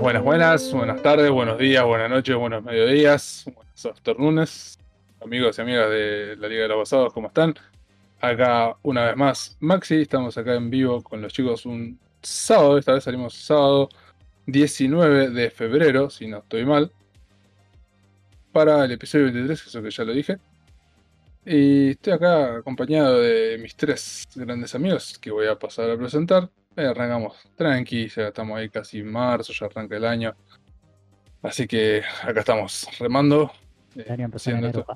Buenas, buenas, buenas, buenas tardes, buenos días, buenas noches, buenos mediodías, buenos afternoons, amigos y amigas de la Liga de los Basados, ¿cómo están? Acá una vez más Maxi, estamos acá en vivo con los chicos un sábado, esta vez salimos sábado 19 de febrero, si no estoy mal, para el episodio 23, eso que ya lo dije. Y estoy acá acompañado de mis tres grandes amigos que voy a pasar a presentar. Eh, arrancamos tranqui, ya estamos ahí casi en marzo, ya arranca el año. Así que acá estamos remando. eh, El año empezó en haciendo enero, esto.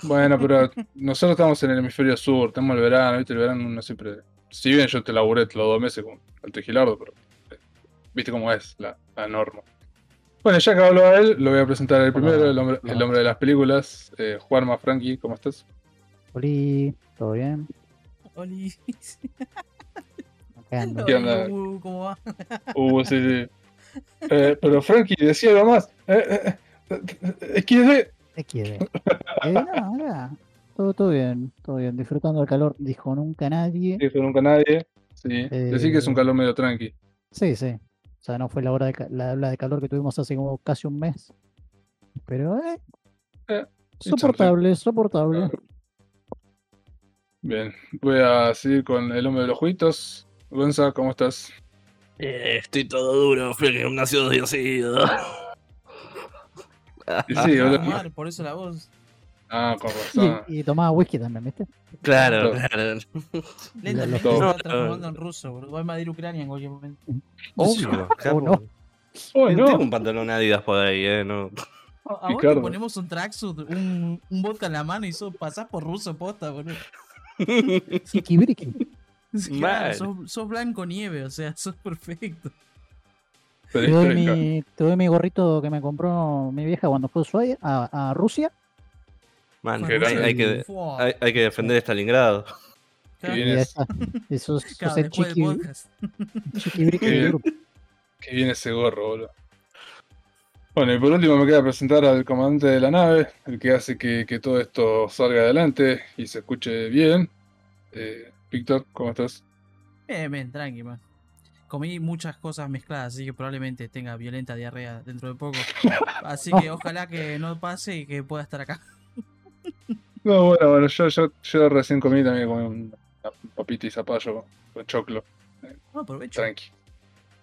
pa. Bueno, pero nosotros estamos en el hemisferio sur, tenemos el verano, ¿viste? El verano no siempre. Si bien yo te laburé los dos meses con Alto Gilardo, pero. eh, ¿Viste cómo es la, la norma? Bueno, ya que habló a él, lo voy a presentar el primero, el hombre, el hombre de las películas. Eh, Juanma Frankie, ¿cómo estás? Oli, ¿todo bien? Oli. Uh, ¿Cómo va? Uh, sí, sí. Eh, pero Frankie decía algo más. Eh, eh, no, acá. Todo, todo bien, todo bien. Disfrutando el calor, dijo nunca nadie. dijo nunca nadie. Sí. Eh, Decí que es un calor medio tranqui. Sí, sí. O sea, no fue la hora de la de calor que tuvimos hace como casi un mes. Pero, eh. Eh, soportable, soportable. Bien. Voy a seguir con el hombre de los juguitos. Gonza, ¿cómo estás? Eh, estoy todo duro, fui al gimnasio dos días seguidos. Sí, Ah, boludo. mal, por eso la voz. Ah, con razón. Y, y tomaba whisky también, ¿viste? Claro, claro. Lentamente se está transformando en ruso, bro. Va a invadir Ucrania en cualquier momento. Obvio, no. Oh, Tengo no. un pantalón Adidas por ahí, eh, no. A vos te ponemos un tracksuit, un, un vodka en la mano y sos, pasás por ruso posta, boludo. Siki. claro, sos, sos blanco nieve, o sea, sos perfecto. Te doy, mi, te doy mi gorrito que me compró mi vieja cuando fue a Ushuaia- a, a Rusia. Man, Qué hay, que, hay, hay que defender Stalingrado. Qué. Eso es, claro, chiqui, chiqui Qué bien. viene ese gorro, boludo. Bueno, y por último me queda presentar al comandante de la nave, el que hace que, que todo esto salga adelante y se escuche bien. Eh, Víctor, ¿cómo estás? Bien, bien, tranqui, man. Comí muchas cosas mezcladas, así que probablemente tenga violenta diarrea dentro de poco. Así que ojalá que no pase y que pueda estar acá. No, bueno, bueno, yo, yo, yo recién comí también comí una papita y zapallo con choclo. No, aprovecho. Tranqui.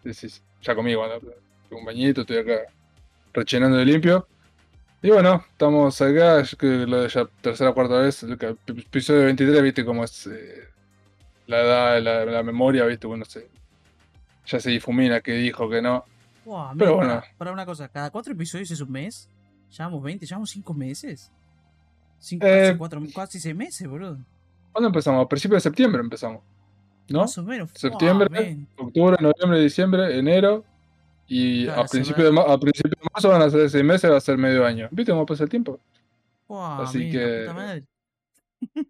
Sí, sí, sí. Ya comí, bueno, tengo un bañito, estoy acá rechinando de limpio. Y bueno, estamos acá, que la ya tercera o cuarta vez, el episodio 23, viste cómo es eh, la edad, la, la memoria, viste, bueno, se, ya se difumina que dijo que no. Buah, Pero mira, bueno. para, una cosa, cada cuatro episodios es un mes. Llevamos 20, llevamos 5 meses. Cinco, Eh, casi, cuatro, casi 6 meses, boludo. ¿Cuándo empezamos? A principios de septiembre empezamos. ¿no? Más o menos. Septiembre, men. octubre, noviembre, diciembre, enero. Y Claro, a, principio de a principio de marzo van a ser seis meses, va a ser medio año. ¿Viste cómo pasa el tiempo? Buah, así que-.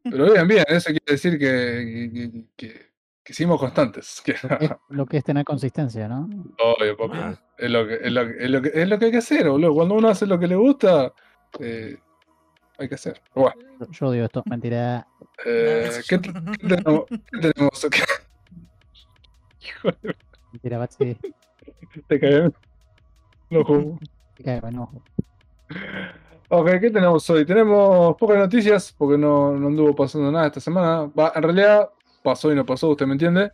Pero bien, bien, eso quiere decir que, que, que, que hicimos constantes. Es lo que es tener consistencia, ¿no? obvio, papi. Man. Es lo que, es, lo que, es, lo que, es lo que hay que hacer, boludo. Cuando uno hace lo que le gusta, eh, hay que hacer. Bueno, Yo, odio esto, mentira. eh, ¿qué, qué tenemos? ¿Qué tenemos? Hijo de Mentira, Batsi. te cae. No juego. te cae, bueno, ojo. Ok, ¿qué tenemos hoy? Tenemos pocas noticias porque no, no anduvo pasando nada esta semana. Va, en realidad pasó y no pasó, usted me entiende.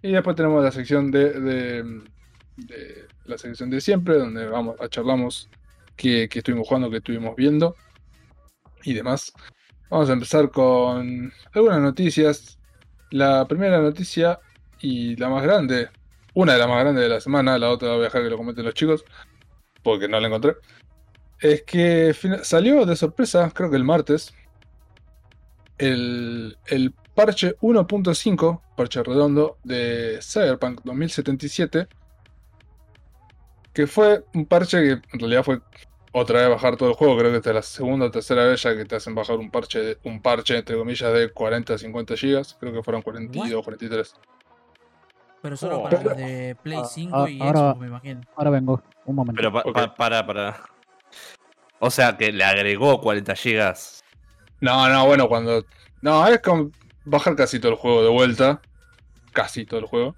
Y después tenemos la sección de, de, la sección de siempre, donde vamos a charlamos qué, qué estuvimos jugando, qué estuvimos viendo y demás. Vamos a empezar con algunas noticias. La primera noticia y la más grande, una de las más grandes de la semana, la otra voy a dejar que lo comenten los chicos, porque no la encontré. Es que salió de sorpresa, creo que el martes, el, el parche 1.5, parche redondo de Cyberpunk 2077, que fue un parche que en realidad fue otra vez bajar todo el juego, creo que esta es la segunda o tercera vez ya que te hacen bajar un parche, de- un parche entre comillas de 40 a 50 gigas, creo que fueron 42, 43. Pero solo Oh. para Pero- los de Play Ah, 5 ah, y ahora- Xbox, me imagino. Ahora vengo, un momento. Pero pa- Ok. pa- para, para. O sea, que le agregó 40 gigas. No, no, bueno, cuando... No, es como bajar casi todo el juego de vuelta, casi todo el juego.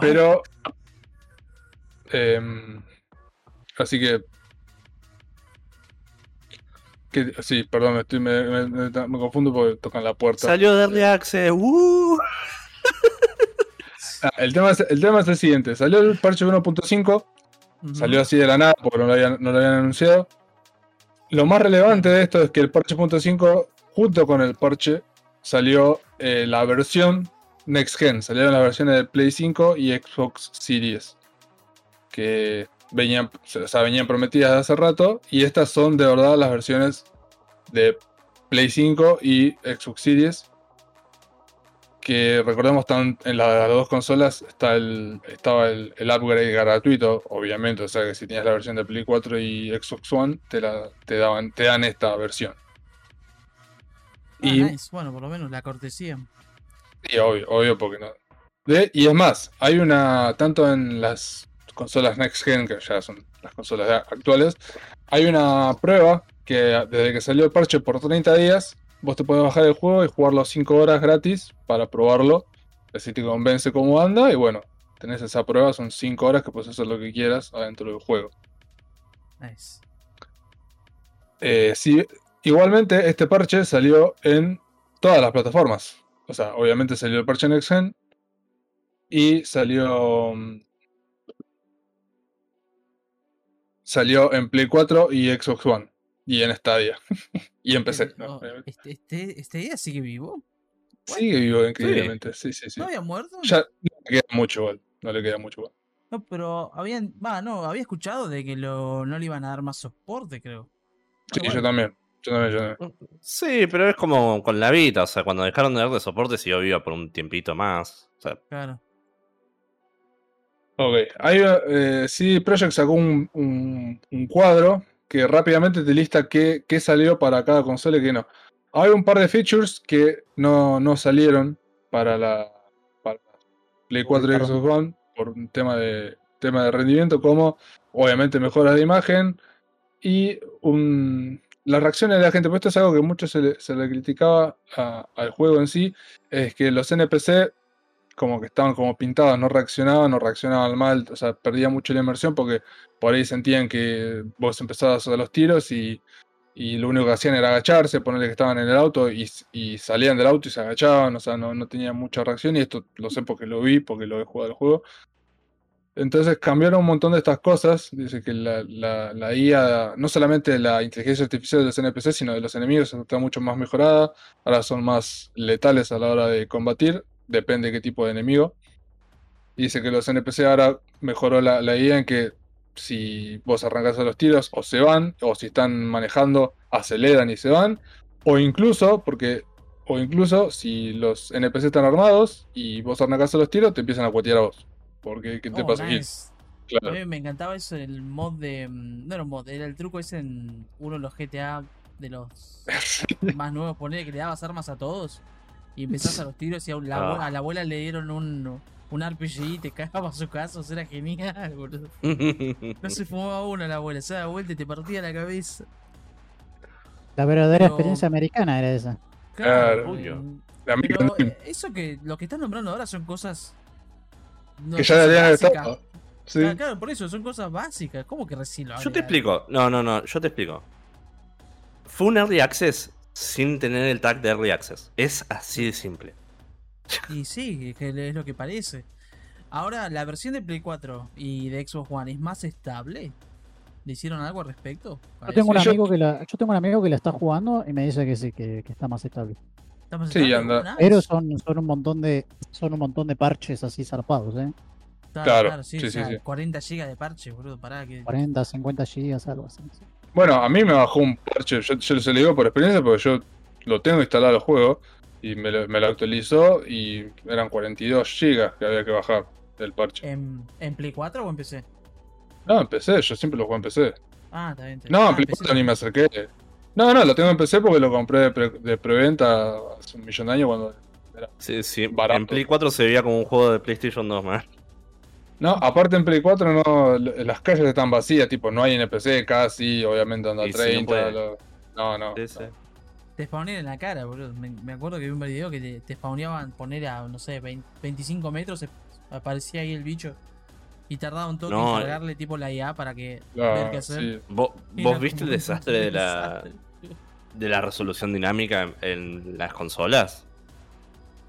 Pero Em, así que. que- sí, perdón, me, estoy, me, me- me- me confundo porque tocan la puerta. Salió de Early Access. ¡uh! Ah, el, tema es, el tema es el siguiente: salió el parche 1.5, Salió así de la nada porque no lo habían, no lo habían anunciado. Lo más relevante de esto es que el parche 1.5, junto con el parche, salió eh, la versión Next Gen. Salieron las versiones de Play 5 y Xbox Series. Que venían, o sea, venían prometidas de hace rato. Y estas son de verdad las versiones de Play 5 y Xbox Series. Que recordemos, están en la- las dos consolas está el, estaba el, el upgrade gratuito, obviamente. O sea que si tenías la versión de Play 4 y Xbox One, te, la, te, daban, te dan esta versión. Ah, y- nice. Bueno, por lo menos la cortesía. Sí, obvio, obvio, porque no. De- y es más, hay una, tanto en las consolas Next Gen, que ya son las consolas actuales, hay una prueba que desde que salió el parche por 30 días, vos te puedes bajar el juego y jugarlo 5 horas gratis para probarlo, así te convence cómo anda, y bueno, tenés esa prueba, son 5 horas que puedes hacer lo que quieras adentro del juego. Nice. Eh, sí, igualmente, este parche salió en todas las plataformas. O sea, obviamente salió el parche Next Gen y salió. mm, Salió en Play 4 y Xbox One. Y en Stadia. y en PC. ¿no? Oh, este, este, ¿Este día sigue vivo? Sigue vivo increíblemente. Sí, sí, sí. ¿No había muerto? Ya no le queda mucho igual. No le queda mucho igual. No, pero habían. Va, no, había escuchado de que lo, no le iban a dar más soporte, creo. Sí, Bueno, yo también. Yo también, yo también. Sí, pero es como con la Vita. O sea, cuando dejaron de darle soporte, siguió viva por un tiempito más. O sea, Claro. Ok, hay, eh, CD Projekt sacó un, un- un cuadro que rápidamente te lista qué, qué salió para cada consola y qué no. Hay un par de features que no, no salieron para la para Play 4 y. Xbox One por un tema de, tema de rendimiento, como obviamente mejoras de imagen y un, las reacciones de la gente. Pues esto es algo que mucho se le, se le criticaba al juego en sí, es que los NPC como que estaban como pintados, no reaccionaban, no reaccionaban mal, o sea, perdía mucho la inmersión porque por ahí sentían que vos empezabas a los tiros y, y lo único que hacían era agacharse, ponerle que estaban en el auto y, y salían del auto y se agachaban, o sea, no, no tenían mucha reacción y esto lo sé porque lo vi, porque lo he jugado el juego. Entonces cambiaron un montón de estas cosas, dice que la, la, la IA, no solamente la inteligencia artificial de los NPC, sino de los enemigos está mucho más mejorada, ahora son más letales a la hora de combatir, depende de qué tipo de enemigo. Y dice que los NPC ahora mejoró la, la idea en que si vos arrancás a los tiros, o se van, o si están manejando, aceleran y se van, o incluso, porque, o incluso si los NPC están armados y vos arrancás a los tiros, te empiezan a cuatear a vos. Porque ¿qué te Oh, pasa aquí? nice. A Claro. mí me encantaba eso, el mod de. mm, No era un mod, era el truco ese en uno de los GTA de los más nuevos, poner que le dabas armas a todos y empezás a los tiros y a la, abue- Ah. a la abuela le dieron un, un RPG y te cagaba su casos, era genial, boludo. No se fumaba uno la abuela, se daba vuelta y te partía la cabeza. La verdadera Pero- experiencia americana era esa. Claro. La Mega Pero eso que lo que están nombrando ahora son cosas. no que ya deberían estar. Sí. Claro, claro, por eso son cosas básicas. ¿Cómo que recién lo Yo te explico. No, no, no, yo te explico. Fue un Early Access sin tener el tag de Early Access. Es así de simple. Y sí, es que es lo que parece. Ahora, la versión de Play 4 y de Xbox One es más estable. ¿Le hicieron algo al respecto? Yo tengo, un Yo- amigo que la, yo tengo un amigo que la está jugando y me dice que sí, que, que está más estable. ¿Está más Sí, estable? anda. Nice. Pero son, son un montón de son un montón de parches así zarpados, ¿eh? Claro, sí, sí, o sea, sí. 40 GB de parche, boludo, pará que... 40, 50 gigas, algo así. Bueno, a mí me bajó un parche, yo, yo se lo digo por experiencia porque yo lo tengo instalado el juego y me lo, me lo actualizó y eran 42 gigas que había que bajar del parche. ¿En, ¿En Play 4 o en PC? No, en PC, yo siempre lo juego en PC. Ah, está bien. No, Ah, en Play PC 4 ni me acerqué. No, no, lo tengo en PC porque lo compré de, pre- de preventa hace un millón de años cuando era... Sí, sí. Barato. En Play 4 se veía como un juego de PlayStation 2, man. No, aparte en Play 4 no, las calles están vacías, tipo, no hay NPC casi, obviamente anda sí, no 30. puede. lo- no, no. Sí, sí. Te spawnean en la cara, boludo. Me, me acuerdo que vi un video que te, te spawneaban poner a, no sé, 20 25 metros, aparecía ahí el bicho. Y tardaba un toque No, en cargarle tipo la IA para que Claro, ver qué hacer. sí. ¿Vos, viste el desastre de la, desastre. de la resolución dinámica en, en las consolas?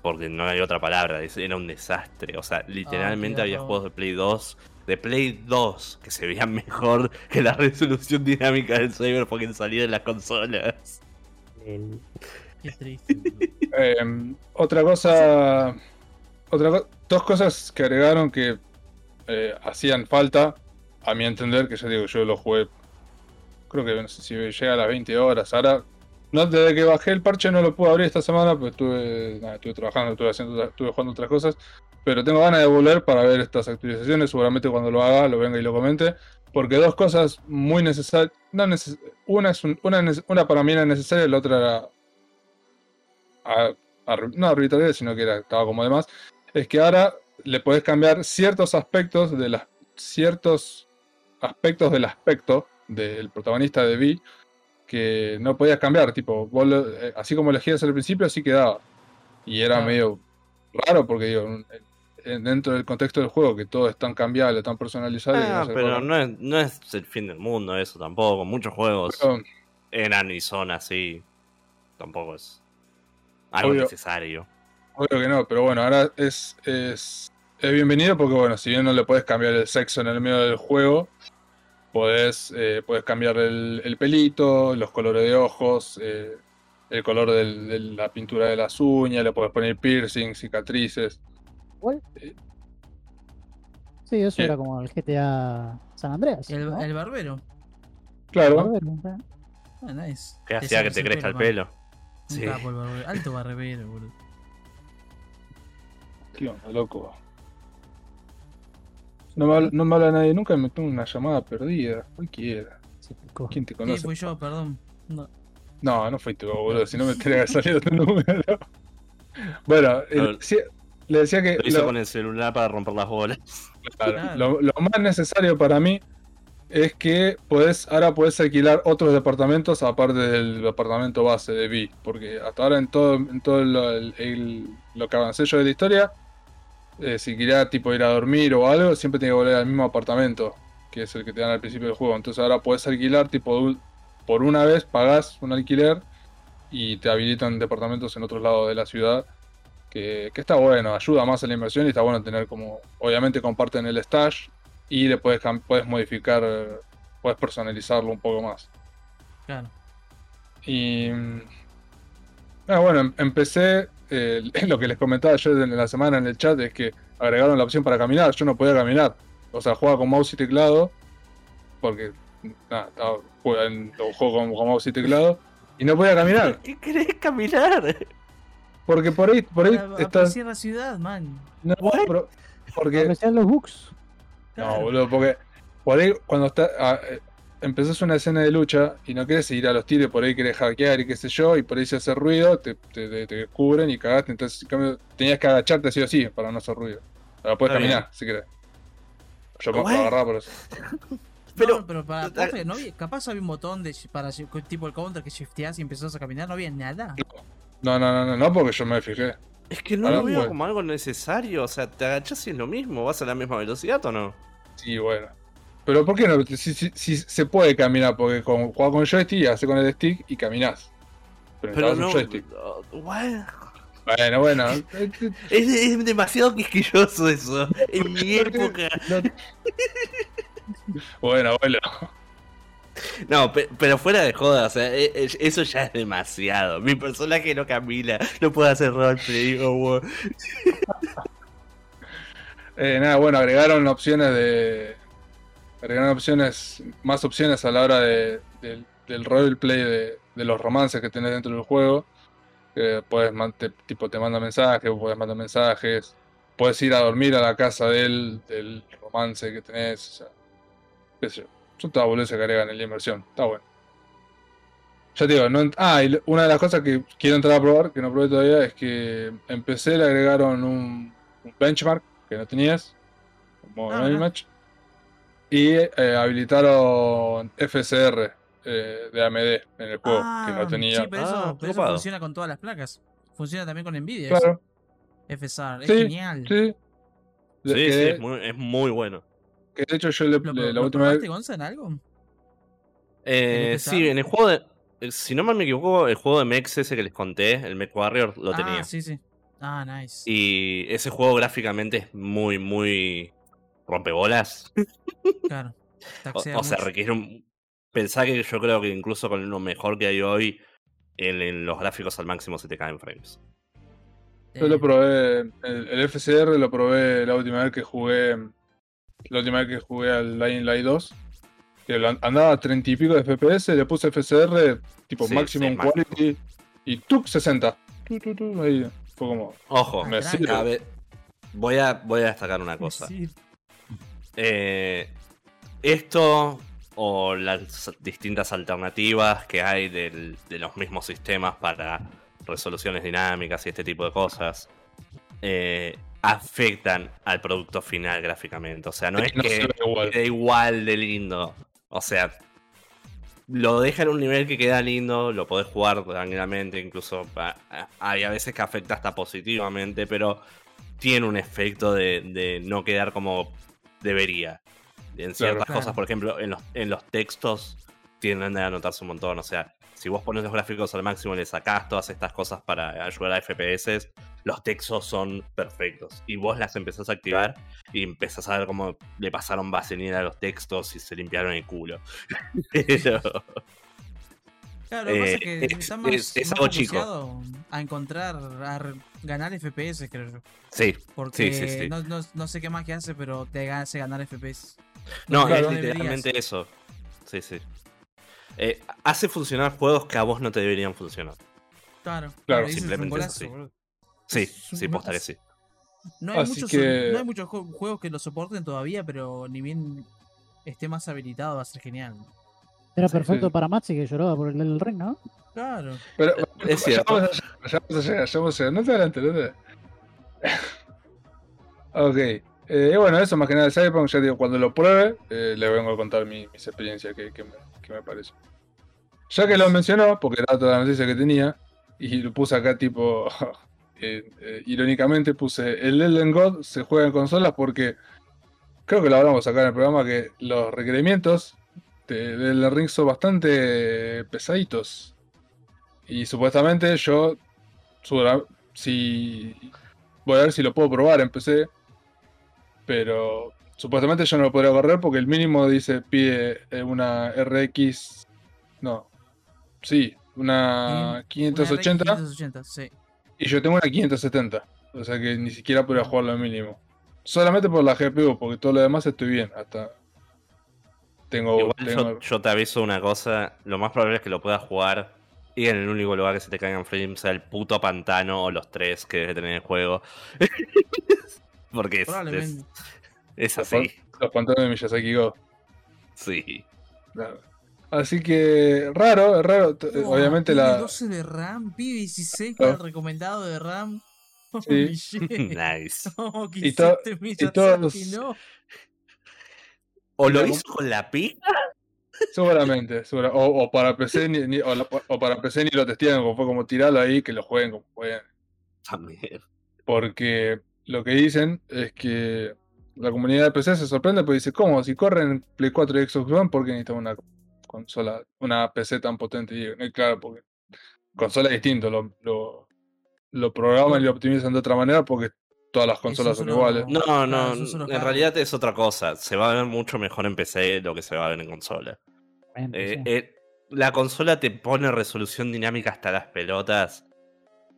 Porque no hay otra palabra, es- era un desastre. O sea, literalmente qué había juegos de Play 2, de Play 2, que se veían mejor que la resolución dinámica del Cyberpunk en salida de las consolas. El- Qué triste. Eh, otra cosa. Otra dos cosas que agregaron que eh, hacían falta, a mi entender, que ya digo, yo lo jugué. Creo que no sé si llega a las 20 horas. Ahora, no, desde que bajé el parche no lo pude abrir esta semana, pues estuve, estuve trabajando, estuve, haciendo, estuve jugando otras cosas. Pero tengo ganas de volver para ver estas actualizaciones. Seguramente cuando lo haga, lo venga y lo comente. Porque dos cosas muy necesarias. Una, una, para mí era necesaria la otra era no arbitraria, sino que era, estaba como de más, es que ahora le podés cambiar ciertos aspectos de las ciertos aspectos del aspecto del protagonista de Vi que no podías cambiar, tipo, vos lo- eh, así como elegías al principio, así quedaba. Y era medio raro porque digo, en- en- dentro del contexto del juego, que todo es tan cambiable, tan personalizado. Ah, se pero no es, no es el fin del mundo eso tampoco. Muchos juegos Pero, eran y son así. Tampoco es algo Obvio. necesario. Obvio que no, pero bueno, ahora es, es, es bienvenido porque, bueno, si bien no le puedes cambiar el sexo en el medio del juego, podés, eh, podés cambiar el, el pelito, los colores de ojos, eh, el color del- de la pintura de las uñas, le podés poner piercing, cicatrices. ¿Cuál? Eh. Sí, eso ¿Qué? era como el GTA San Andreas. El, ¿no? el barbero. Claro, Barbero, ¿eh? Ah, nice. Que hacía que te crezca el pelo. Sí. capo el barbero. Alto barbero, boludo. ¿qué onda, loco? No me, habla, no me habla nadie nunca, me tengo una llamada perdida, cualquiera. ¿Quién te Sí, conoce? fui yo, perdón. No. No, no fuiste vos, boludo, si no me tendría que salido tu número. Bueno, el- No. sí, le decía que Lo hizo lo- con el celular para romper las bolas. claro, Claro. lo, lo más necesario para mí es que podés, ahora podés alquilar otros departamentos aparte del departamento base de Vi, porque hasta ahora en todo, en todo lo, el- el- lo que avancé yo de la historia, eh, si quería tipo ir a dormir o algo, siempre tenía que volver al mismo apartamento, que es el que te dan al principio del juego. Entonces ahora podés alquilar tipo por una vez, pagás un alquiler y te habilitan departamentos en otros lados de la ciudad. Que, que está bueno, ayuda más a la inversión y está bueno tener como, obviamente comparten el stash y le puedes, puedes modificar, puedes personalizarlo un poco más. Claro. Y mm, ah, bueno, em- empecé, eh, lo que les comentaba yo en la semana en el chat es que agregaron la opción para caminar, yo no podía caminar, o sea, jugaba con mouse y teclado, porque nada, estaba, en- juego con, con mouse y teclado, y no podía caminar, ¿Qué querés caminar? porque por ahí, por ahí Para estás... la ciudad, man. No, pero- porque los bugs. No, boludo, porque por ahí cuando está, ah, eh, empezás una escena de lucha y no querés ir a los tiros, por ahí querés hackear y qué sé yo, y por ahí se hace ruido, te, te, te- te descubren y cagaste, entonces en cambio, tenías que agacharte así o sí para no hacer ruido. Ahora puedes Está bien. caminar, si querés. Yo me agarraba por eso. Pero- no, pero para no capaz había un botón de para tipo el counter que shifteás y empezás a caminar, no había nada. No, no, no, no, no, porque yo me fijé. Es que no Ahora, lo veo bueno. como algo necesario. O sea, te agachas y es lo mismo. ¿Vas a la misma velocidad o no? Sí, bueno. Pero ¿por qué no? Si, si- si se puede caminar, porque con, jugás con joystick, hace con el stick y caminás. Pero, Pero no. joystick. what? Bueno, bueno. Es, es demasiado quisquilloso eso. En mi época. no- Bueno, bueno. No, pe- pero fuera de joda, o sea, e- e- eso ya es demasiado. Mi personaje no camina, no puede hacer roleplay, digo, wow. Eh, nada, bueno, agregaron opciones de. Agregaron opciones, más opciones a la hora de, del- del roleplay de, de los romances que tenés dentro del juego. Que puedes, te- tipo, te manda mensajes, puedes mandar mensajes. Puedes ir a dormir a la casa de él, del romance que tenés. O sea, qué sé yo. Son todas boludeces que agregan en la inversión. Está bueno. Ya te digo, no ah, y una de las cosas que quiero entrar a probar, que no probé todavía, es que empecé, le agregaron un, un benchmark que no tenías, como Ah, en el mirá. match, y eh, habilitaron FSR eh, de AMD en el juego, que no tenía. Sí, pero eso, Ah, pero eso copado. funciona con todas las placas. Funciona también con Nvidia. eso. claro, FSR. Es Sí, genial. sí. De- Sí, sí, es muy, es muy bueno. que de hecho yo le, ¿Lo, le- la lo última vez. Gonza, en algo? Eh, ¿El sí, en el juego de. Si no mal me equivoco, el juego de Mex ese que les conté, el Mech Warrior, lo ah, tenía. sí, sí. Ah, nice. Y ese juego gráficamente es muy, muy. Rompebolas. Claro. O, sea, requiere un. Pensá que yo creo que incluso con lo mejor que hay hoy, en, en los gráficos al máximo se te caen frames. Yo Eh, lo probé, el, el FCR lo probé la última vez que jugué, la última vez que jugué al Dying Light 2, que andaba a 30 y pico de FPS, le puse FCR tipo Sí, maximum sí, máximo. quality y tuk 60. Tu, tu, tu, ahí fue como, Ojo, me sirve. a ver, voy a, voy a destacar una cosa. Eh, esto o las distintas alternativas que hay del- de los mismos sistemas para resoluciones dinámicas y este tipo de cosas eh, afectan al producto final gráficamente. O sea, no es no que igual. quede igual de lindo. O sea, lo deja en un nivel que queda lindo, lo podés jugar tranquilamente, incluso a- a- hay a veces que afecta hasta positivamente, pero tiene un efecto de, de no quedar como debería. En ciertas Claro. cosas, por ejemplo, en los, en los textos tienden a notarse un montón. O sea, si vos pones los gráficos al máximo y le sacás todas estas cosas para ayudar a FPS, los textos son perfectos. Y vos las empezás a activar y empezás a ver cómo le pasaron vaselina a los textos y se limpiaron el culo. Pero, Claro, lo que pasa es Eh, que es- está más, es- es algo chico. a encontrar, a ganar FPS, creo yo. sí, Porque Sí, sí, sí. No, no- no sé qué más que hace, pero te hace ganar FPS. no, es literalmente eso. Sí, sí. Eh, hace funcionar juegos que a vos no te deberían funcionar. Claro, Claro, simplemente es golazo, así. Sí, sí, posta que sí. No hay, Así muchos, que- no hay muchos ju- juegos que lo soporten todavía, pero ni bien esté más habilitado va a ser genial. Era perfecto sí. para Maxi que lloraba por el del ring, ¿no? Claro. Pero, Es ya cierto. vamos a ya vamos a llegar, ya vamos a llegar. No te adelantes, no te Ok. Eh, bueno, eso más que nada el Cyberpunk, ya digo, cuando lo pruebe, eh, le vengo a contar mi- mis experiencias que, que me, que me parece. Ya que lo mencionó, porque era toda la noticia que tenía, y lo puse acá tipo, eh, eh, irónicamente puse, el Elden God se juega en consolas porque, creo que lo hablamos acá en el programa, que los requerimientos de, de Elden Ring son bastante pesaditos. Y supuestamente yo, si voy a ver si lo puedo probar en PC, pero supuestamente yo no lo podría correr porque el mínimo dice pide eh, una RX, no, sí, una Una 580 580, sí. y yo tengo una 570, o sea que ni siquiera podría jugarlo al mínimo. Solamente por la GPU, porque todo lo demás estoy bien, hasta tengo, Igual tengo- yo, yo te aviso una cosa, lo más probable es que lo puedas jugar y en el único lugar que se te caigan frames sea el puto pantano o los tres que debe tener el juego. Porque es, es, así. los pantalones de Miyazaki Go. Sí. Claro. Así que raro, es raro. Obviamente la. 12 de RAM, pide 16 Claro. para el recomendado de RAM. Sí. Holy shit. nice. ¿Cómo Y to- y todos-? No. O lo hizo con la pi. Seguramente, segura- o, o para PC ni, ni- o, la- o para PC ni lo testean, como fue como tirarlo ahí, que lo jueguen como jueguen. También. Porque lo que dicen es que la comunidad de PC se sorprende porque dice, ¿cómo? Si corren Play 4 y Xbox One, ¿por qué necesitan una consola, una PC tan potente? Y digo, "No, claro, porque consola es distinto, lo, lo, lo programan y lo optimizan de otra manera porque todas las consolas son iguales. No, no, eso solo en realidad es otra cosa. Se va a ver mucho mejor en PC de lo que se va a ver en consola. Eh, eh, la consola te pone resolución dinámica hasta las pelotas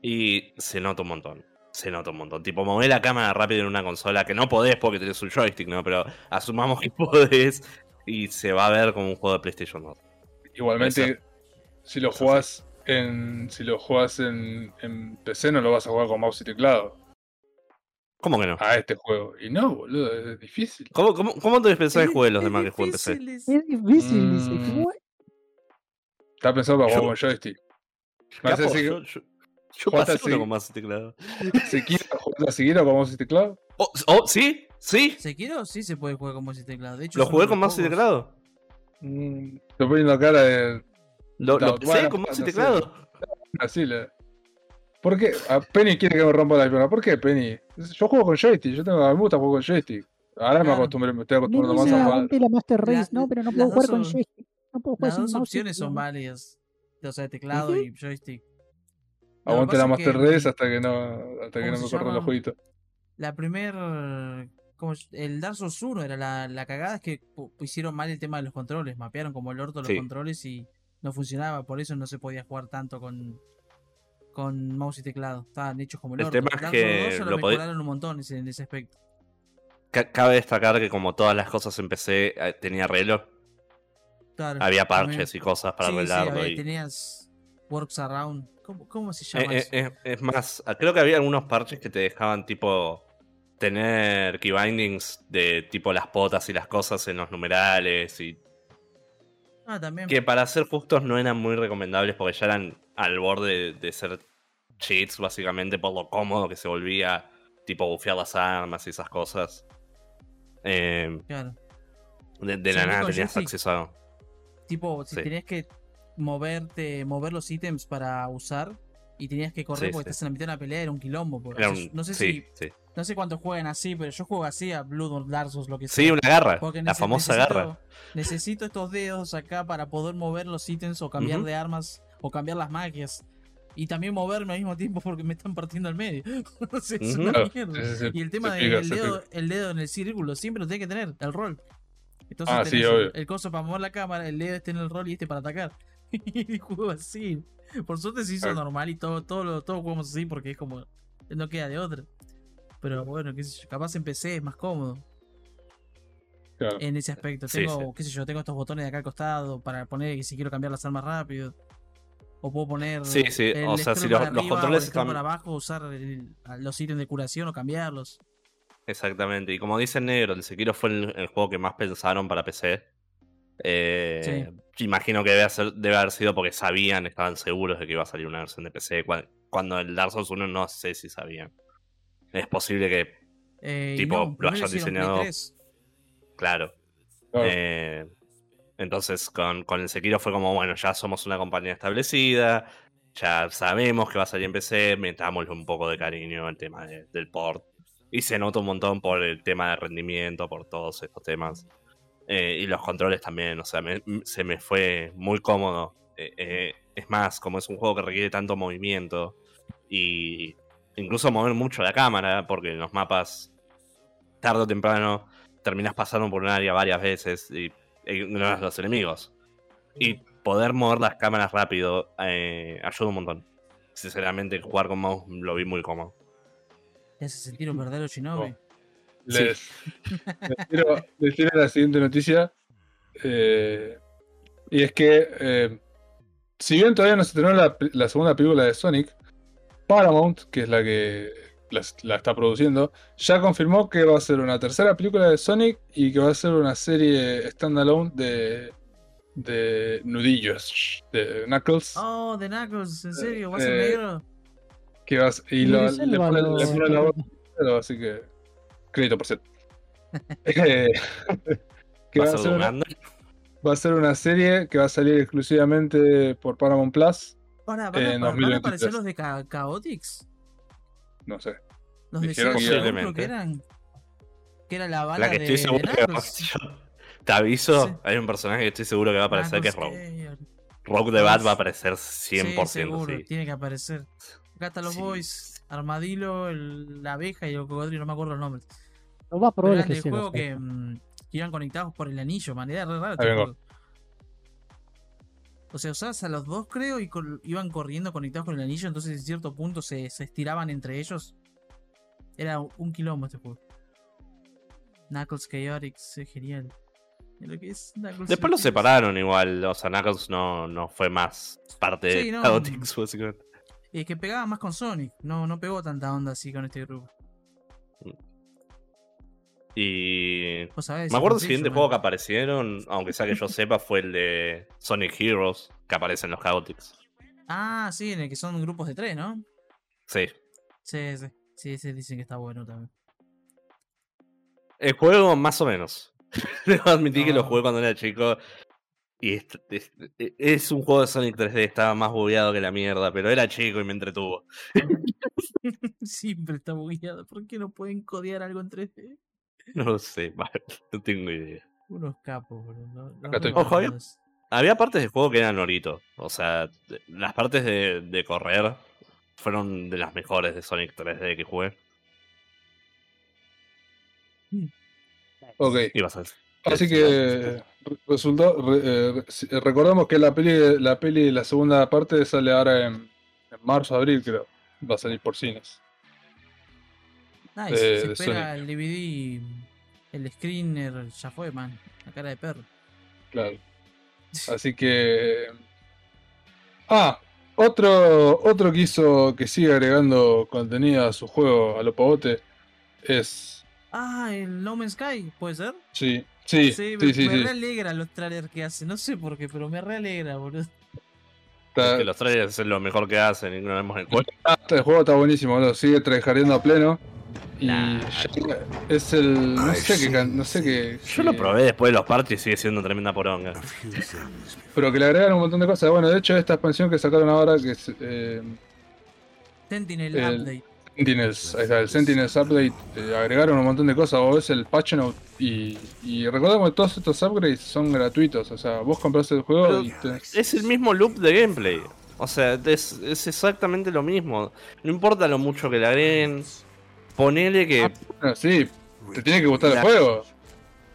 y se nota un montón. Se nota un montón. Tipo, mover la cámara rápido en una consola que no podés porque tenés un joystick, ¿no? Pero asumamos que podés y se va a ver como un juego de PlayStation 2. Igualmente, Eso- si lo jugás en. Si lo jugás en, en PC, no lo vas a jugar con mouse y teclado. ¿Cómo que no? A este juego. Y no, boludo, es difícil. ¿Cómo, cómo, cómo te pensás que jueguen los demás que jueguen en PC? difícil, es- difícil, dice. Mm. ¿cómo? Está pensado para jugar con joystick. Me hace Capo, decir yo, yo, yo jugaste pasé uno con más teclado. Sekiro, ¿jugás a Sekiro con y teclado? Oh, oh, ¿sí? ¿Sí? Sekiro sí se puede jugar con y teclado. De hecho, ¿Lo jugué con pocos- teclado? Mm, Estoy poniendo cara de. ¿Lo, lo bueno, con sé. teclado? Así le. ¿Por qué? A Penny quiere que me rompa la pierna. ¿Por qué, Penny? Yo juego con joystick. Yo tengo. A mí me gusta jugar con joystick. Ahora me acostumbré, me estoy acostumbrando más a jugar. aguante la Master La- Race, no, pero no puedo jugar con joystick. No puedo jugar Las sin dos opciones son válidas. O sea, teclado y joystick. Aguante la Master Race hasta que no, hasta que ¿cómo no me corran los jueguitos. La primer. Como el Dark Souls 1 era la, la cagada, es que hicieron mal el tema de los controles. Mapearon como el orto los Sí. controles y no funcionaba. Por eso no se podía jugar tanto con, con mouse y teclado. Estaban hechos como el, El orto. tema es que Souls 2 ya lo, mejoraron un montón ese- en ese aspecto. Ca- Cabe destacar que como todas las cosas en PC eh, tenía arreglo, Claro, había también. parches y cosas para Sí, sí, arreglarlo. había- y- tenías Works Around. ¿Cómo, cómo se Eh, llama eh, eso? eh, es más, ah, creo que había algunos parches que te dejaban tipo tener key bindings de tipo las potas y las cosas en los numerales y Ah, también. que para ser justos no eran muy recomendables porque ya eran al borde de, ser cheats básicamente por lo cómodo que se volvía tipo bufear las armas y esas cosas. Eh, Claro. de, la nada tenías acceso a... Tipo, si Sí. tenías que moverte, mover los ítems para usar y tenías que correr Sí, porque sí. estás en la mitad de una pelea, era un quilombo. era un- no sé si, no sé cuántos juegan así, pero yo juego así a Blood Dark Souls, lo que sea. Sí, una garra, la famosa necesito- garra. Necesito estos dedos acá para poder mover los ítems o cambiar de armas o cambiar las magias. Y también moverme al mismo tiempo porque me están partiendo al medio. No sé, es una Claro, mierda. sí, sí, sí. Y el tema del dedo, el dedo en el círculo, siempre lo tiene que tener, el rol. Entonces Ah, sí, tenés el- coso para mover la cámara, el dedo este en el rol y este para atacar. y juego así. Por suerte se hizo Claro. normal y todo, todo lo, todos jugamos así porque es como. No queda de otra. Pero bueno, qué sé yo, capaz en PC es más cómodo Claro. en ese aspecto. Sí, Tengo, sí. qué sé yo, tengo estos botones de acá al costado para poner que si quiero cambiar las armas rápido. O puedo poner Sí, sí, el o sea, si los- controles están- para abajo, usar el- los ítems de curación o cambiarlos. Exactamente, y como dice el negro, el Sekiro fue el, el juego que más pensaron para PC. Eh, Imagino que debe, ser- debe haber sido porque sabían, estaban seguros de que iba a salir una versión de PC. cua- Cuando el Dark Souls 1 no sé si sabían. Es posible que, Eh, Tipo, no, lo hayan diseñado- 3. claro. Claro. eh, entonces con, con el Sekiro fue como, bueno, ya somos una compañía establecida, ya sabemos que va a salir en PC, metámosle un poco de cariño al tema de- del port. Y se nota un montón por el tema de rendimiento, por todos estos temas. Eh, y los controles también, o sea, se me fue muy cómodo. Eh, eh, es más, como es un juego que requiere tanto movimiento y incluso mover mucho la cámara, porque en los mapas, tarde o temprano, terminas pasando por un área varias veces y ignoras a los enemigos. Y poder mover las cámaras rápido eh, ayuda un montón. Sinceramente, jugar con mouse lo vi muy cómodo. Te hace sentir un verdadero shinobi. Oh. Les, les tiro, les tiro la siguiente noticia. eh, y es que, eh, si bien todavía no se estrenó la, la segunda película de Sonic, Paramount, que es la que la, la está produciendo, ya confirmó que va a ser una tercera película de Sonic y que va a ser una serie standalone de, de nudillos, de Knuckles. Oh, de Knuckles, ¿en serio? ¿Va a ser Eh, negro? Que va a- y lo- le pone, le pone la voz Pero así que. Crédito por cierto. Eh, que ¿Va a ser una, va a ser una serie que va a salir exclusivamente por Paramount Plus. Ahora, ¿van, a, en van a 2023. aparecer los de Cha- Chaotix? No sé. Los de Dijeron que- que eran. Que era la bala La que de, estoy de seguro que Knuckles. yo te aviso, Sí. hay un personaje que estoy seguro que va a aparecer que es Rogue. Rogue the Uf. va a aparecer 100%, Sí, seguro, sí. tiene que aparecer. Acá están los Sí. boys, Armadillo, el- la abeja y el cocodrilo, no me acuerdo los nombres. Lo más probable es que lo juego que, mm, que iban conectados por el anillo, man. Era O sea, usabas a los dos, creo, y iban corriendo conectados con el anillo, entonces en cierto punto se, se estiraban entre ellos. Era un quilombo este juego. Knuckles Chaotix, es genial. Lo que es Knuckles Después lo Chaotix. separaron igual, o sea, Knuckles no, no fue más parte Sí, de no. Chaotix, básicamente. Y es que pegaba más con Sonic, no, no pegó tanta onda así con este grupo. Y Vos sabés, me acuerdo el siguiente juego que aparecieron, aunque sea que yo sepa, fue el de Sonic Heroes, que aparece en los Chaotix. Ah, sí, en el que son grupos de tres, ¿no? Sí. Sí, sí. Sí, sí, dicen que está bueno también. El juego, más o menos. Debo admitir que lo jugué cuando era chico. Y es, es- es un juego de Sonic 3D, estaba más bugueado que la mierda, pero era chico y me entretuvo. Siempre está bugueado. ¿Por qué no pueden codear algo en 3D? No lo sé, no tengo idea. Unos capos, boludo. no- no Acá estoy. recuerdo Ojo, había- partes del juego que eran Norito. O sea, las partes de, de correr fueron de las mejores de Sonic 3D que jugué. Ok. A decir. Así que resultó, re- eh, recordamos que la peli, la peli, la segunda parte sale ahora en, en marzo, abril, creo. Va a salir por cines. Nice, de- se espera el DVD, el screener, ya fue, man. La cara de perro. Claro. Así que. Ah, otro, otro que hizo que sigue agregando contenido a su juego, a lo pavote, es. Ah, el No Man's Sky, ¿puede ser? Sí, sí, sí, me, sí. me sí. realegra los trailers que hace. No sé por qué, pero me realegra, boludo. Está- Que los trailers es lo mejor que hacen y no vemos el juego. Ah, este juego está buenísimo, boludo. Sigue tryhardeando a pleno. Y Nah. es el. No sé qué. No sé qué. Yo lo probé después de los parches y sigue siendo tremenda poronga. Pero que le agregaron un montón de cosas. Bueno, de hecho, esta expansión que sacaron ahora, que es. Eh, Sentinel El- Update. Sentinels, ahí está, el Sentinels Update, eh, agregaron un montón de cosas, vos ves el patch note y, y recordemos que todos estos upgrades son gratuitos, o sea, vos compras el juego Pero y te- Es el mismo loop de gameplay. O sea, es, es exactamente lo mismo. No importa lo mucho que le agreguen. Ponele que bueno, sí, te tiene que gustar el juego.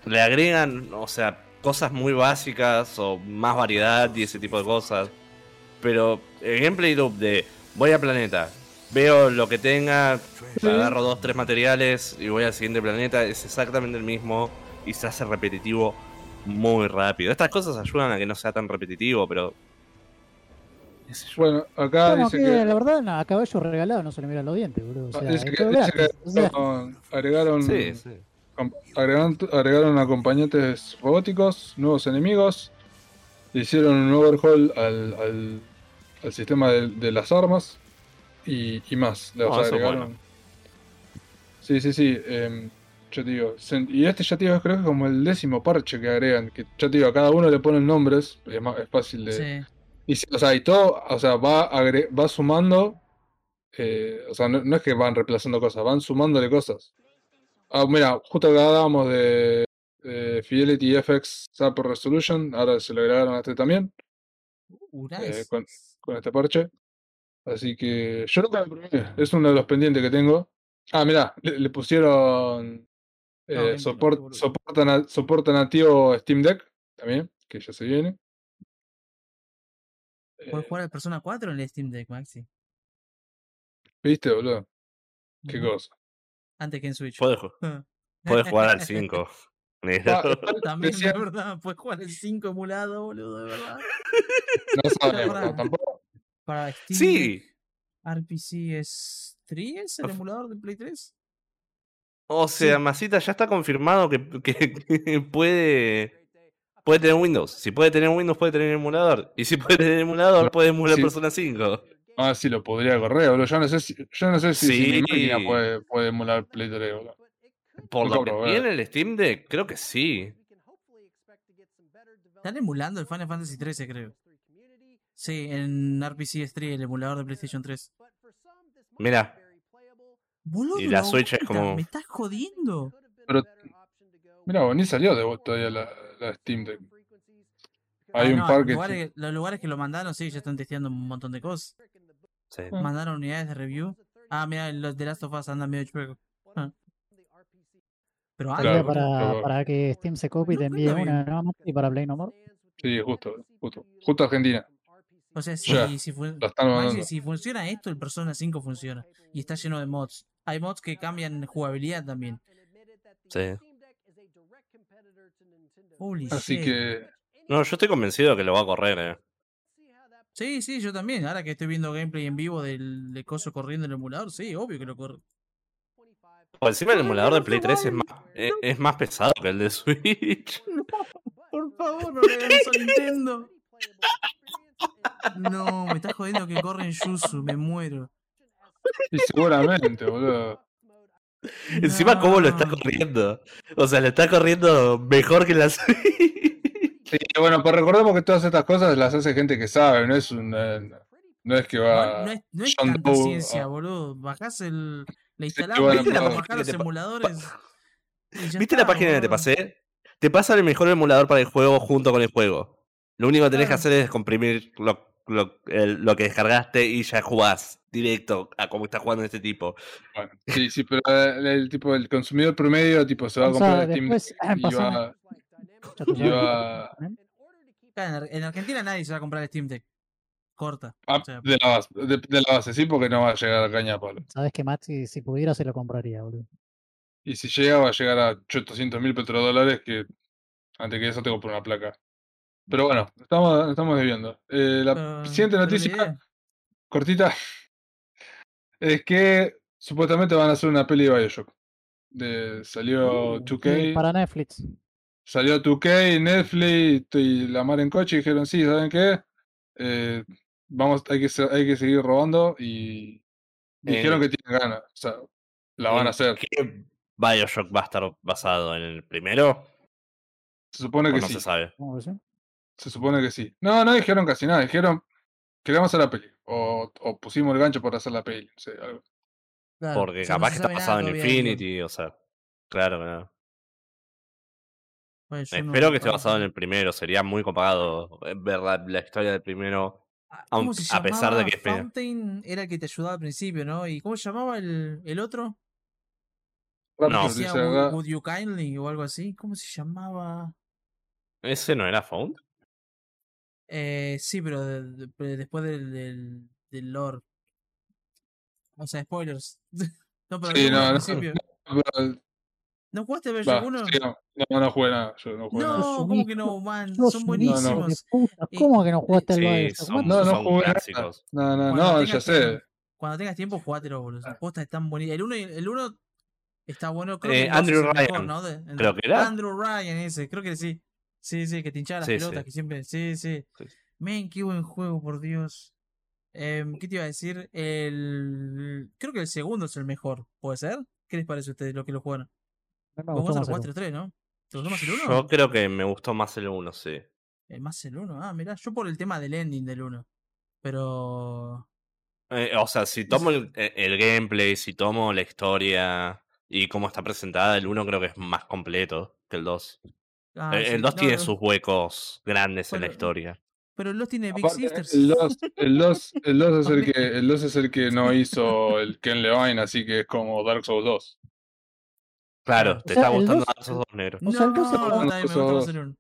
le agregan, o sea, cosas muy básicas o más variedad y ese tipo de cosas. Pero el gameplay loop de voy al planeta, veo lo que tenga, agarro dos, tres materiales y voy al siguiente planeta, es exactamente el mismo y se hace repetitivo muy rápido. Estas cosas ayudan a que no sea tan repetitivo, pero... Bueno, acá Bueno, dice que, que, la verdad, no, a caballo regalado no se le miran los dientes, boludo. O sea, dice es que- todo dice que gratis. O sea, agregaron, agregaron, Sí, sí. agregaron, agregaron acompañantes robóticos, nuevos enemigos, hicieron un overhaul al, al, al sistema de, de las armas y, y más. Le es agregaron. bueno. Sí, sí, sí. em, yo te digo, y este ya te digo, creo que es como el décimo parche que agregan, que ya te digo, a cada uno le ponen nombres, es, más, es fácil de... Sí. Y, o sea, y todo, o sea, va, agre- va sumando, eh, o sea, no, no es que van reemplazando cosas, van sumándole cosas. Ah, mira, justo hablábamos de, de Fidelity FX Zap Resolution, ahora se lo agregaron a este también, eh, con, con este parche. Así que yo nunca lo probé, es uno de los pendientes que tengo. Ah, mira, le, le pusieron eh, No, soport- soporta, na- soporta nativo Steam Deck también, que ya se viene. Puedes Eh, jugar al Persona 4 en el Steam Deck, Maxi. ¿Viste, boludo? Qué cosa. Antes que en Switch. Puedes, puedes jugar al 5. negro. Ah, igual También, de verdad, puedes jugar el 5 emulado, boludo, de verdad. No sabemos, tampoco. Para Steam Sí. Deck, RPC es 3, el Of- emulador de Play 3. O sea, Masita ya está confirmado que, que- que puede, puede tener Windows. Si puede tener Windows, puede tener emulador. Y si puede tener emulador, puede emular sí. Persona 5. Ah, sí, lo podría correr, boludo. Yo no sé si, yo no sé si, si mi Sí. máquina puede, puede emular Play 3, boludo. Por lo que tiene el Steam Deck, creo que sí. Están emulando el Final Fantasy 13, creo. Sí, en RPC 3, el emulador de PlayStation 3. Mira, Boludo, Y la Switch es como- Me estás jodiendo. Pero, mira, vos, ni salió de vos todavía la, la Steam Deck. Hay Ah, un no, par los que. lugares, los lugares que lo mandaron, sí, ya están testeando un montón de cosas. sí. Ah. Mandaron unidades de review. Ah, mira, los de Last of Us andan medio chueco. Ah. Pero Claro, para, pero- para que Steam se copie y te envíe una, ¿no? Y para Play No More. Sí, justo, justo. Justo Argentina. O sea, si, Ya, si, fun- Maxi, si funciona esto, el Persona 5 funciona. Y está lleno de mods. Hay mods que cambian jugabilidad también. Sí. Holy Así shit. que. No, yo estoy convencido que lo va a correr, eh. Sí, sí, yo también. Ahora que estoy viendo gameplay en vivo del de coso corriendo en el emulador, sí, obvio que lo corre. Por encima el emulador de Play 3 es más, es, es más pesado que el de Switch. Por favor, no le hagan eso a Nintendo. No, me estás jodiendo que corre en Yuzu, me muero. Y seguramente, boludo. Encima, ¿cómo lo está corriendo? O sea, lo está corriendo mejor que la Switch. Sí, bueno, pero recordemos que todas estas cosas las hace gente que sabe, no es un. eh, No es que va. no es, no es tanta Doe, ciencia, ah. boludo. Bajás el. La Sí, instalás, bueno, ¿viste? para bajar los ¿Qué te pa- emuladores. ¿Viste está, la página que te pasé? Te pasa el mejor emulador para el juego junto con el juego. Lo único que tenés que hacer es comprimir lo, lo- el- lo que descargaste y ya jugás directo a cómo está jugando este tipo. Bueno, sí, sí, pero el, el tipo, el consumidor promedio, tipo, se va a comprar el Steam Deck y va, y Claro, En en Argentina nadie se va a comprar el Steam Deck. Corta. a- O sea, de, la base, de, de la base, sí, porque no va a llegar a caña palo. Sabes que Maxi, si pudiera, se lo compraría, boludo. Y si llega, va a llegar a 800 mil petrodólares, que antes que eso tengo por una placa. Pero bueno, estamos, estamos desviando. Eh, la pero- siguiente noticia, cortita, es que supuestamente van a hacer una peli de Bioshock. De, salió 2K. Sí, para Netflix. Salió 2K, Netflix y la mar en coche y dijeron, sí, ¿saben qué? Eh, vamos, hay que, hay que seguir robando y dijeron Eh, que tienen ganas. O sea, la van ¿En a hacer. ¿Qué Bioshock va a estar basado en el primero? Se supone ¿O que no sí. se sabe? ¿Cómo que sí? Se supone que sí. No, no dijeron casi nada. Dijeron, queremos hacer la peli. O, o pusimos el gancho para hacer la peli. no sé, algo. claro, Porque o sea, no capaz que está basado en. Infinity, o sea. Claro, claro. Bueno, Espero no- que esté no- basado en el primero. Sería muy copado eh, ver la, la historia del primero. Ah, aun- ¿Cómo se a pesar de que Fountain era el que te ayudaba al principio, ¿no? ¿Y cómo se llamaba el, el otro? No. Dice "Would- Would You Kindly o algo así. ¿Cómo se llamaba? ¿Ese no era Found? Eh, sí, pero de- de- de- después del, del, del lore. O sea, spoilers. no, pero Sí, no, al no, principio. pero, ¿No jugaste va, Bioshock 1? sigamos. no, no jugué nada. Yo no jugué No, nada. Un ¿cómo que no, man? Son buenísimos. ¿Cómo que no jugaste al Sí, Bioshock? son- No, no son jugué nada. clásicos. No, no, Cuando no, ya tengas sé. tiempo- Cuando tengas tiempo, jugátelo, boludo. Posta están. El 1 el uno está bueno. Creo Eh, que Andrew es el mejor, Ryan, ¿no? De- creo que era. Andrew Ryan ese, creo que sí. Sí, sí, que te hinchaba las Sí, pelotas, sí. que siempre. Sí, sí. Sí. Men, qué buen juego, por Dios. Em, ¿Qué te iba a decir? El. Creo que el segundo es el mejor. ¿Puede ser? ¿Qué les parece a ustedes lo que lo jugaron? Vos gustó jugaste más el el 4 y 3, ¿no? ¿Te gustó más el 1? Yo creo que me gustó más el 1, sí. Eh, más el 1. Ah, mirá, yo por el tema del ending del 1. Pero. Eh, o sea, si tomo el, eh, el gameplay, si tomo la historia y cómo está presentada, el 1 creo que es más completo que el 2. Ah, el, sí, el 2 no, tiene no, sus huecos grandes en la Bueno, historia. Pero el 2 tiene Big Aparte, Sisters. el 2, el 2, el 2 es el que, el 2 es el que no hizo el Ken Levine, así que es como Dark Souls 2. Claro, te O sea, está gustando 2 Dark Souls 2 negro. O sea, el 2 no, está- también me gusta más el 1.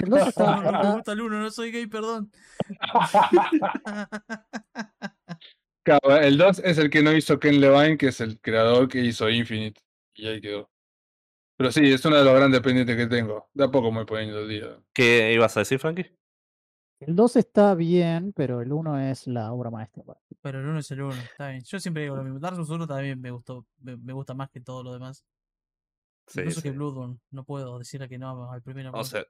El 2 está, No, no, me gusta el 1, no soy gay, perdón. Claro, el 2 es el que no hizo Ken Levine, que es el creador que hizo Infinite. Y ahí quedó. Pero sí, es uno de los grandes pendientes que tengo. De a poco me voy poniendo el día. ¿Qué ibas a decir, Frankie? el 2 está bien, pero el 1 es la obra maestra. Pero el 1 es el 1, está bien. Yo siempre digo lo mismo. Dark Souls 1 también me gustó, me, me gusta más que todo lo demás. Sí, Incluso sí. que Bloodborne. No puedo decirle que no al primero. O porque- sea,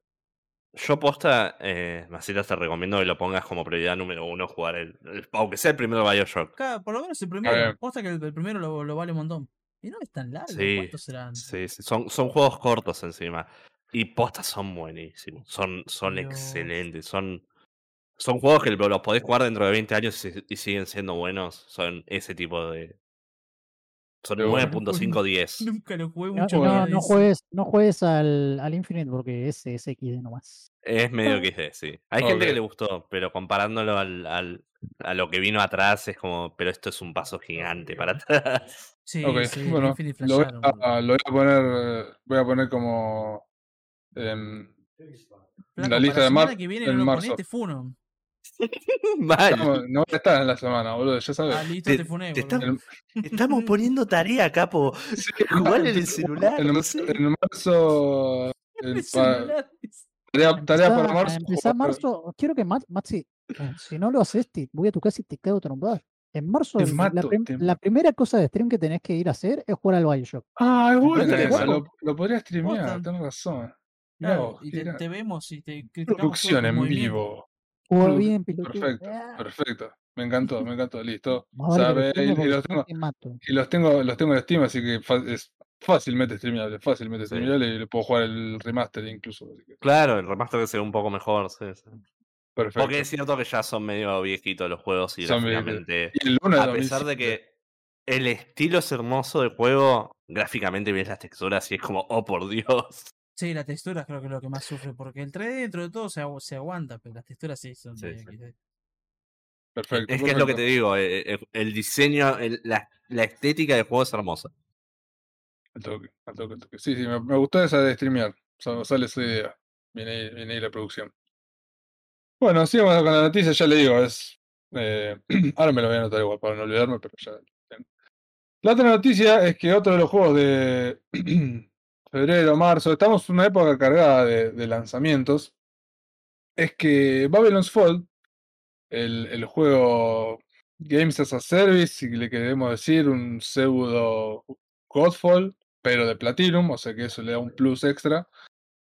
yo posta, eh, Masitas, te recomiendo que lo pongas como prioridad número uno jugar el, el- aunque sea el primero Bioshock. Claro, por lo menos el primero. Posta que el, el primero lo, lo vale un montón. Y no es tan largo. Sí, ¿Cuántos serán? Sí, sí, son, son juegos cortos encima. Y postas son buenísimos, son, son Dios. excelentes, son, son juegos que los podés jugar dentro de 20 años y, y siguen siendo buenos. Son ese tipo de... Son De bueno. 9.5, 10. Nunca lo jugué No, mucho. no, no juegues, no juegues al, al Infinite porque ese es XD nomás. Es medio XD, sí. Hay gente que le gustó, pero comparándolo al, al- a lo que vino atrás es como, pero esto es un paso gigante para atrás. Sí, Ok, sí, el bueno, lo voy, a, lo voy a poner, eh, voy a poner como Flaco, la lista de semana mar- que viene en no marzo. ponés, te funo. Mal. estamos- no voy a estar en la semana, boludo, ya sabes. Ah, listo, Te- te funé, te estamos- El- Estamos poniendo tarea, capo. sí, Jugar en el celular, En, no sé. en marzo, pa- celular. tarea, tarea Empezá- para marzo. empezá marzo. Quiero que Max- Maxi, eh, si no lo haces, te, voy a tu casa y te cago a trompadas. En marzo, el- la, mato, prim- te la primera cosa de stream que tenés que ir a hacer es jugar al Bioshock. Ah, es mal. lo, lo podría streamear, tenés razón. Claro, y te, vemos y te producción en vivo. Produ- bien, piloto. Perfecto, perfecto. Me encantó, me encantó, listo. vale y, y los tengo, te mato. y los tengo, los tengo en Steam, así que es fácilmente streameable, fácilmente Sí. streameable y le puedo jugar el remaster incluso. Claro, el remaster que se ve un poco mejor. Sí, sí. Perfecto. Porque es cierto que ya son medio viejitos los juegos y gráficamente, Y el 1 de a pesar de 2007. que el estilo es hermoso del juego. Gráficamente ves las texturas y es como, oh por Dios. Sí, la textura creo que es lo que más sufre, porque el 3D dentro de todo se, agu- se aguanta, pero las texturas sí son Sí. Perfecto. Es que es lo que te digo, eh, eh, el diseño, el- la, la estética del juego es hermosa. Al toque, al toque, al toque. Sí, sí, me, me gustó esa de streamear. Sa- Sale esa idea. Viene ahí, viene ahí la producción. Bueno, sigamos con la noticia, ya le digo, es. eh, ahora me lo voy a anotar igual para no olvidarme, pero ya. La otra noticia es que otro de los juegos de febrero, marzo, estamos en una época cargada de, lanzamientos. Es que Babylon's Fall, el juego Games as a Service, si le queremos decir, un pseudo Godfall, pero de Platinum, o sea que eso le da un plus extra,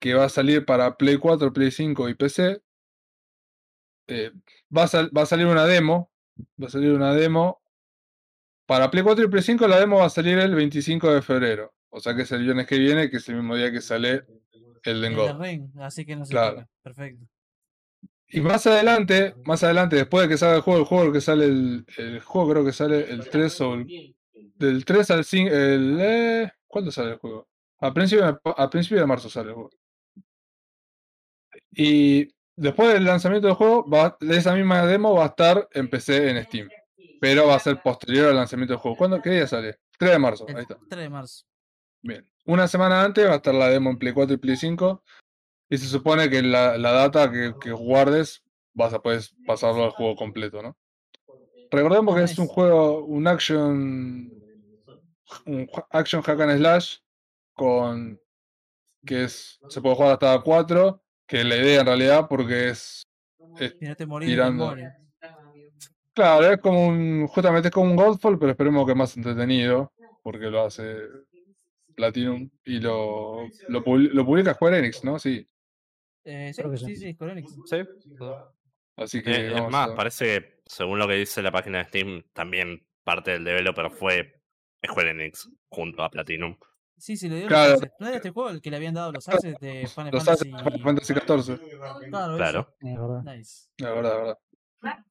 que va a salir para Play 4, Play 5 y PC. Eh, va, a va a salir una demo, va a salir una demo. Para Play 4 y Play 5 la demo va a salir el 25 de febrero, o sea que es el viernes que viene, que es el mismo día que sale el El de de God. Ring, así que no se Claro. toca. Perfecto. Y más adelante, más adelante, después de que salga el juego, el juego que sale el, el juego creo que sale el 3 o el, del 3 al 5, el, eh, ¿cuándo sale el juego? A principio, a principio de marzo sale el juego. Y después del lanzamiento del juego, va, esa misma demo va a estar en PC en Steam. Pero va a ser posterior al lanzamiento del juego. ¿Cuándo? ¿Qué día sale? 3 de marzo, El ahí está. 3 de marzo. Bien. Una semana antes va a estar la demo en Play 4 y Play 5. Y se supone que la, la data que, que guardes vas a poder pasarlo al juego completo, ¿no? Recordemos que es un juego, un action. Un action hack and slash con. que es. se puede jugar hasta 4. Que la idea en realidad, porque es. es- morís Tirando. claro, es como un. justamente es como un Godfall, pero esperemos que más entretenido. Porque lo hace Platinum y lo, lo, publi- lo publica Square Enix, ¿no? Sí. Eh, sí, sí. sí, sí, Square Enix. Sí. Así que Eh, es más, a- parece que, según lo que dice la página de Steam, también parte del developer fue Square Enix junto a Platinum. Sí, sí, le dio Claro. los assets. ¿No era este juego el que le habían dado los assets de Final los Fantasy? hace Final Fantasy XIV. Claro, Claro. Es verdad. Nice. La verdad, la verdad.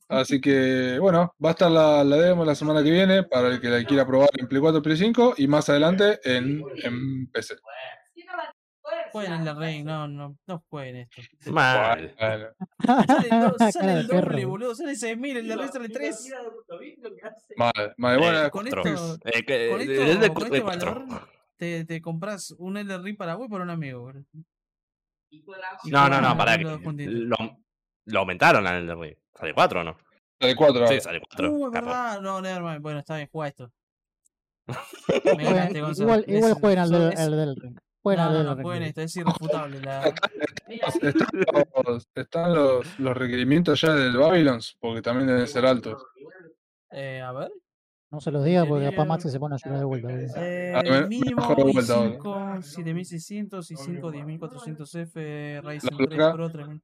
Así que, bueno, va a estar la, la demo la semana que viene para el que la quiera probar en Play 4, Play 5 y más adelante en, en PC. Jueguen el de Ring, no, no, no jueguen esto. Mal. Bueno, Sale, sale de el doble, boludo. Sale 6.000, el de Ring sale 3. mal, mal. Bueno, Eh, con esto- Eh, que- Con esto, de- con de este cuatro. valor, te, te compras un Elden Ring para vos y para un amigo, No, no, no, para que lo, lo aumentaron al Ring. ¿Sale 4 o no? de 4 Sí, sale 4. Uh, verdad. No, nevermind. Bueno, está bien, juega esto. Me ganaste, igual igual Es- jueguen al, del- es- del ring. Jueguen No, al no, del no, jueguen esto, es irrefutable. La... están, los, están los, los requerimientos ya del Babylons, porque también deben ser altos. Eh, a ver. No se los diga porque capaz Quería- Max se pone a llorar de vuelta. boludo. Eh, A ver, mínimo mejor de vuelta ahora. i5 7600 y 5 10400F Ryzen La 3 placa. Pro 3000.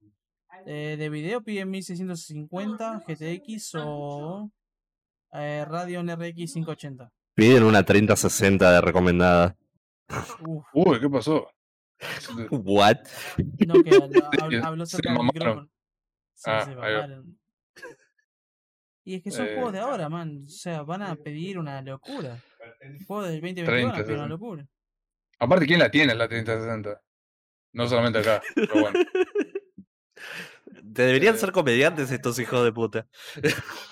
Eh, de video piden 1650 GTX o eh, Radeon RX 580. Piden una 3060 de recomendada. Uf, Uy, ¿qué pasó? What? no que se cerca del micrófono. Sí, Ah, se. Y es que son Eh. juegos de ahora, man. O sea, van a pedir una locura. Juegos del 2021 van a 30, pedir una 60. locura. Aparte, ¿quién la tiene la 3060? No solamente acá, pero bueno. Te deberían Eh. ser comediantes estos hijos de puta.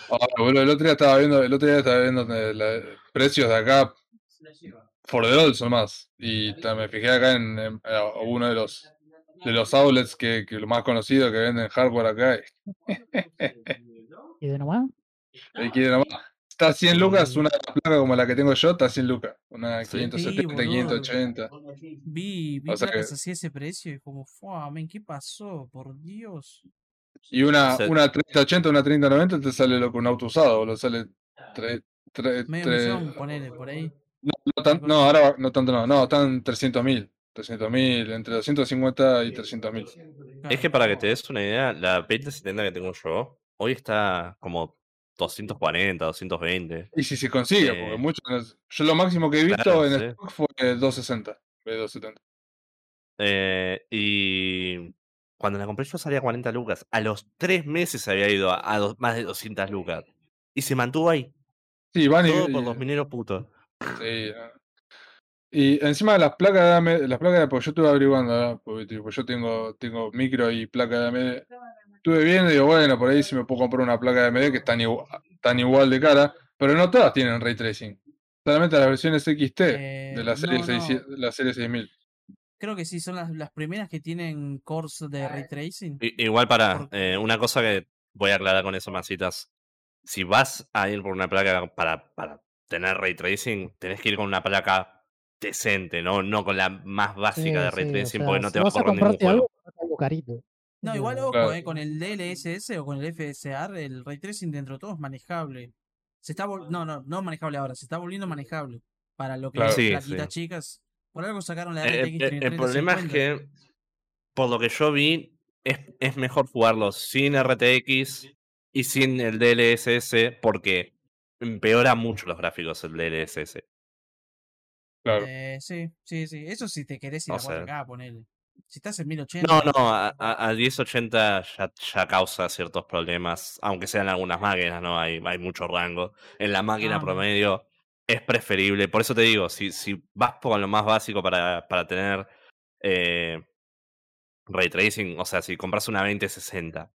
Ahora, boludo, el otro día estaba viendo, el otro día estaba viendo eh, la- precios de acá for the all son más. Y me fijé acá en, uno de los de los outlets que, que lo más conocido que venden hardware acá. ¿Y de nomás? Y quiere nomás. Está a 100 lucas, una placa como la que tengo yo, está a 100 lucas. Una Sí. 570, boludo. 580. Vi, vi O sea que- placas así ese precio y como, fuah, men, ¿qué pasó? Por Dios. Y una, Se- una 3080, una 3090 te sale lo que un auto usado, boludo. Sale tre- tre- Medio tre- millón, ponele por ahí. No, tan- no, ahora no tanto, no, no, están 300 mil. 300 mil, entre 250 y 300 mil. Es que para que te des una idea, la 2070 que tengo yo, hoy está como 240, 220. Y si se consigue, Eh, porque muchos. Yo lo máximo que he visto claro, en sí. stock fue 260. de 270. Eh, y cuando la compré yo salía 40 lucas. A los 3 meses había ido a, a dos- más de 200 lucas. Y se mantuvo ahí. Sí, van y, Todo por y- los mineros putos. sí. Y encima de las placas de AMD, las placas de porque yo estuve averiguando, ¿verdad? porque tipo, yo tengo, tengo micro y placa de AMD. Estuve viendo y digo, bueno, por ahí si me puedo comprar una placa de AMD que están igual, tan igual de cara, pero no todas tienen ray tracing. Solamente las versiones XT Eh, de la serie, no, 600 de la serie 6000. Creo que sí, son las, las primeras que tienen cores de ray tracing. I- Igual para eh, una cosa que voy a aclarar con eso, masitas. Si vas a ir por una placa para, para tener ray tracing, tenés que ir con una placa decente, no, no con la más básica Sí, de ray sí, o tracing, sea, porque no si te va a vas a correr ningún comprarte juego. algo, algo carito. No, igual ojo, Claro. eh, con el DLSS o con el FSR, el ray tracing dentro de todo es manejable. Se está vol- no, no, no manejable ahora, se está volviendo manejable. Para lo que Claro. es Sí, plaquitas sí. chicas. Por algo sacaron la Eh, RTX eh, el 3050. problema es que, por lo que yo vi, es, es mejor jugarlo sin RTX y sin el DLSS porque empeora mucho los gráficos el DLSS. Claro. Eh, sí, sí, sí. Eso si te querés ir O a sea- 4K, ponele. Si estás en 1080. No, no, a, a- a 1080 ya, ya causa ciertos problemas, aunque sean algunas máquinas, ¿no? Hay, hay mucho rango. En la máquina Ah, promedio es preferible. Por eso te digo, si, si vas por lo más básico para, para tener eh, ray tracing, o sea, si compras una 2060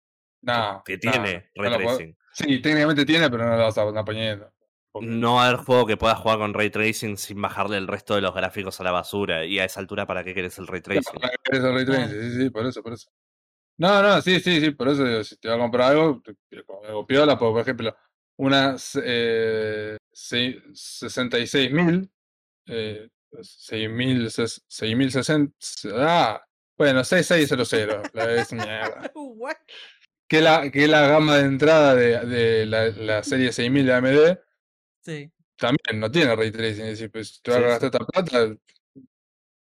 No, que tiene no ray tracing, Sí, técnicamente tiene, pero no lo vas a poniendo. Porque- no va a haber juego que puedas jugar con ray tracing sin bajarle el resto de los gráficos a la basura. Y a esa altura, ¿para qué querés el ray tracing? para que eso ray tracing, sí, sí, por eso, por eso. No, no, sí, sí, sí, por eso digo, si te vas a comprar algo, te- piola, porque, por ejemplo, una eh, seis- 66.000, eh, 6.000, ses- 6.060, ah, bueno, 6600, la es mierda. Que es la, que la gama de entrada de, de la, la serie 6000 de AMD, Sí. también no tiene ray tracing. Es decir, pues, si te vas a gastar esta plata,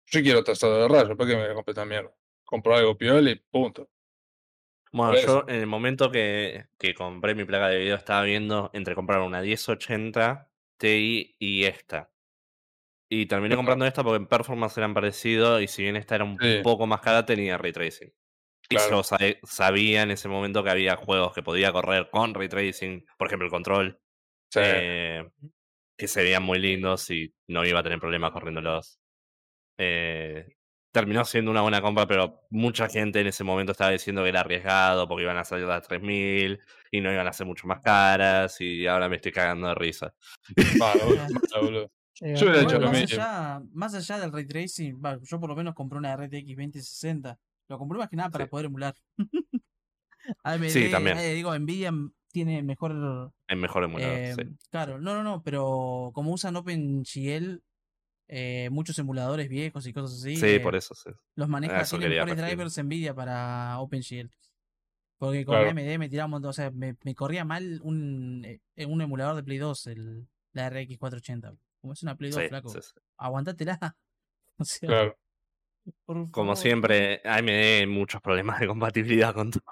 yo quiero trazado de rayos, ¿para qué me voy a comprar esta mierda? Compro algo piola y punto. Bueno, yo en el momento que, que compré mi placa de video estaba viendo entre comprar una 1080 Ti y esta. Y terminé comprando esta porque en performance eran parecidos y si bien esta era un Sí. poco más cara tenía ray tracing. Y yo sabía en ese momento que había juegos que podía correr con ray tracing, por ejemplo el control, Sí, eh, que se veían muy lindos y no iba a tener problemas corriéndolos. Eh, terminó siendo una buena compra, pero mucha gente en ese momento estaba diciendo que era arriesgado porque iban a salir las 3000 y no iban a ser mucho más caras y ahora me estoy cagando de risa. Llega Yo más, mismo. allá, más allá del ray tracing, yo por lo menos compré una RTX 2060. Lo compré más que nada para Sí. poder emular. AMD, Sí, también. eh, digo, Nvidia tiene mejor Es mejor emulador, Eh, sí. Claro, no, no, no, pero como usan OpenGL, eh, muchos emuladores viejos y cosas así, Sí, eh, por eso sí. los maneja, a eso tiene quería mejores drivers Nvidia para OpenGL. Porque con Claro. AMD me tiraba un montón, o sea, me, me corría mal un, eh, un emulador de Play 2, el, la RX 480. Como es una Play 2, Sí, flaco, sí, sí. aguantátela. O sea, Claro. Como siempre, AMD muchos problemas de compatibilidad con todo.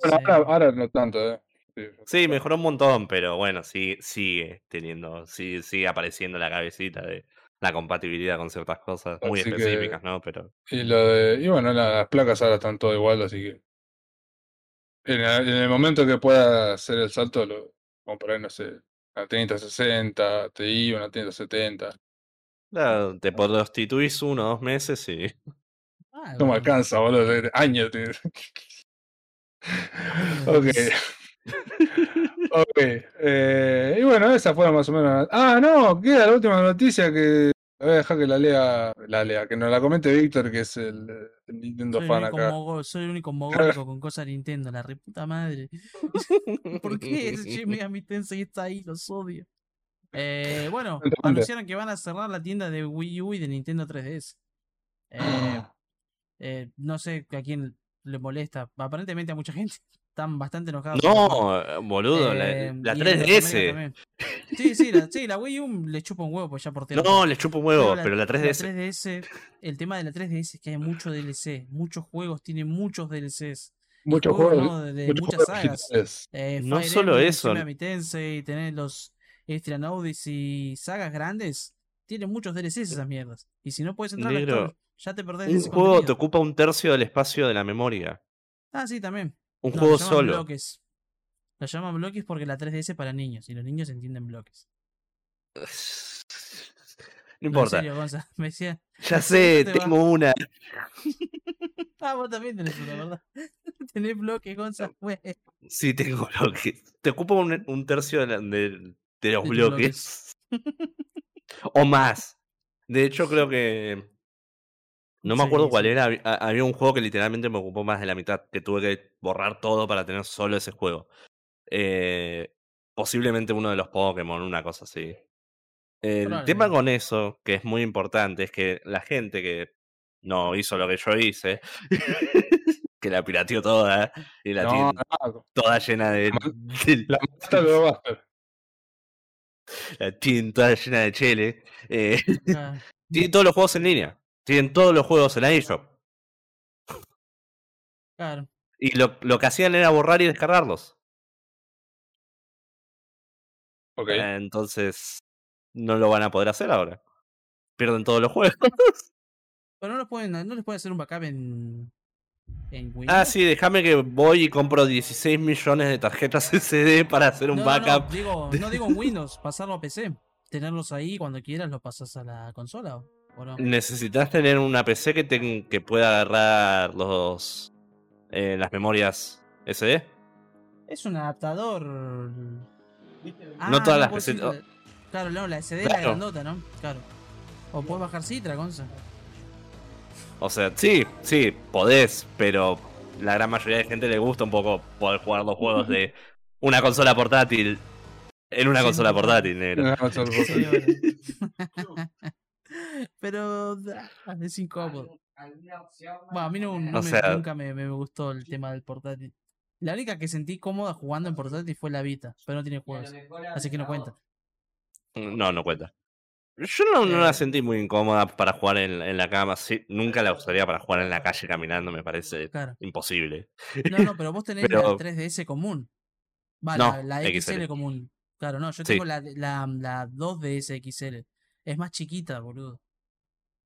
Bueno, ahora, ahora no tanto, ¿eh? Sí, Sí, mejoró un montón, pero bueno, sí, sigue teniendo, sí, sigue apareciendo la cabecita de la compatibilidad con ciertas cosas muy Así que- específicas, ¿no? Pero Y, lo de, y bueno, la- las placas ahora están todo igual, así que. En, el- en el momento que pueda hacer el salto, lo compraré, no sé, una 3060 Ti, una 3070. claro, te prostituís uno o dos meses y. Ah, No me alcanza, boludo, de- años. te- Ok. Ok. eh, y bueno, esa fue más o menos. Ah, no, queda la última noticia que. Voy a dejar que la lea, la lea, que nos la comente Víctor, que es el, el Nintendo Soy fan acá. mogol- soy el único mogólico con cosas de Nintendo, la reputa madre. ¿Por qué ese Shin Megami Tensei está ahí? Los odio. Eh, bueno, anunciaron que van a cerrar la tienda de Wii U y de Nintendo 3DS. Eh, eh, no sé a quién le molesta. Aparentemente a mucha gente. Están bastante enojados. No, boludo, la, Eh, la y en Latinoamérica 3DS. también. Sí, sí, la, sí, la Wii U le chupa un huevo, pues ya por No, le chupo un huevo, pero la 3DS. 3DS, el tema de la 3DS es que hay mucho DLC. Muchos juegos tienen muchos DLCs. Muchos juegos. ¿no? de, muchas juegos sagas. digitales. Eh, No Fire solo Emblem, eso. Tensei, tener los Estrian Odyssey y sagas grandes. Tienen muchos DLCs esas mierdas. Y si no puedes entrar al ya te perdés Un ese juego te ocupa un tercio del espacio de la memoria. Ah, sí, también. Un No, juego solo. bloques. Lo llaman bloques porque la 3DS es para niños y los niños entienden bloques. No en importa. serio, Gonza, me decía. Ya sé, te tengo una. Ah, vos también tenés una, ¿verdad? tenés bloques, Gonza. Sí, tengo bloques. Te ocupa un, un tercio de, la- de- de los tus bloques. o más. De hecho, creo que. No me Sí, acuerdo cuál sí. era. hab- ha- Había un juego que literalmente me ocupó más de la mitad. Que tuve que borrar todo para tener solo ese juego. Eh, posiblemente uno de los Pokémon, una cosa así. El tema con eso, que es muy importante, es que la gente que no hizo lo que yo hice, que la pirateó toda y la No, tiene no, toda llena de. La de- la la tienen toda llena de chele. eh, Ah, tienen todos los juegos en línea. Tienen todos los juegos en la eShop. claro. Y lo, lo que hacían era borrar y descargarlos. Ok. Eh, Entonces, no lo van a poder hacer ahora. Pierden todos los juegos. Pero no, los pueden, no les pueden hacer un backup en. En Windows. Ah, sí, déjame que voy y compro 16 millones de tarjetas SD para hacer un no, backup. No, digo, no digo en Windows, pasarlo a PC. Tenerlos ahí cuando quieras los pasas a la consola. ¿O no? Necesitas tener una PC que, te- que pueda agarrar los eh, las memorias SD. Es un adaptador. No todas las PC la- Claro, no, la SD es la Claro. grandota, ¿no? Claro. O puedes bajar Citra, Gonza. O sea, sí, sí, podés, pero la gran mayoría de gente le gusta un poco poder jugar los juegos de una consola portátil en una Sí, consola no, portátil, negro. No, solo por- Sí, bueno. Pero ah, es incómodo. Bueno, a mí no, no O me- sea- nunca me, me gustó el tema del portátil. La única que sentí cómoda jugando en portátil fue la Vita, pero no tiene juegos. Así que no cuenta. No, no cuenta. Yo no, no la Eh. sentí muy incómoda para jugar en, en la cama. Sí, nunca la usaría para jugar en la calle caminando, me parece Claro. imposible. No, no, pero vos tenés la Pero- 3DS común. Va, No, la, la XL. XL común. Claro, no, yo Sí. tengo la, la, la 2DS XL. Es más chiquita, boludo.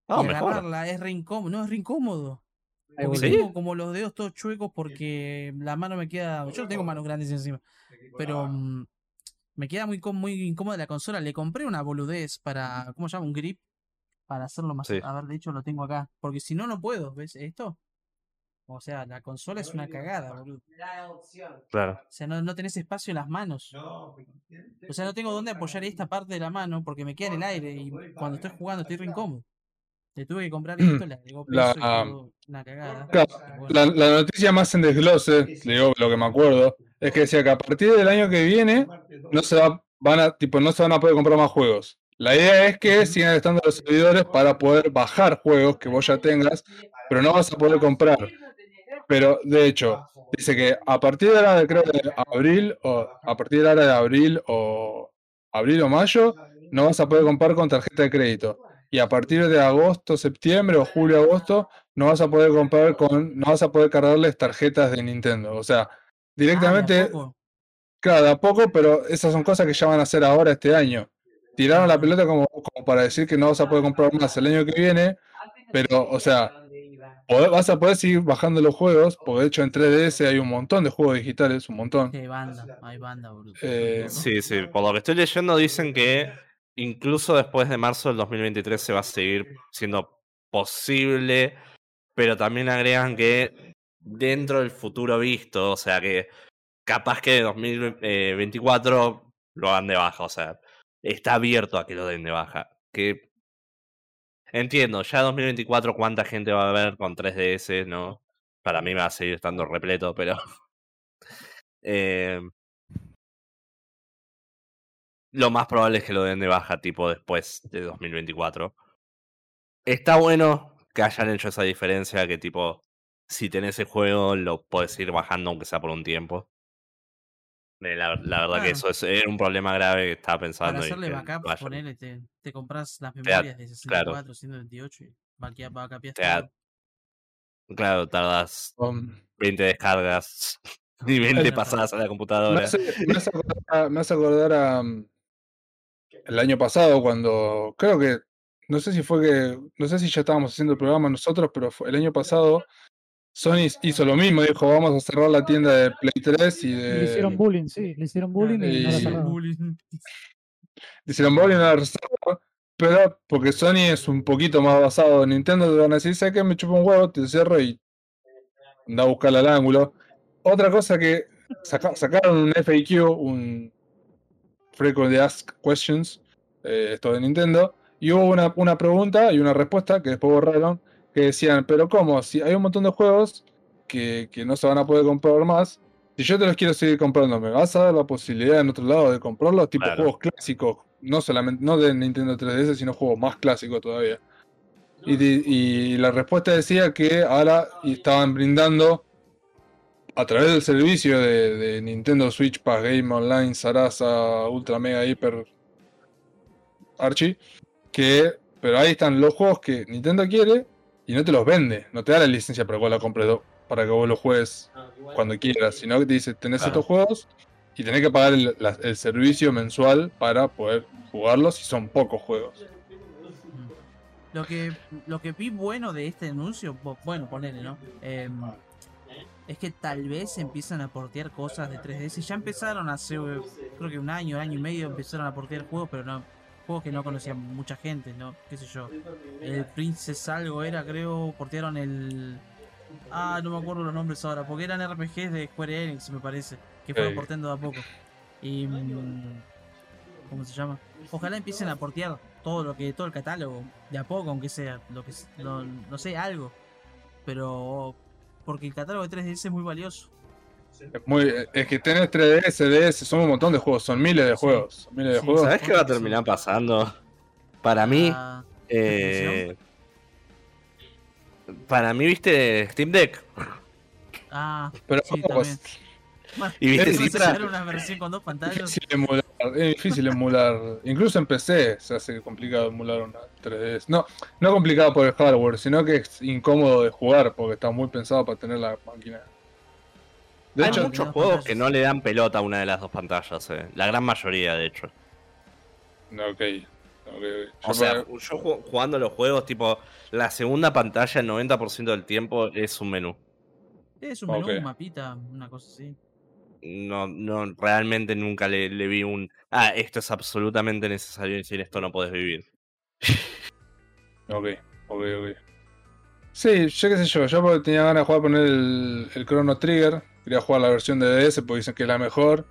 No, y agarrarla es re incómodo. No, es re incómodo. Porque ¿Sí? tengo como los dedos todos chuecos porque la mano me queda. Yo tengo manos grandes encima. Pero mm, me queda muy, muy incómoda la consola. Le compré una boludez para. ¿Cómo se llama? Un grip. Para hacerlo más. Sí. A ver, de hecho lo tengo acá. Porque si no, no puedo. ¿Ves esto? O sea, la consola es una cagada, boludo. Claro. O sea, no, no tenés espacio en las manos. O sea, no tengo dónde apoyar esta parte de la mano porque me queda en el aire y cuando estoy jugando estoy re incómodo. Le tuve que comprar esto, le peso La- y quedó una cagada. Claro, bueno. La, la noticia más en desglose, le digo lo que me acuerdo, es que decía que a partir del año que viene no se va, van a, tipo, no se van a poder comprar más juegos. La idea es que sigan estando los servidores para poder bajar juegos que vos ya tengas, pero no vas a poder comprar. Pero de hecho, dice que a partir de ahora de, creo de abril o a partir de ahora de abril o abril o mayo no vas a poder comprar con tarjeta de crédito. Y a partir de agosto, septiembre o julio, agosto no vas a poder comprar con, no vas a poder cargarles tarjetas de Nintendo. O sea, Ah, ¿de a directamente, poco? claro, de a poco, pero esas son cosas que ya van a hacer ahora este año. Tiraron la pelota como, como para decir que no vas a poder comprar más el año que viene, pero, o sea, poder- vas a poder seguir bajando los juegos, porque de hecho en 3DS hay un montón de juegos digitales, un montón. Sí, hay banda, hay banda, boludo. Eh, Sí, sí. Por lo que estoy leyendo, dicen que incluso después de marzo del 2023 se va a seguir siendo posible, pero también agregan que dentro del futuro visto, o sea que capaz que de 2024 lo hagan de baja, o sea, está abierto a que lo den de baja. Que entiendo, ya 2024 cuánta gente va a haber con 3DS, ¿no? Para mí va a seguir estando repleto, pero... eh, lo más probable es que lo den de baja tipo después de 2024. Está bueno que hayan hecho esa diferencia, que tipo, si tenés el juego lo puedes ir bajando aunque sea por un tiempo. Eh, La, la verdad que Claro. eso es, era un problema grave que estaba Para pensando. y hacerle backup, ponele, te, te compras las memorias de claro. 64, 128 y backup- todo. Claro, tardas um, 20 descargas y 20 Bueno, pasadas a la me, computadora. hace, me hace acordar, a- me hace acordar a um, el año pasado cuando creo que no sé si fue que no sé si ya estábamos haciendo el programa nosotros, pero fue el año pasado Sony hizo lo mismo, dijo vamos a cerrar la tienda de Play 3 y de... Le hicieron bullying, sí, le hicieron bullying y, y- no la Sí. cerraron. Bullying. Hicieron bullying a la reserva, pero porque Sony es un poquito más basado en Nintendo, te van a decir, ¿sabes qué? Me chupa un huevo, te cierro y anda a buscarla al ángulo. Otra cosa que saca- sacaron un FAQ, un Frequently Asked Questions, eh, esto de Nintendo, y hubo una, una pregunta y una respuesta que después borraron, que decían, pero ¿cómo? Si hay un montón de juegos que, que no se van a poder comprar más, si yo te los quiero seguir comprando, ¿me vas a dar la posibilidad en otro lado de comprarlos? Tipo Claro. juegos clásicos, no solamente, no de Nintendo 3DS, sino juegos más clásicos todavía. Y, y la respuesta decía que ahora estaban brindando a través del servicio de, de Nintendo Switch Pass Game Online, Sarasa, Ultra Mega Hyper Archie, que pero ahí están los juegos que Nintendo quiere y no te los vende, no te da la licencia para que vos la compres do- para que vos los juegues cuando quieras, sino que te dice tenés Claro. estos juegos y tenés que pagar el, la- el servicio mensual para poder jugarlos y son pocos juegos. Lo que, lo que vi bueno de este anuncio, bueno, ponele, ¿no? Em, es que tal vez empiezan a portear cosas de 3DS. Ya empezaron hace, creo que un año, año y medio, empezaron a portear juegos, pero no. Juegos que no conocía mucha gente, ¿no? ¿Qué sé yo? El Princess algo era, creo, portearon el. Ah, no me acuerdo los nombres ahora, porque eran RPGs de Square Enix, me parece, que fueron Ok. porteando de a poco. Y. mm, ¿Cómo se llama? Ojalá empiecen a portear todo lo que todo el catálogo de a poco aunque sea lo que no, no sé algo pero porque el catálogo de 3DS es muy valioso muy, es que tenés 3DS, DS, son un montón de juegos, son miles de juegos, son miles de Sí, juegos. ¿Sabes qué va a terminar pasando? Para mí, Ah, eh, para mí, viste, Steam Deck. ah Pero sí, también. Y viste, Es ¿vas a Citra, sacar una versión con dos pantallas difícil emular, es difícil emular. Incluso en PC se hace complicado emular una 3DS. No, no complicado por el hardware, sino que es incómodo de jugar porque está muy pensado para tener la máquina. De hay hecho, muchos juegos que no le dan pelota a una de las dos pantallas. eh. La gran mayoría, de hecho. no, ok. ok, ok. O Yo sea, yo ju- jugando los juegos, tipo, la segunda pantalla, el 90% del tiempo es un menú. es un menú Ok. un mapita una cosa así No, no, realmente nunca le, le vi un. Ah, esto es absolutamente necesario y sin esto no podés vivir. Ok, ok, ok. Sí, yo qué sé yo, yo tenía ganas de jugar poner el, el Chrono Trigger, quería jugar la versión de DS porque dicen que es la mejor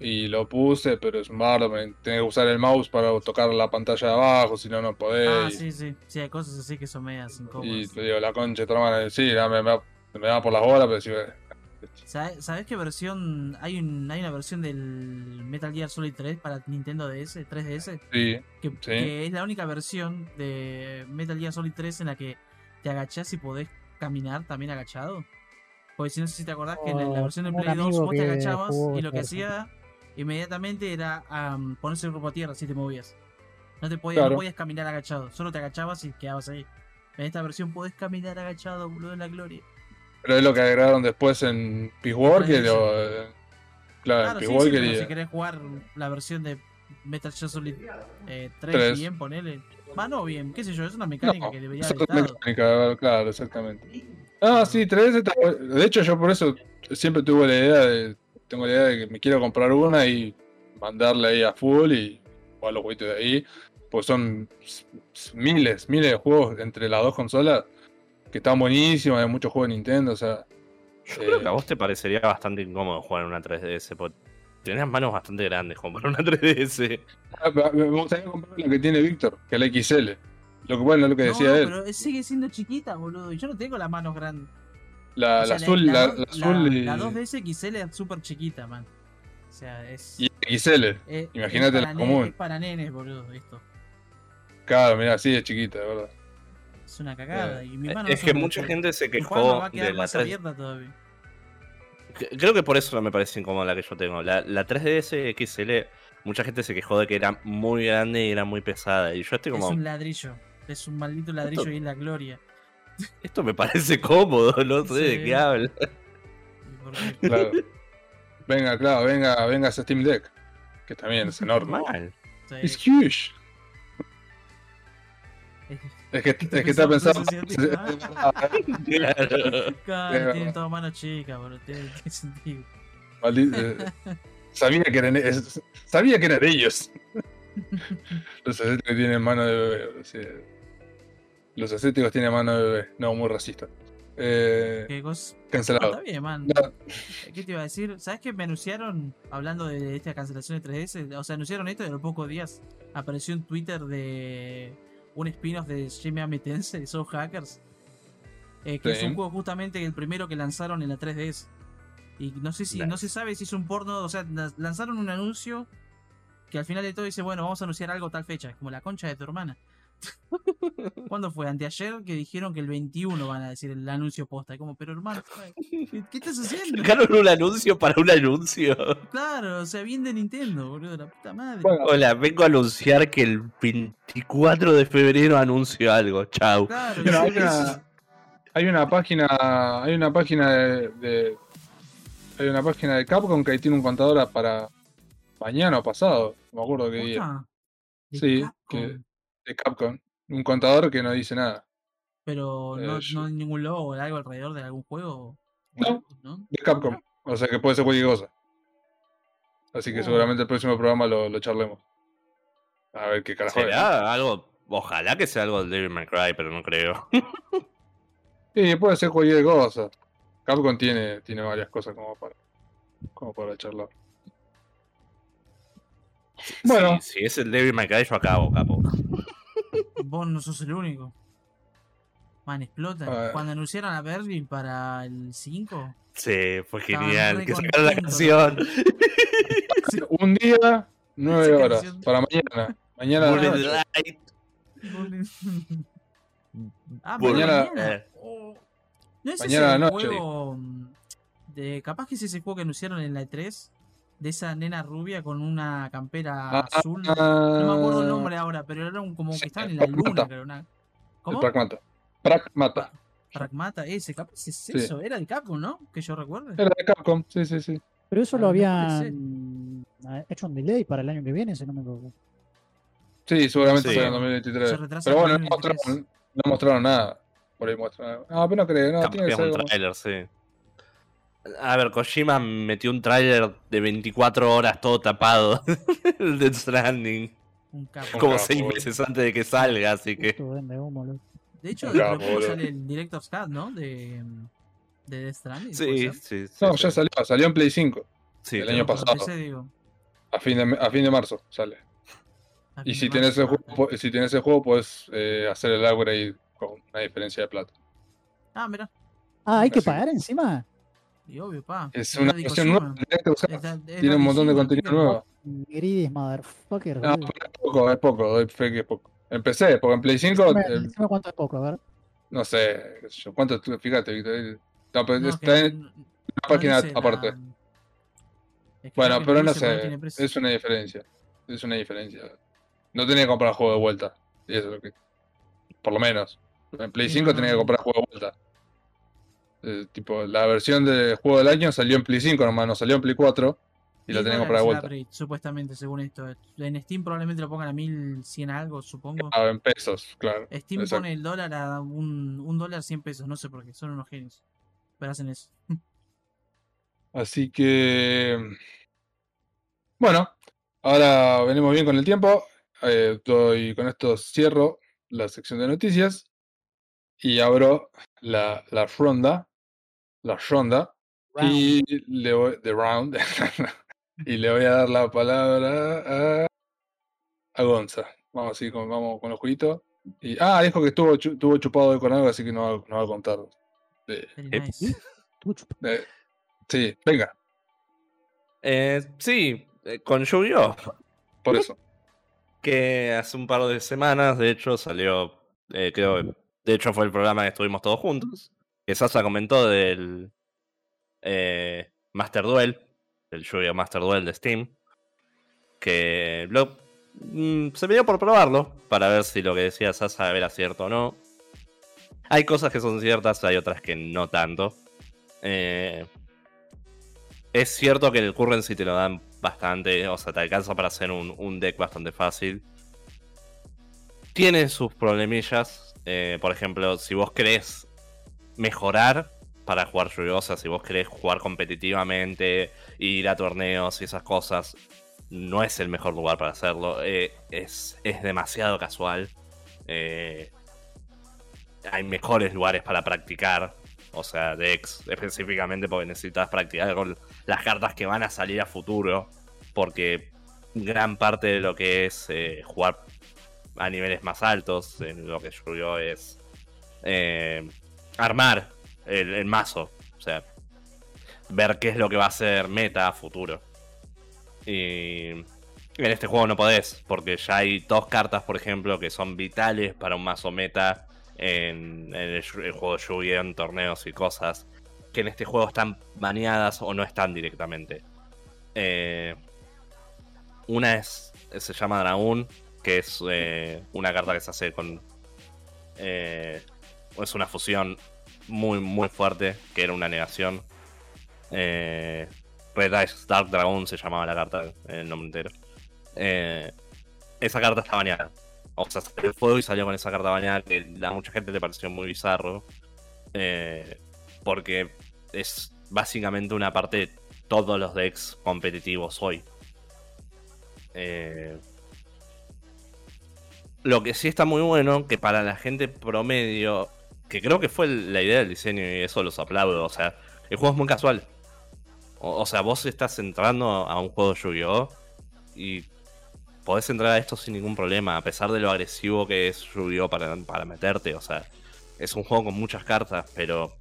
y lo puse, pero es un bardo, tenés que usar el mouse para tocar la pantalla de abajo, si no, no podés. ah y- sí sí sí hay cosas así que son medias y, incómodas te digo, la concha de tu hermana, sí, me, me, me da por las bolas, pero sí, eh, ¿Sabe- ¿Sabes qué versión? Hay, un, hay una versión del Metal Gear Solid 3 para Nintendo DS, 3DS, sí, que, Sí. que es la única versión de Metal Gear Solid 3 en la que te agachás y podés caminar también agachado. Porque si no sé si te acordás que en la Oh, versión de Play 2 amigo vos te agachabas y lo que hacía inmediatamente era ponerse el grupo a tierra si te movías. No te podías, Claro. no podías caminar agachado, solo te agachabas y quedabas ahí. En esta versión podés caminar agachado, boludo, en la gloria. pero es lo que agregaron después en Peace Walker, o, eh, claro, en Claro, Peace sí, sí, Walker pero y- si querés jugar la versión de Metal Gear Solid eh, 3 Tres. bien, ponele. Va, no bien, qué sé yo, es una mecánica No, que debería haber estado. mecánica, claro, exactamente. Ah, sí, 3DS está bu- De hecho, yo por eso siempre tuve la idea de. Tengo la idea de que me quiero comprar una y mandarla ahí a full y jugar los jueguitos de ahí. Pues son miles, miles de juegos entre las dos consolas que están buenísimos. Hay muchos juegos de Nintendo, o sea. Yo creo Eh. que a vos te parecería bastante incómodo jugar en una 3DS. Porque tenés manos bastante grandes como para una 3DS. ah, Me gustaría comprar la que tiene Víctor, que es la XL. Lo que bueno, lo que decía no, él. pero sigue siendo chiquita, boludo. Y yo no tengo las manos grandes. La, O sea, la azul, la, dos- la azul y, la 2DS XL es súper chiquita, man. O sea, es. y XL. es- imagínate es la común. Es para nenes, boludo, esto. Claro, mira, así de chiquita, de verdad. Es una cagada. Y mi mano Eh, es que mucha gente se quejó va a quedar de la más 3 abierta todavía. Creo que por eso no me parece incómoda la que yo tengo. La, la 3DS XL, mucha gente se quejó de que era muy grande y era muy pesada. Y yo estoy Es como, un ladrillo. Es un maldito ladrillo Esto- y es la gloria. esto me parece cómodo, no sé de qué habla. Claro. venga, claro, venga, venga ese Steam Deck. Que también es enorme. Normal. Sí. Es huge. Es que, es que está pensado. Claro. Verdad. todas manos chicas, bro. Tiene, tiene sentido. Eh, sabía que eran es- sabía que eran ellos. Los asiáticos tienen mano de bebé. sí. Los asiáticos tienen mano de bebé. No, muy racista. Eh, ¿Qué cosa? Ah, cancelado. está bien, man. No, ¿Qué te iba a decir? ¿Sabes qué me anunciaron hablando de esta cancelación de 3DS? O sea, anunciaron esto y a los pocos días apareció en Twitter de un spin-off de Shin Megami Tensei, de Soul Hackers. eh, que es un juego justamente el primero que lanzaron en la 3DS. Y no sé si, no se sabe si es un porno, o sea, la- lanzaron un anuncio que al final de todo dice, bueno, vamos a anunciar algo tal fecha, como la concha de tu hermana. ¿Cuándo fue? Anteayer que dijeron que el 21 van a decir el anuncio posta. Y como, pero hermano, ¿qué, qué estás haciendo? Sacaron un anuncio para un anuncio. Claro, o sea, bien de Nintendo, boludo, la puta madre. Bueno, Hola, vengo a anunciar que el 24 de febrero anuncio algo. Chau. claro, hay una, hay una página, hay una página de, de- hay una página de Capcom que tiene un contador para mañana o pasado, no me acuerdo qué día, Sí, Capcom. que- de Capcom, un contador que no dice nada, Pero no, Eh, yo- no hay ningún logo o algo alrededor de algún juego. No. ¿no? de Capcom, o sea que puede ser cualquier cosa. Así que Oh. seguramente el próximo programa lo, lo charlemos. A ver qué carajo es. ¿Será algo? Ojalá que sea algo del Devil May Cry, pero no creo. Sí, puede ser cualquier cosa. Capcom tiene, tiene varias cosas como para, como para charlar. Bueno. Si, si es el Devil May Cry, yo acabo, capo. Vos no sos el único. Man, explota. Cuando anunciaron a Berlin para el 5, Sí, fue genial. Que sacaron la canción. Un día, nueve horas. canción. Para mañana. Mañana. Bullet noche. Light. ah, Bullet- Mañana- mañana. eh, Oh. ¿No es Mañana ese noche. juego mm, de capaz que es ese juego que anunciaron en la E3 de esa nena rubia con una campera Ah, azul? No me acuerdo el nombre ahora, pero era un, como sí, que estaban el en la luna, Pragmata. creo. Una... El ¿Cómo? Pragmata. Pragmata. Pragmata, ese, capaz es Sí. eso, era de Capcom, ¿no? Que yo recuerde. Era de Capcom, sí, sí, sí. Pero eso Ah, lo no puede habían hecho un delay para el año que viene, si no me equivoco. Sí, seguramente Sí. sale en 2023. Se retrasa Pero en bueno, no 2023. mostraron, no mostraron nada. Por ahí muestran. No, pero no creo, no, tiene que ser un como- tráiler, sí. A ver, Kojima metió un tráiler de 24 horas todo tapado. el Death Stranding. Un capo. Como seis meses antes de que salga, así que. De hecho, de boludo. sale el Director's Cut, ¿no? De, de Death Stranding. ¿puede Sí, sí, sí. No, sí. ya salió, salió en Play 5. Sí, el año pasado. PC, digo, A fin de, a fin de marzo sale. Y si tienes, el juego, po- si tienes el juego, puedes eh, hacer el upgrade con una diferencia de plata. Ah, mira. Ah, hay que pagar encima. Y obvio, pa. Es una versión nueva. Tiene un montón de contenido nuevo. Gridis, motherfucker. No, es poco, es poco, doy fe que es poco. Empecé, porque en Play 5, Decime, eh, decime cuánto es poco, a ver. no sé, yo, ¿cuánto? Fíjate, Víctor, no, pero No, está en no- una no página aparte. Es que Bueno, pero no sé, es una diferencia. Es una diferencia. No tenía que comprar el juego de vuelta. Y eso es lo que. Por lo menos. En Play Sí, 5 no, tenía que comprar el juego de vuelta. Eh, tipo, la versión de juego del año salió en Play 5 nomás, no salió en Play 4. Y la 10 tenía que comprar de dólares el vuelta. supuestamente, según esto. En Steam probablemente lo pongan a 1100 algo, supongo. Ah, en pesos, claro. Steam exacto. pone el dólar a un, un dólar 100 pesos, no sé por qué, son unos genios. Pero hacen eso. Así que. Bueno, ahora venimos bien con el tiempo. Eh, doy, con esto cierro la sección de noticias y abro la, la ronda. La ronda. Y le voy. The round. y le voy a dar la palabra a. A Gonza. Vamos así, con, vamos con los jueguitos. Y, ah, dijo que estuvo, estuvo chupado hoy con algo, así que no, va- no va a contar. De- Eh, nice. De- sí, venga, Eh, sí, eh, con Yu-Gi-Oh! por eso. que hace un par de semanas, de hecho, salió, eh, creo, de hecho fue el programa que estuvimos todos juntos, que Sasa comentó del eh, Master Duel, del Yu-Gi-Oh! Master Duel de Steam, que lo, mm, se por probarlo, para ver si lo que decía Sasa era cierto o no. Hay cosas que son ciertas, hay otras que no tanto. Eh, es cierto que el currency te lo dan bastante, o sea, te alcanza para hacer un, deck bastante fácil. tiene sus problemillas. eh, por ejemplo, si vos querés mejorar para jugar yu sea, si vos querés jugar competitivamente, ir a torneos y esas cosas, no es el mejor lugar para hacerlo. eh, es, es demasiado casual. eh, hay mejores lugares para practicar. O sea, Dex específicamente porque necesitas practicar con las cartas que van a salir a futuro. Porque gran parte de lo que es eh, jugar a niveles más altos, en lo que yo es armar el, mazo. O sea, ver qué es lo que va a ser meta a futuro. Y en este juego no podés, porque ya hay dos cartas, por ejemplo, que son vitales para un mazo meta en, en el, juego de Yu-Gi-Oh! en torneos y cosas, que en este juego están baneadas o no están directamente. Eh, una es se llama Dragoon, que es eh, una carta que se hace con. eh, es una fusión muy, muy fuerte, que era una negación. Eh, Red Eyes Dark Dragon se llamaba la carta, el nombre entero. Eh, esa carta está baneada. O sea, salió el fuego y salió con esa carta baneada que a mucha gente le pareció muy bizarro. eh, porque es básicamente una parte de todos los decks competitivos hoy. Eh, lo que sí está muy bueno, que para la gente promedio, que creo que fue la idea del diseño y eso los aplaudo, o sea, el juego es muy casual. O, sea, vos estás entrando a un juego de Yu-Gi-Oh! y podés entrar a esto sin ningún problema, a pesar de lo agresivo que es Yu-Gi-Oh! Para, para meterte, o sea, es un juego con muchas cartas, pero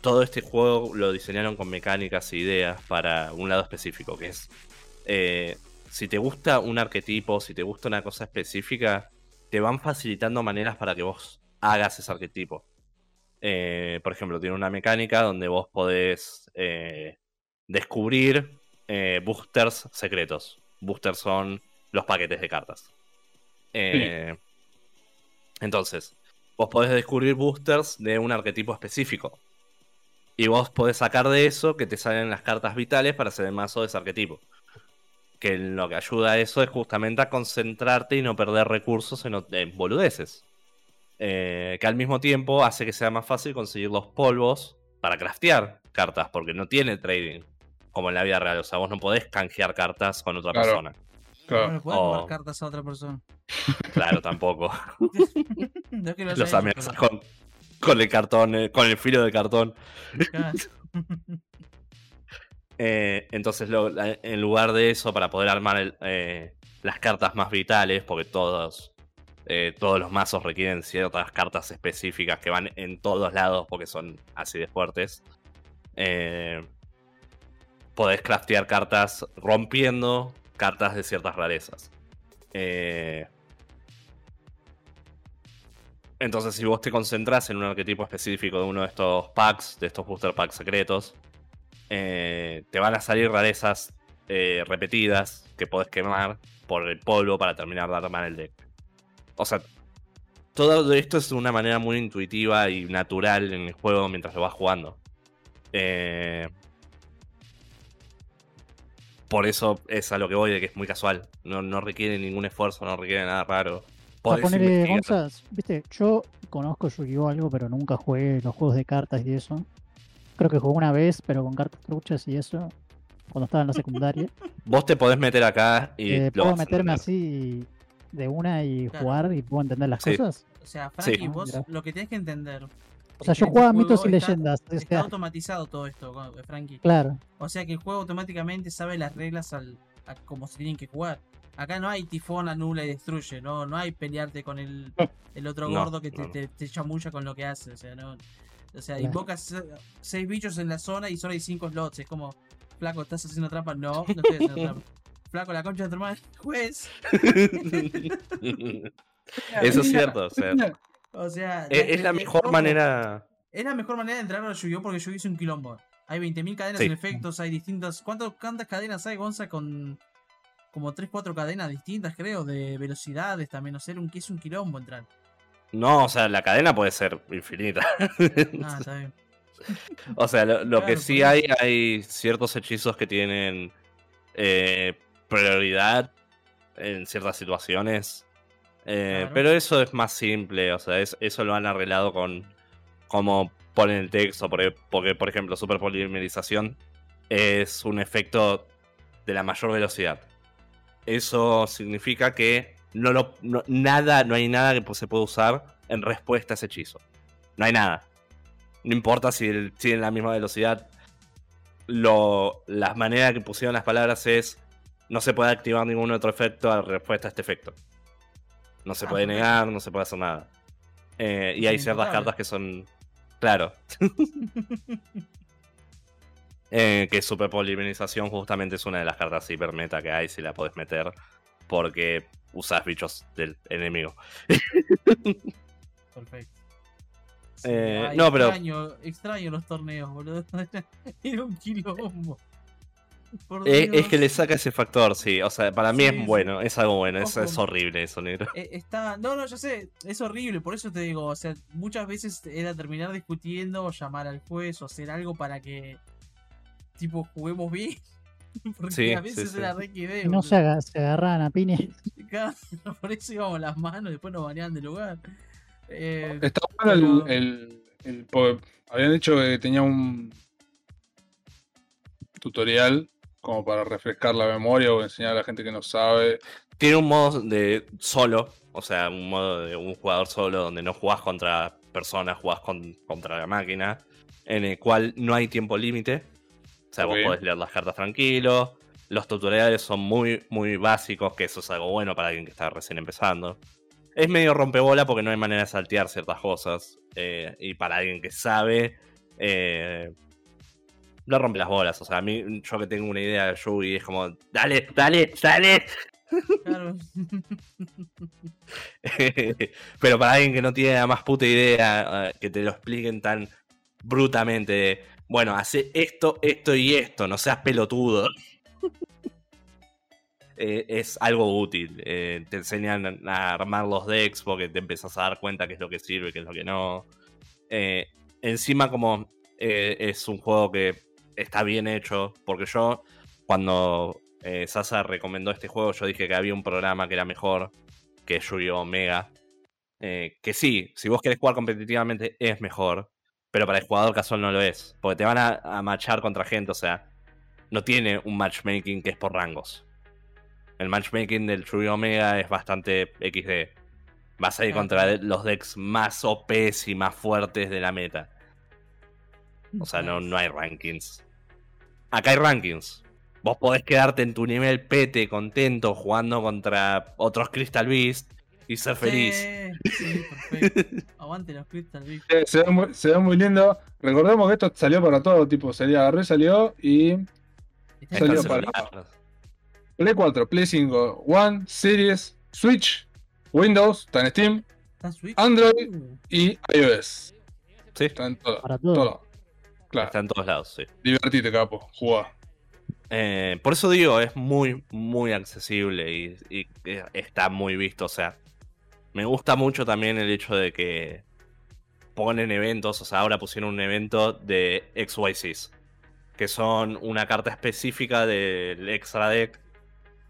todo este juego lo diseñaron con mecánicas e ideas para un lado específico, que es eh, si te gusta un arquetipo, si te gusta una cosa específica, te van facilitando maneras para que vos hagas ese arquetipo. Eh, por ejemplo, tiene una mecánica donde vos podés eh, descubrir eh, boosters secretos. Boosters son los paquetes de cartas. Entonces, vos podés descubrir boosters de un arquetipo específico. Y vos podés sacar de eso que te salen las cartas vitales para hacer el mazo de ese arquetipo. Que lo que ayuda a eso es justamente a concentrarte y no perder recursos en, en boludeces. Eh, que al mismo tiempo hace que sea más fácil conseguir los polvos para craftear cartas, porque no tiene trading como en la vida real. O sea, vos no podés canjear cartas con otra Claro. persona. No Claro. le puedes jugar cartas a otra persona. Claro, tampoco. No es que lo Los hecho, amenazas pero- con, con el cartón, eh, con el filo de cartón. Claro. Eh, entonces, lo- en lugar de eso, para poder armar el, eh, las cartas más vitales, porque todos, eh, todos los mazos requieren ciertas cartas específicas que van en todos lados porque son así de fuertes, eh, podés craftear cartas rompiendo cartas de ciertas rarezas. Eh, entonces, si vos te concentras en un arquetipo específico de uno de estos packs, de estos booster packs secretos, eh, te van a salir rarezas repetidas que podés quemar por el polvo para terminar de armar el deck. O sea, todo esto es de una manera muy intuitiva y natural en el juego mientras lo vas jugando. Eh, por eso es a lo que voy de que es muy casual. No, no requiere ningún esfuerzo, no requiere nada raro. Podés. Gonzas, viste, yo conozco Yu-Gi-Oh! algo, pero nunca jugué los juegos de cartas y eso. Creo que jugué una vez, pero con cartas truchas y eso, cuando estaba en la secundaria. Vos te podés meter acá y Eh, lo ¿Puedo meterme así de una y Claro. jugar y puedo entender las Sí. cosas? O sea, Frankie, Sí. vos Mira. lo que tenés que entender. O sea, yo jugaba este mitos y está- leyendas. o Está automatizado todo esto, eh, Frankie. claro. O sea que el juego automáticamente sabe las reglas al, a como se tienen que jugar. Acá no hay tifón, anula y destruye, no, no hay pelearte con el, el otro No, gordo que te, no, te, te chamulla con lo que hace. O sea, no. O sea, Claro. invocas se- seis bichos en la zona y solo hay cinco slots. Es como, flaco, ¿estás haciendo trampa? No, no estoy haciendo trampa. Flaco, la concha de tu hermana, juez. Eso es cierto, o sea, O sea, es, es la mejor manera. Es la mejor manera de entrar a Yu-Gi-Oh! porque Yu-Gi-Oh! es un quilombo. Hay 20.000 cadenas Sí. en efectos, hay distintas. ¿cuánto- ¿Cuántas cadenas hay, Gonza? Con como 3-4 cadenas distintas, creo, de velocidades también. No sé, un, es un quilombo entrar. No, o sea, la cadena puede ser infinita. Ah, está bien. o sea, lo, lo que sí hay, hay ciertos hechizos que tienen eh, prioridad en ciertas situaciones. Eh, Claro. Pero eso es más simple, o sea, es- eso lo han arreglado con cómo ponen el texto, porque, porque, por ejemplo, superpolimerización es un efecto de la mayor velocidad. Eso significa que no lo, no- nada, no hay nada que se pueda usar en respuesta a ese hechizo. No hay nada. No importa si tienen la misma velocidad. Lo, la manera que pusieron las palabras es no se puede activar ningún otro efecto a respuesta a este efecto. No se Ah, puede negar, no se puede hacer nada. Eh, y hay ciertas cartas que son. Claro. Eh, que superpolimerización justamente es una de las cartas hiper meta que hay si la podés meter. Porque usas bichos del enemigo. Perfecto. Eh, ay, no, pero- extraño, extraño los torneos, boludo. Era un quilombo. Eh, es que le saca ese factor, sí. O sea, para mí Sí, es sí. bueno, es algo bueno. Es, horrible eso, negro. Eh, está. No, no, yo sé, es horrible, por eso te digo, o sea, muchas veces era terminar discutiendo, o llamar al juez, o hacer algo para que tipo juguemos bien. Porque Sí, a veces sí. era re que de, No se, aga- se agarraban a. Claro, por eso íbamos las manos, después nos baneaban del lugar. Eh, Está bueno Pero- el, el, el- porque Habían dicho que tenía un tutorial como para refrescar la memoria o enseñar a la gente que no sabe. Tiene un modo de solo, o sea, un modo de un jugador solo donde no jugás contra personas, jugás con- contra la máquina, en el cual no hay tiempo límite. O sea, vos podés leer las cartas tranquilo. Los tutoriales son muy, muy básicos, que eso es algo bueno para alguien que está recién empezando. Es medio rompebola porque no hay manera de saltear ciertas cosas. eh, y para alguien que sabe, eh, no rompe las bolas. O sea, a mí, yo que tengo una idea de Yugi, es como, dale, dale, dale. claro. Pero para alguien que no tiene la más puta idea, eh, que te lo expliquen tan brutamente, de, bueno, hace esto, esto y esto, no seas pelotudo. Eh, es algo útil. eh, te enseñan a armar los decks porque te empezás a dar cuenta qué es lo que sirve y qué es lo que no. Eh, encima, como es un juego que está bien hecho, porque yo, cuando eh, Sasa recomendó este juego, yo dije que había un programa que era mejor que Yu-Gi-Oh! Mega. Eh, que sí, si vos querés jugar competitivamente es mejor, pero para el jugador casual no lo es. Porque te van a, a matchar contra gente, o sea, no tiene un matchmaking que es por rangos. El matchmaking del Yu-Gi-Oh! Mega es bastante XD. Vas a ir contra los decks más OPs y más fuertes de la meta. O sea, no, no hay rankings. Acá hay rankings. Vos podés quedarte en tu nivel pete, contento, jugando contra otros Crystal Beast y ser feliz. Sí, sí, perfecto. Aguante los Crystal Beast. Eh, Se ve, muy, se ve muy lindo. Recordemos que esto salió para todo, tipo, sería agarró y salió y Salió para- celular. Play 4, Play 5, One, Series, Switch, Windows, está en Steam. Android. Uh, y iOS. Sí, Está en todo. Para todo. todo. Claro, está en todos lados, sí. divertite, capo, jugá. Eh, por eso digo, es muy, muy accesible y, y, está muy visto. O sea, me gusta mucho también el hecho de que ponen eventos. O sea, ahora pusieron un evento de XYZs, que son una carta específica del extra deck.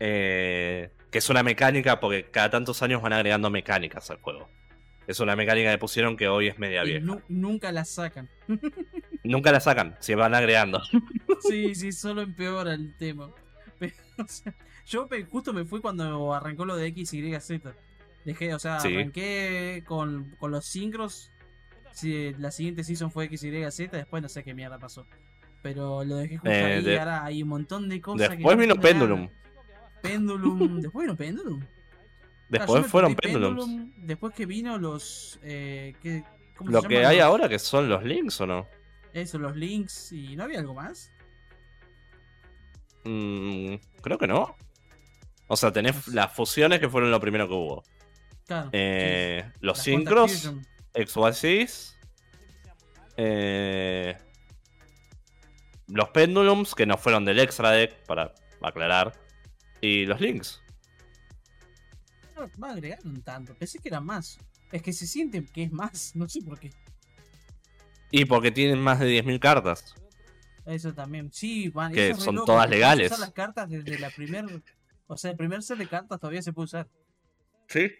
eh, que es una mecánica, porque cada tantos años van agregando mecánicas al juego. Es una mecánica que pusieron que hoy es media y vieja. nu- nunca la sacan. Nunca la sacan, se van agregando. Sí, sí, solo empeora el tema. Pero, o sea, yo justo me fui cuando arrancó lo de XYZ. Dejé, o sea, Sí. arranqué con, con los sincros. Si la siguiente season fue XYZ, después no sé qué mierda pasó. Pero lo dejé justo Eh, ahí de- ahora hay un montón de cosas que Después no vino nada. Pendulum. Pendulum. Después vino Pendulum. Después fueron Pendulums. Pendulum, Después que vino los. Eh, ¿qué- cómo se Lo que hay ahora que son los links o no? Eso, los links. ¿Y no había algo más? Mm, creo que no. O sea, tenés las fusiones que fueron lo primero que hubo. Claro. Eh, sí. Los Las sincros. Eh, los pendulums, que no fueron del extra deck, para aclarar. Y los links. No, no agregaron tanto. Pensé que era más. Es que se siente que es más. No sé por qué. Y porque tienen más de 10.000 cartas. Eso también. Sí, van. Que son loco, todas legales. usar las cartas desde la primer. O sea, el primer set de cartas todavía se puede usar. Sí.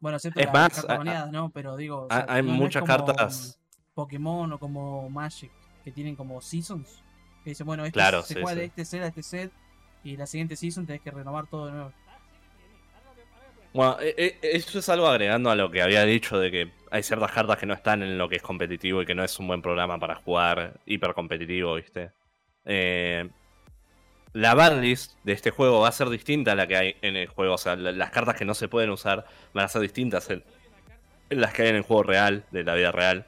Bueno, excepto Es las más, cartas baneadas, ¿no? Pero digo, o hay- sea, hay no- muchas como cartas- Pokémon o como Magic, que tienen como seasons. Que dicen, bueno, este Claro, se sí, juega sí. de este set a este set. Y la siguiente season tenés que renovar todo de nuevo. Bueno, eh, eh, eso es algo agregando a lo que había dicho de que hay ciertas cartas que no están en lo que es competitivo y que no es un buen programa para jugar hiper competitivo, ¿viste? Eh, la banlist de este juego va a ser distinta a la que hay en el juego. O sea, la- las cartas que no se pueden usar van a ser distintas en, en las que hay en el juego real, de la vida real.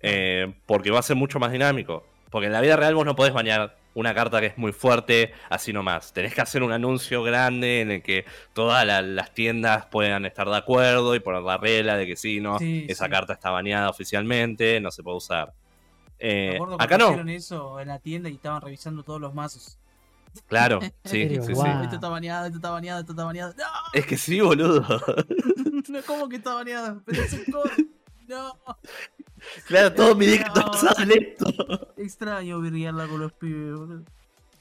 Eh, porque va a ser mucho más dinámico. Porque en la vida real vos no podés bañar una carta que es muy fuerte así nomás. Tenés que hacer un anuncio grande en el que todas la- las tiendas puedan estar de acuerdo y poner la regla de que sí, no, Sí, esa sí. carta está baneada oficialmente, no se puede usar. Me Eh, acuerdo que acá no, hicieron eso en la tienda y estaban revisando todos los mazos. claro, sí, sí. Esto está baneado, esto está baneado, esto está baneado. ¡No! Es que sí, boludo. no ¿Cómo que está baneado? Pero es un código. No. Claro, todo mi usado en esto. Extraño virrearla con los pibes, boludo.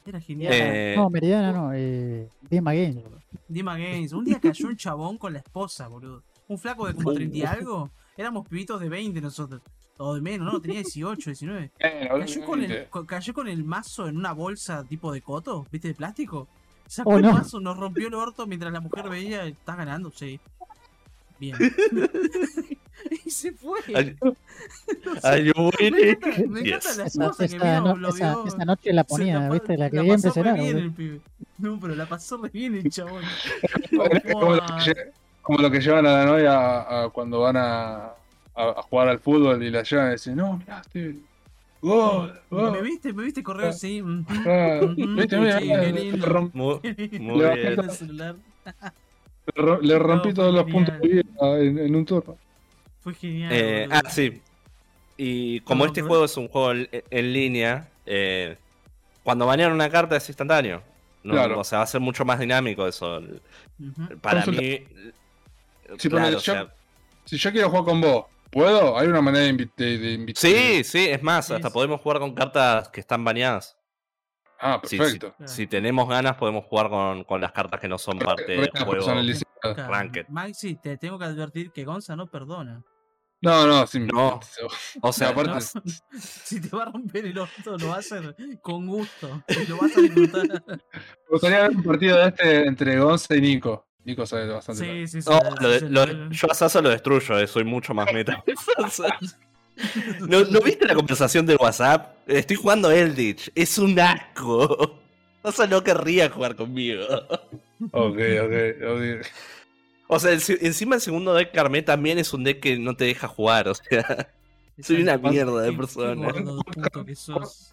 Era genial. Eh, No, Meridiana no, eh, Dima Games. boludo. Dima Games. Un día cayó un chabón con la esposa, boludo. Un flaco de como Uh. 30 y algo. Éramos pibitos de 20 nosotros. O de menos, ¿no? Tenía 18, 19. Eh, Cayó con, el, cayó con el mazo en una bolsa tipo de coto, ¿viste? De plástico. Sacó Oh, el no. mazo, nos rompió el orto mientras la mujer veía, estás ganando, sí. Bien. y se fue. Ay, No sé, Are you me encanta, me encanta Yes. la Esa, esposa que esa vio, no- lo esa- vio. esa noche la ponía, pa- ¿viste? La la quería pasó re impresionar. bien boludo. el pibe. No, pero la pasó re bien el chabón. Es como lo, que, lle- como lo que llevan a la novia a, a cuando van a, a- a jugar al fútbol y la llevan y dicen, no, mirá, este, gol. ¿Me viste? ¿Me viste correr? Sí. ujú, Ah, viste, mira, sí, qué lindo. Muy, bien. Le ro- le rompí No, todos los genial. puntos de vida en, en un turno. Fue genial. Eh, ah, sí. Y como No, este pero- juego es un juego en, en línea, eh, cuando banean una carta es instantáneo. ¿no? Claro. O sea, va a ser mucho más dinámico eso. Para Consulta. mí. Sí, claro, o yo- sea, Si yo quiero jugar con vos, ¿puedo? Hay una manera de, invi- de, de invi- sí, sí, es más, Sí, hasta sí. podemos jugar con cartas que están baneadas. Ah, perfecto. sí. Si tenemos ganas, podemos jugar con, con las cartas que no son parte del Reglas juego. Ranked. Maxi, te tengo que advertir que Gonza no perdona. No, no, sí. No. O sea, aparte- No, si te va a romper el orto, lo va a hacer con gusto. Y lo vas a disfrutar. Me gustaría ver un partido de este entre Gonza y Nico. Nico sabe bastante. Sí, sí, sí. No, sí, lo de- sí, lo yo a Sasa lo destruyo, eh, soy mucho más meta. ¿No, ¿No viste la conversación del WhatsApp? Estoy jugando Eldritch, es un asco. Sasa no querría jugar conmigo. Ok, ok, ok. O sea, el encima el segundo deck Carmé también es un deck que no te deja jugar, o sea, soy una mierda de persona.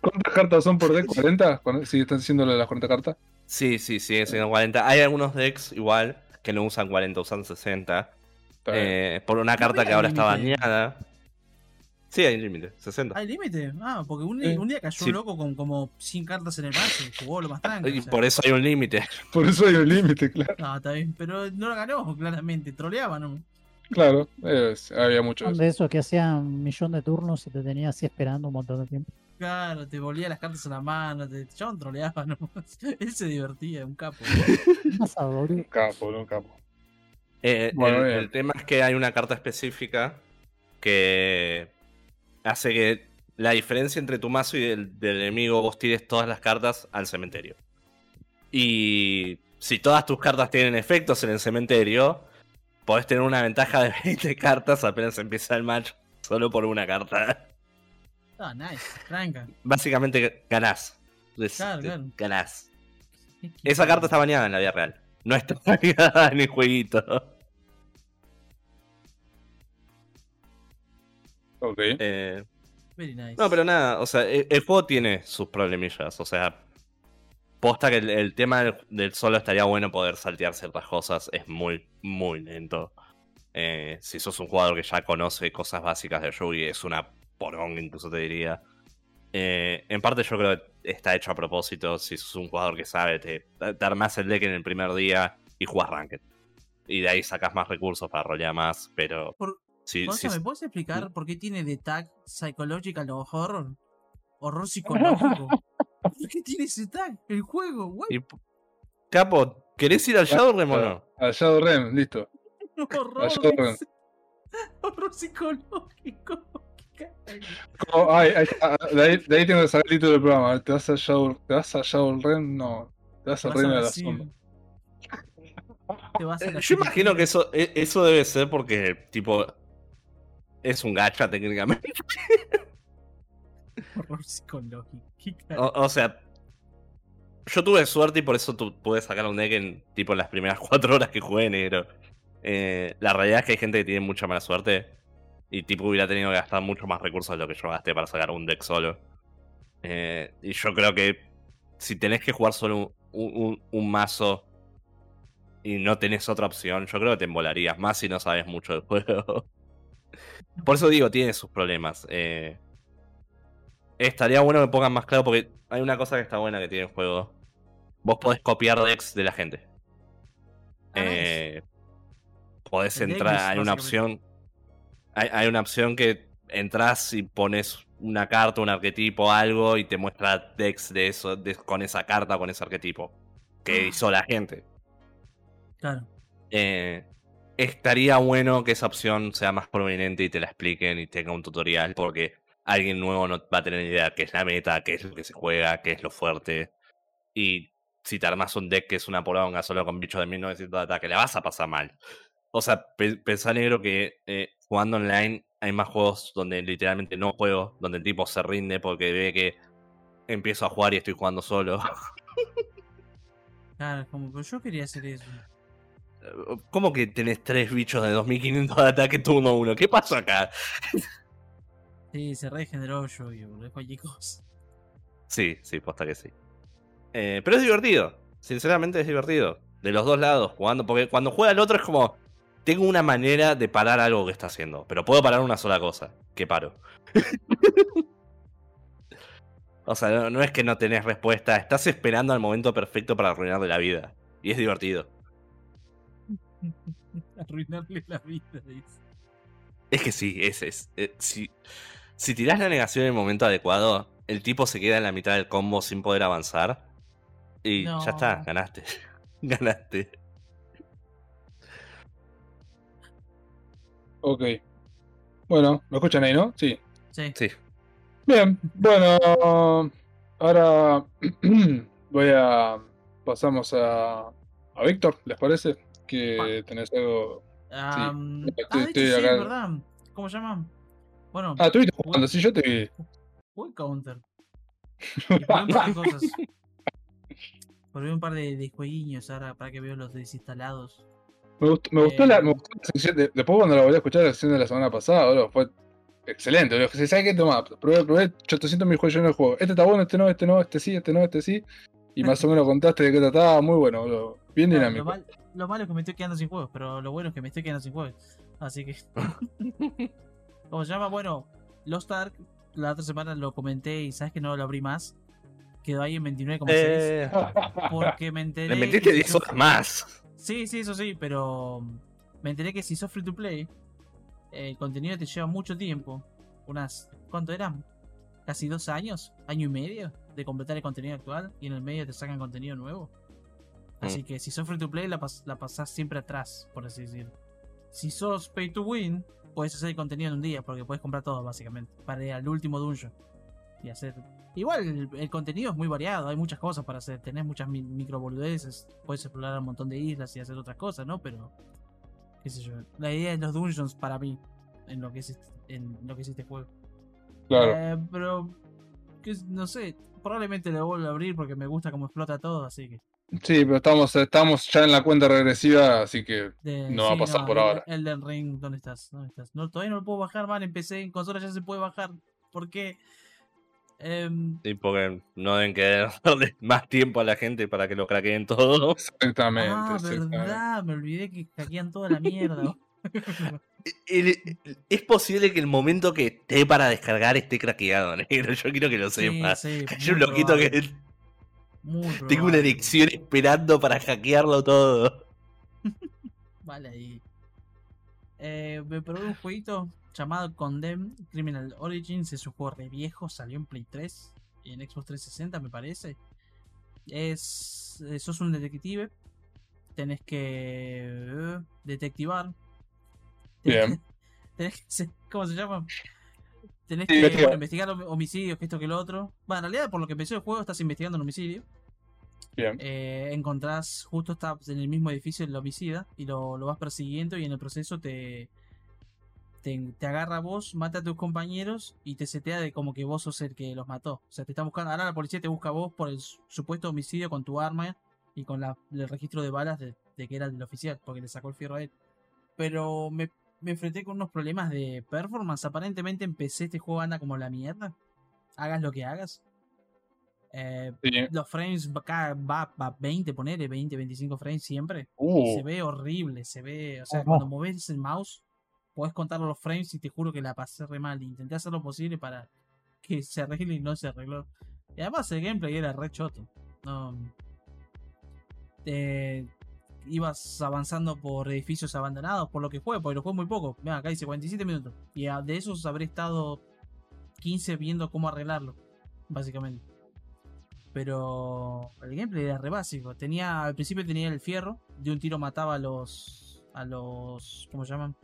¿Cuántas cartas son por deck? ¿40? ¿Cuándo- ¿Sí están siendo las 40 cartas? Sí, sí, sí, siendo 40. Hay algunos decks igual que no usan 40, usan 60. Está bien. eh, por una carta que ahora está bañada. Sí, hay límite, 60. ¿Hay límite? Ah, porque un, un día cayó Sí. un loco con como 100 cartas en el mazo y jugó lo más tranquilo. Y por eso hay un límite. Por eso hay un límite, claro. No, está bien, pero no lo ganó, claramente. Troleaba, ¿no? Claro, es- había mucho de eso. de esos que hacían un millón de turnos y te tenía así esperando un montón de tiempo. Claro, te volvía las cartas a la mano, te chabón troleaba, ¿no? Él se divertía, un capo. Boludo. Un capo, no un capo. Eh, Bueno, el tema es que hay una carta específica que hace que la diferencia entre tu mazo y el del enemigo vos tires todas las cartas al cementerio. Y si todas tus cartas tienen efectos en el cementerio, podés tener una ventaja de 20 cartas apenas empieza el match solo por una carta. Ah, nice, tranca. Básicamente ganás. Es- Claro, claro. Ganás. Esa carta está bañada en la vida real. No está bañada en el jueguito. Ok. Eh, Very nice. No, pero nada, o sea, el, el juego tiene sus problemillas, o sea, posta que el, el tema del, del solo estaría bueno poder saltear ciertas cosas, es muy, muy lento. Eh, si sos un jugador que ya conoce cosas básicas de Yugi, es una poronga, incluso te diría. Eh, en parte yo creo que está hecho a propósito, si sos un jugador que sabe, te, te armás el deck en el primer día y jugás Ranked. Y de ahí sacas más recursos para rolear más, pero... Por- Gonza, si- ¿me puedes explicar por qué tiene de tag Psychological Horror? Horror psicológico. ¿Por qué tiene ese tag? El juego, güey. Capo, ¿querés ir al Shadowrem o no? Al Shadow Rem, listo. Horror. Horror psicológico. ¿Qué carajo? Como- ay, está, de, ahí, de ahí tengo que saber el título del programa. ¿Te vas a Shadow, ¿te vas a Shadowrun? No. Te vas a reino de la sombra. Te vas a Eh, Yo imagino que eso, e- eso debe ser porque, tipo, es un gacha técnicamente. Horror psicológico. O, o sea, yo tuve suerte y por eso tu, pude sacar un deck en, tipo, en las primeras cuatro horas que jugué negro. Eh, la realidad es que hay gente que tiene mucha mala suerte y, tipo, hubiera tenido que gastar mucho más recursos de lo que yo gasté para sacar un deck solo. Eh, y yo creo que si tenés que jugar solo un, un- un mazo y no tenés otra opción, yo creo que te embolarías más si no sabes mucho del juego. Por eso digo, tiene sus problemas. Eh, estaría bueno que pongan más claro porque hay una cosa que está buena que tiene el juego. Vos podés copiar decks de la gente. Ah. Eh, podés entrar, hay una opción. Hay, hay una opción que entras y pones una carta, un arquetipo, algo, y te muestra decks de eso, de- con esa carta, con ese arquetipo. Que hizo la gente. Claro. Eh, estaría bueno que esa opción sea más prominente y te la expliquen y tenga un tutorial, porque alguien nuevo no va a tener idea qué es la meta, qué es lo que se juega, qué es lo fuerte. Y si te armas un deck que es una poronga solo con bichos de 1900 de ataque, la vas a pasar mal. O sea, pe- pensá negro que eh, jugando online hay más juegos donde literalmente no juego, donde el tipo se rinde porque ve que empiezo a jugar y estoy jugando solo. Claro, como que yo quería hacer eso. ¿Cómo que tenés tres bichos de 2500 de ataque turno uno? ¿Qué pasó acá? Sí, se regeneró yo y boludo, cosa. Sí, sí, posta que sí. Eh, pero es divertido. Sinceramente es divertido. De los dos lados, jugando. Porque cuando juega el otro es como. Tengo una manera de parar algo que está haciendo. Pero puedo parar una sola cosa. Que paro. o sea, no, no es que no tenés respuesta. Estás esperando al momento perfecto para arruinarle la vida. Y es divertido. Arruinarle la vida, dice. Es que sí, ese es. eh, si, si tirás la negación en el momento adecuado, el tipo se queda en la mitad del combo sin poder avanzar. Y No. ya está, ganaste. ganaste. Ok. Bueno, ¿me escuchan ahí, no? Sí. Sí. Sí. Bien, bueno, ahora voy a pasamos a, a Víctor, ¿les parece? Que tenés algo. Am, estoy- ah, de sí, acá. ¿verdad? ¿Cómo se llama? Bueno, Ah, estuviste jugando, sí, yo te vi. Jugué Counter. Y probé un par de cosas. Probé un par de, de jueguiños ahora para que veo los desinstalados. Me gustó, me gustó, Eh, la, me gustó la sección. de- después, cuando la volví a escuchar, la sección de la semana pasada, boludo, fue excelente. Boludo. Si sabes qué tomar, probé, probé 800 mil juegos en el juego. Este está bueno, este no, este no, este sí, este no, este sí. Y más o menos contaste de qué trataba, muy bueno, boludo. Bien Claro, lo, dinámico. mal- lo malo es que me estoy quedando sin juegos, pero lo bueno es que me estoy quedando sin juegos. Así que. ¿Cómo se llama? Bueno, Lost Ark, la otra semana lo comenté y sabes que no lo abrí más. Quedó ahí en 29,6. Eh, Porque me enteré. le metiste que 10 si horas sos- más. Sí, sí, eso sí, pero me enteré que si sos free to play, el contenido te lleva mucho tiempo. Unas. ¿Cuánto eran? Casi dos años, año y medio de completar el contenido actual y en el medio te sacan contenido nuevo. Así Mm. que si sos free to play, la, pas- la pasás siempre atrás, por así decirlo. Si sos pay to win, puedes hacer el contenido en un día, porque puedes comprar todo, básicamente, para ir al último dungeon. Y hacer. Igual el, el contenido es muy variado, hay muchas cosas para hacer. Tenés muchas mi- micro boludeces, puedes explorar un montón de islas y hacer otras cosas, ¿no? Pero. qué sé yo. La idea es los dungeons para mí, en lo que es este, en lo que es este juego. Claro. Eh, pero. Que no sé, probablemente lo vuelvo a abrir porque me gusta cómo explota todo, así que. Sí, pero estamos, estamos ya en la cuenta regresiva, así que De- No va a pasar por el- ahora. Elden Ring, ¿dónde estás? ¿Dónde estás? No, todavía no lo puedo bajar, man. Empecé en consola, ya se puede bajar. ¿Por qué? Em, Sí, porque no deben querer darle más tiempo a la gente para que lo craqueen todo. exactamente. ah, exactamente. verdad, me olvidé que hackean toda la mierda. Es posible que el momento que esté para descargar esté craqueado, negro. Yo quiero que lo sí, sepas. sí, Hay un loquito probable, que muy tengo una erección esperando para hackearlo todo. Vale ahí. Eh, me probé un jueguito llamado Condemn Criminal Origins. Es un juego re viejo, salió en Play 3 y en Xbox 360 me parece. Es, eh, sos un detective. Tenés que eh, detectivar Bien. Tenés que ser- ¿Cómo se llama? Tenés que investigar. bueno, investigar hom- homicidios, que esto que lo otro. Bueno, en realidad, por lo que empezó el juego, estás investigando un homicidio. Bien. Eh, encontrás, justo estás en el mismo edificio el homicida y lo, lo vas persiguiendo y en el proceso te, te, te agarra a vos, mata a tus compañeros y te setea de como que vos sos el que los mató. O sea, te están buscando, ahora la policía te busca a vos por el su- supuesto homicidio con tu arma y con la- el registro de balas de, de que era el oficial, porque le sacó el fierro a él. Pero me, me enfrenté con unos problemas de performance. Aparentemente empecé este juego anda como la mierda. Hagas lo que hagas. Eh, Sí. los frames va, va, va 20, ponele 20, 25 frames siempre. Y Uh, se ve horrible, se ve. O sea, Oh, cuando moves el mouse, podés contar los frames y te juro que la pasé re mal. Intenté hacer lo posible para que se arregle y no se arregló. Y además el gameplay era re choto. No. Eh, ibas avanzando por edificios abandonados, por lo que fue, porque lo jugué muy poco. Mira, acá dice 47 minutos. Y de esos habré estado 15 viendo cómo arreglarlo, básicamente. Pero el gameplay era re básico. Tenía, al principio tenía el fierro, de un tiro mataba a los. a los. ¿cómo se llaman?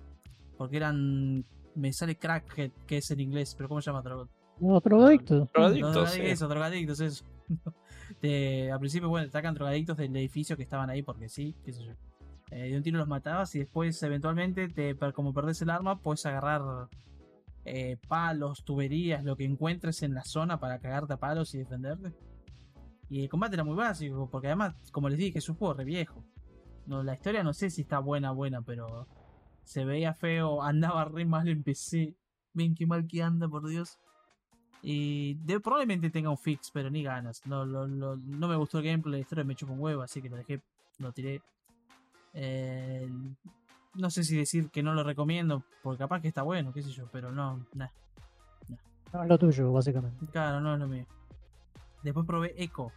Porque eran. Me sale crackhead, que es en inglés, pero ¿cómo se llama? Drogo- Los drogadictos. Drogadictos, no, sí. Eso, drogadictos, eso. Te- al principio, bueno, te sacan drogadictos del edificio que estaban ahí porque sí, qué sé yo. Eh, de un tiro los matabas y después, eventualmente, te, como perdés el arma, puedes agarrar eh, palos, tuberías, lo que encuentres en la zona para cagarte a palos y defenderte. Y el combate era muy básico, porque además, como les dije, es un juego re viejo. No, la historia no sé si está buena, buena, pero se veía feo, andaba re mal en PC. Ven qué mal que anda, por Dios. Y de- probablemente tenga un fix, pero ni ganas. No, lo- lo- no me gustó el gameplay, la historia me chupó un huevo, así que lo dejé, lo tiré. Eh, no sé si decir que no lo recomiendo, porque capaz que está bueno, qué sé yo, pero no, nah, No es lo tuyo, básicamente. claro, no es lo mío. Después probé Echo.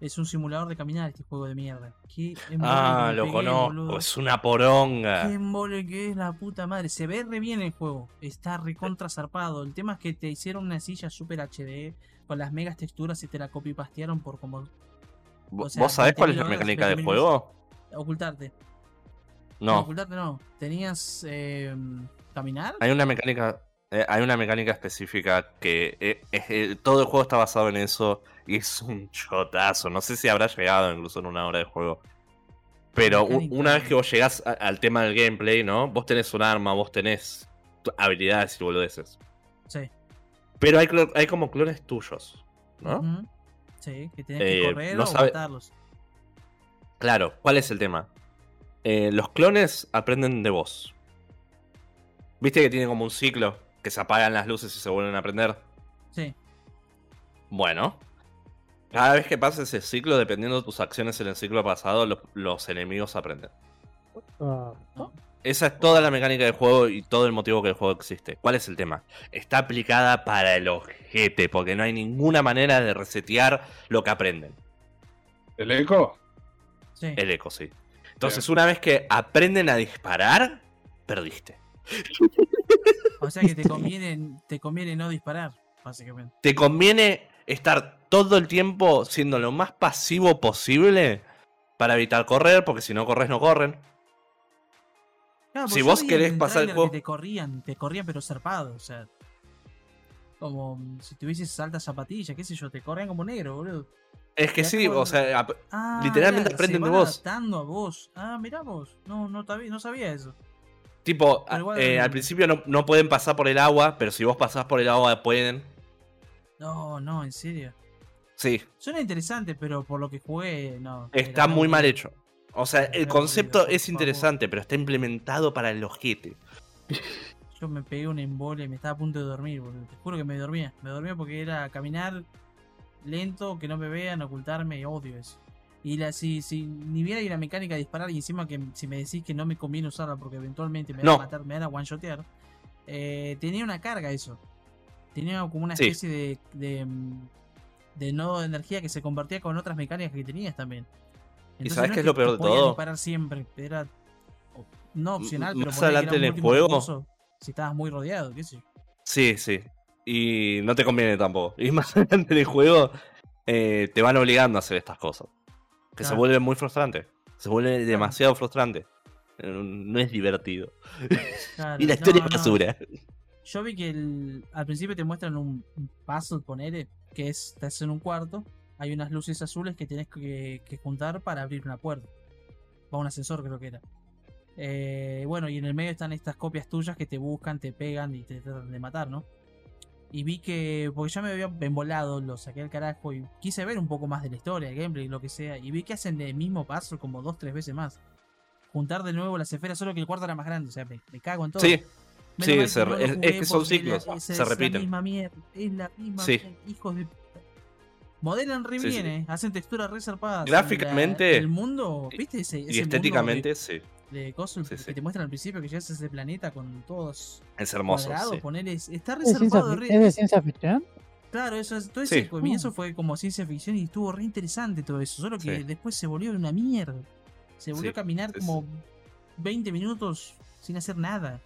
Es un simulador de caminar este juego de mierda. Qué embole Ah, lo conozco. Es una poronga. Qué embole que es la puta madre. Se ve re bien el juego. Está recontra zarpado. El tema es que te hicieron una silla super HD con las megas texturas y te la copy pastearon por como ¿Vos o sea, sabés cuál es la 20.000 horas, mecánica del 20.000 juego? ocultarte. No, No. ocultarte no. Tenías eh, caminar. Hay una mecánica. Eh, hay una mecánica específica que eh, eh, todo el juego está basado en eso y es un chotazo. No sé si habrá llegado incluso en una hora de juego. Pero una vez que vos llegás a- al tema del gameplay, ¿no? Vos tenés un arma, vos tenés habilidades y boludeces. Sí. Pero hay, como clones tuyos, ¿no? Sí, que Eh, que correr no o sabe- matarlos. Claro, ¿cuál es el tema? Los clones aprenden de vos. ¿Viste que tiene como un ciclo? Que se apagan las luces y se vuelven a prender. Sí. Bueno. Cada vez que pasa ese ciclo, dependiendo de tus acciones en el ciclo pasado, los, los enemigos aprenden. ¿no? Esa es toda la mecánica del juego y todo el motivo que el juego existe. ¿Cuál es el tema? Está aplicada para el ojete, porque no hay ninguna manera de resetear lo que aprenden. ¿El eco? Sí. El eco, sí. Entonces, una vez que aprenden a disparar, perdiste. O sea que te conviene, te conviene no disparar, básicamente. Te conviene estar todo el tiempo siendo lo más pasivo posible para evitar correr, porque si no corres, no corren. Claro, Si vos querés pasar el juego- te corrían, te corrían pero zarpado, o sea. Como si tuvieses altas zapatillas, qué sé yo, te corrían como negro, boludo. Es que sí, como- o sea, Ah, Literalmente mirá, aprenden se de vos. adaptando a vos. Ah, mirá vos. No, no, no sabía eso. Tipo, eh, al principio no, no pueden pasar por el agua, pero si vos pasás por el agua pueden. No, no, en serio. Sí, Suena interesante, pero por lo que jugué, no. está muy mal hecho. O sea, el concepto es interesante, pero está implementado para el ojete. Yo me pegué un embole y me estaba a punto de dormir, boludo. Te juro que me dormía. Me dormía porque era caminar lento, que no me vean, ocultarme, odio eso. Y la, si, si ni hay una mecánica de disparar y encima que si me decís que no me conviene usarla porque eventualmente me van No. a matar, me van a one-shotear, eh, tenía una carga eso. Tenía como una Sí. especie de, de, mm, de nodo de energía que se convertía con otras mecánicas que tenías también. ¿Y sabes no qué es lo peor de todo? disparar siempre, era no opcional, M- pero más adelante en el juego- si estabas muy rodeado, qué sé yo. Sí, sí. Y no te conviene tampoco. Y más adelante en el juego eh, te van obligando a hacer estas cosas. Que se Claro. vuelve muy frustrante. Se vuelve demasiado frustrante. No es divertido. Claro, Y la historia no, es no. basura. Yo vi que el- al principio te muestran un puzzle, ponele, que es, estás en un cuarto, hay unas luces azules que tenés que, que juntar para abrir una puerta. O un ascensor creo que era. Eh, bueno, y en el medio están estas copias tuyas que te buscan, te pegan y te tratan de matar, ¿no? Y vi que, porque ya me había embolado, lo saqué al carajo y quise ver un poco más de la historia, el gameplay, lo que sea. Y vi que hacen el mismo puzzle como dos, tres veces más. Juntar de nuevo las esferas, solo que el cuarto era más grande, o sea, me, me cago en todo. Sí, Sí, no es- que son ciclos, la- se es la repiten. misma mierda, es la misma Sí. mierda, hijos de. Modelan re Sí, sí. bien, eh, hacen texturas re zarpadas. Gráficamente- El mundo, ¿viste? Ese, ese y estéticamente sí. De cosas Sí, que sí. te muestran al principio que llegas a ese planeta con todos Es hermoso. sí. ponele, está re ¿Es de, ciencia, ¿Es de ciencia ficción? Claro, eso es, todo Sí. ese comienzo fue como ciencia ficción y estuvo re interesante todo eso. Solo que Sí. después se volvió una mierda. Se volvió Sí, a caminar sí, como 20 minutos sin hacer nada.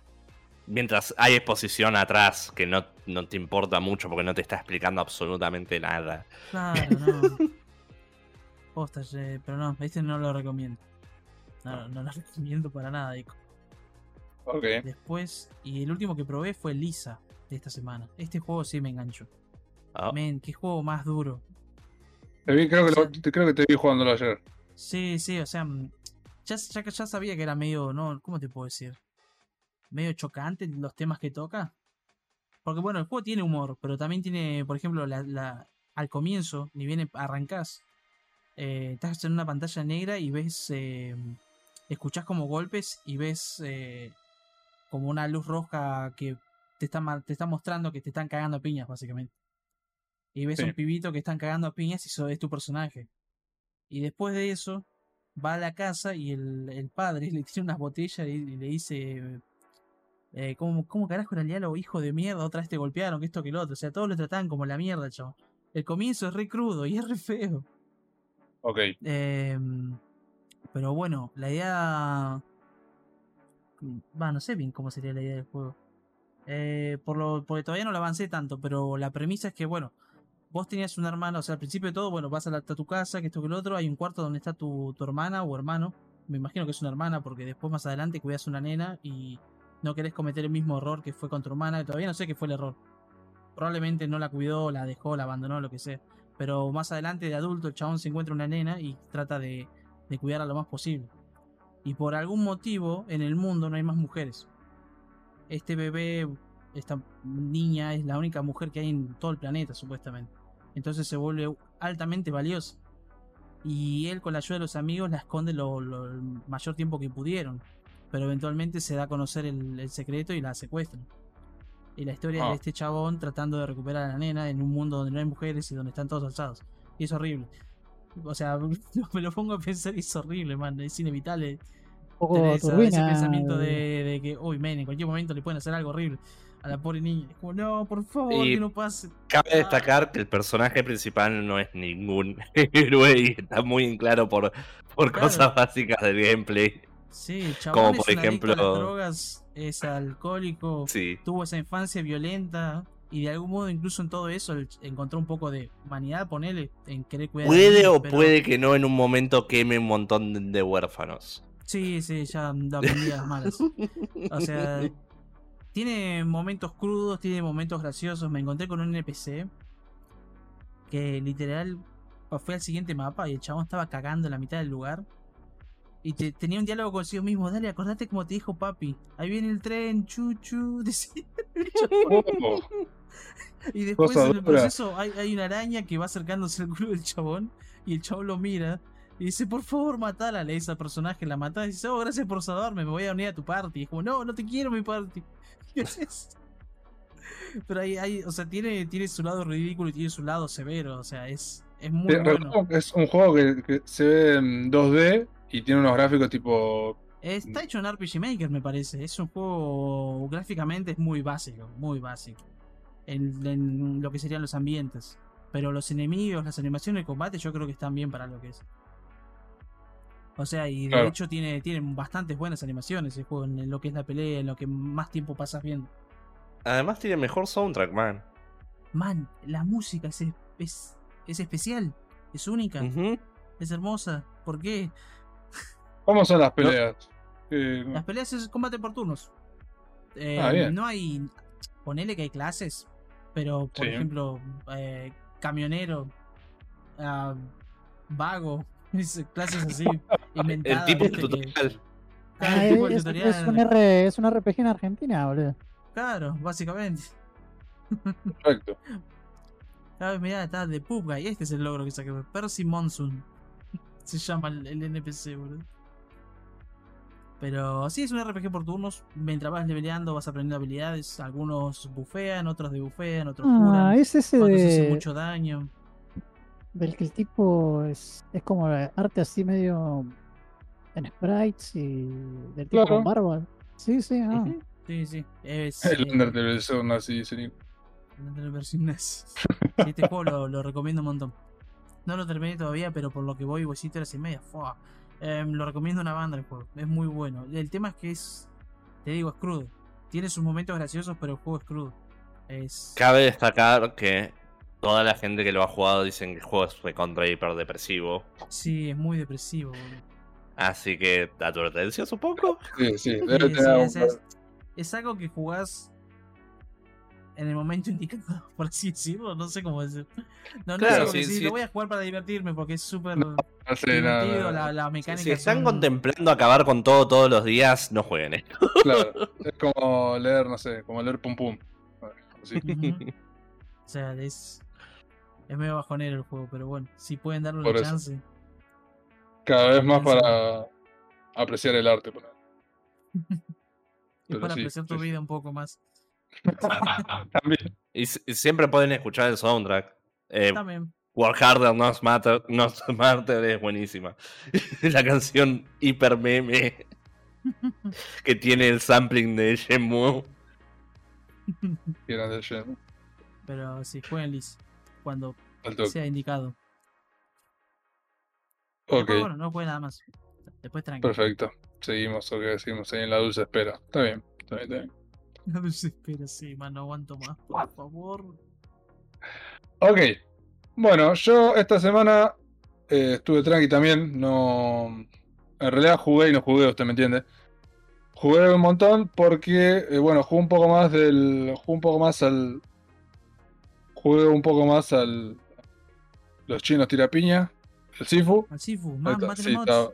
Mientras hay exposición atrás que no, no te importa mucho porque no te está explicando absolutamente nada. Claro, no. Posta, che, pero no, este no lo recomiendo. No, no lo recomiendo para nada, Ico. Ok. Después, y el último que probé fue Lisa de esta semana. Este juego sí me enganchó. Ah, Men, qué juego más duro. Te vi, creo, que lo- O sea- te- creo que te vi jugándolo ayer. Sí, sí, o sea, mm, ya, ya, ya sabía que era medio, no, ¿cómo te puedo decir? Medio chocante los temas que toca. Porque bueno, el juego tiene humor, pero también tiene, por ejemplo, la, la- al comienzo, ni bien arrancás, eh, estás en una pantalla negra y ves, eh, escuchás como golpes y ves eh, como una luz roja que te está, te está mostrando que te están cagando a piñas, básicamente. Y ves Sí. un pibito que están cagando a piñas y eso es tu personaje. Y después de eso, va a la casa y el, el padre le tira unas botellas y, y le dice: eh, ¿cómo, ¿Cómo carajo era el diálogo? Hijo de mierda, otra vez te golpearon, que esto que lo otro. O sea, todos lo trataban como la mierda, chavo. El comienzo es re crudo y es re feo. Ok. Em, pero bueno, la idea. Va, no sé bien cómo sería la idea del juego. Eh, por lo, porque todavía no lo avancé tanto, pero la premisa es que, bueno, vos tenías una hermana, o sea, al principio de todo, bueno, vas a, la, tu casa, que esto que lo otro, hay un cuarto donde está tu, tu hermana o hermano. Me imagino que es una hermana, porque después más adelante cuidas una nena y no querés cometer el mismo error que fue con tu hermana. Todavía no sé qué fue el error. Probablemente no la cuidó, la dejó, la abandonó, lo que sea. Pero más adelante de adulto el chabón se encuentra una nena y trata de, de cuidarla lo más posible. Y por algún motivo en el mundo no hay más mujeres. Este bebé, esta niña es la única mujer que hay en todo el planeta supuestamente. Entonces se vuelve altamente valiosa. Y él con la ayuda de los amigos la esconde lo, lo- el mayor tiempo que pudieron. Pero eventualmente se da a conocer el, el secreto y la secuestran. Y la historia Ah. de este chabón tratando de recuperar a la nena en un mundo donde no hay mujeres y donde están todos alzados. Y es horrible. O sea, me lo pongo a pensar y es horrible, man. Es inevitable tener esa- ese pensamiento de, de que, uy, men, en cualquier momento le pueden hacer algo horrible a la pobre niña. Es como, no, por favor, Y- que no pase. Cabe destacar que el personaje principal no es ningún héroe y está muy en claro por, por Claro. cosas básicas del gameplay. Sí, chabón Como es por a ejemplo- las drogas, es alcohólico, Sí. tuvo esa infancia violenta y de algún modo incluso en todo eso encontró un poco de humanidad, ponele, en querer cuidar Puede niña, o pero- puede que no en un momento queme un montón de- huérfanos. Sí, sí, ya da las malas. O sea, tiene momentos crudos, tiene momentos graciosos. Me encontré con un NPC que literal fue al siguiente mapa y el chabón estaba cagando en la mitad del lugar. Y te- tenía un diálogo consigo mismo. Dale, acordate como te dijo papi. Ahí viene el tren, chuchu. decía el Y después en el proceso hay, hay una araña que va acercándose al culo del chabón y el chabón lo mira y dice, por favor, matala, le dice al personaje, la mata y dice, oh, gracias por salvarme, me voy a unir a tu party. Y es como, no, no te quiero mi party. Pero ahí, hay, o sea, tiene, tiene su lado ridículo y tiene su lado severo, o sea, es, es muy te bueno. es un juego que, que se ve en 2D y tiene unos gráficos tipo. Está hecho en RPG Maker, me parece. Es un juego gráficamente es muy básico, muy básico. En, en lo que serían los ambientes. Pero los enemigos, las animaciones de combate, yo creo que están bien para lo que es. O sea, y de Claro. hecho tiene, tiene bastantes buenas animaciones el juego en lo que es la pelea, en lo que más tiempo pasas viendo. Además tiene mejor soundtrack, man. Man, la música es, es, es especial, es única, es hermosa. ¿Por qué? ¿Cómo son las peleas? Eh, Las peleas es combate por turnos. Eh, Ah, bien. no hay. Ponele que hay clases, pero por Sí. ejemplo, eh, camionero, ah, vago, es- clases así El inventadas. tipo ¿viste? que- tutorial. Ah, el tipo es, tutorial. es un R, es un RPG en Argentina, boludo. Claro, básicamente. perfecto. Ah, mirá, está de Pub Guy. Este es el logro que saqué. Percy Monsoon. Se llama el, el NPC, boludo. Pero sí, es un RPG por turnos. Mientras vas leveleando, vas aprendiendo habilidades. Algunos bufean, otros debufean, otros Ah, curan. es ese hace de, mucho daño. del que el tipo es, es como arte así medio en sprites y del tipo Claro. con barba. Sí, sí, ah. Sí, sí. Es. El eh, Undertale Zone así sería. de la versión NES. Sí, este juego lo, lo recomiendo un montón. No lo terminé todavía, pero por lo que voy, voy 7 horas y media. ¡fua! Em, lo recomiendo una banda el juego. Es muy bueno. El tema es que es. Te digo, es crudo. Tiene sus momentos graciosos, pero el juego es crudo. Es. Cabe destacar que toda la gente que lo ha jugado dicen que el juego es recontra hiper depresivo. Sí, es muy depresivo. boludo. Así que advertencias un poco. Sí, sí, Sí, sí, es- es algo que jugás en el momento indicado, por así decirlo. No sé cómo decir. No, no Claro, sí, sí, sí. lo voy a jugar para divertirme porque es súper No sé, nada, divertido. La, la mecánica. Si están son- contemplando acabar con todo todos los días, no jueguen, eh. Claro, es como leer, no sé, como leer Pum Pum. Así. O sea, es. Es medio bajonero el juego, pero bueno, si pueden darle Por una eso. chance. Cada vez más para apreciar el arte. Es Pero para sí, apreciar tu vida un poco más. También. Y, siempre pueden escuchar el soundtrack. Eh, También. Work Harder, Not Smarter, Not Smarter es buenísima. la canción hiper meme que tiene el sampling de Shenmue. eran de Shen. Pero sí, jueguen Liz. Cuando sea indicado. Ok, Después, bueno, no jueguen nada más. Después tranquilo. perfecto. Seguimos, ok, seguimos ahí en la dulce espera. Está bien, está bien, está bien. No desespero, sí, man, no aguanto más, por favor. Ok. Bueno, yo esta semana eh, estuve tranqui también. No. En realidad jugué y no jugué, usted me entiende. Jugué un montón porque, eh, bueno, jugué un poco más del. Jugué un poco más al. Jugué un poco más al. Los chinos tirapiña. El Sifu. Al Sifu, a sí, está-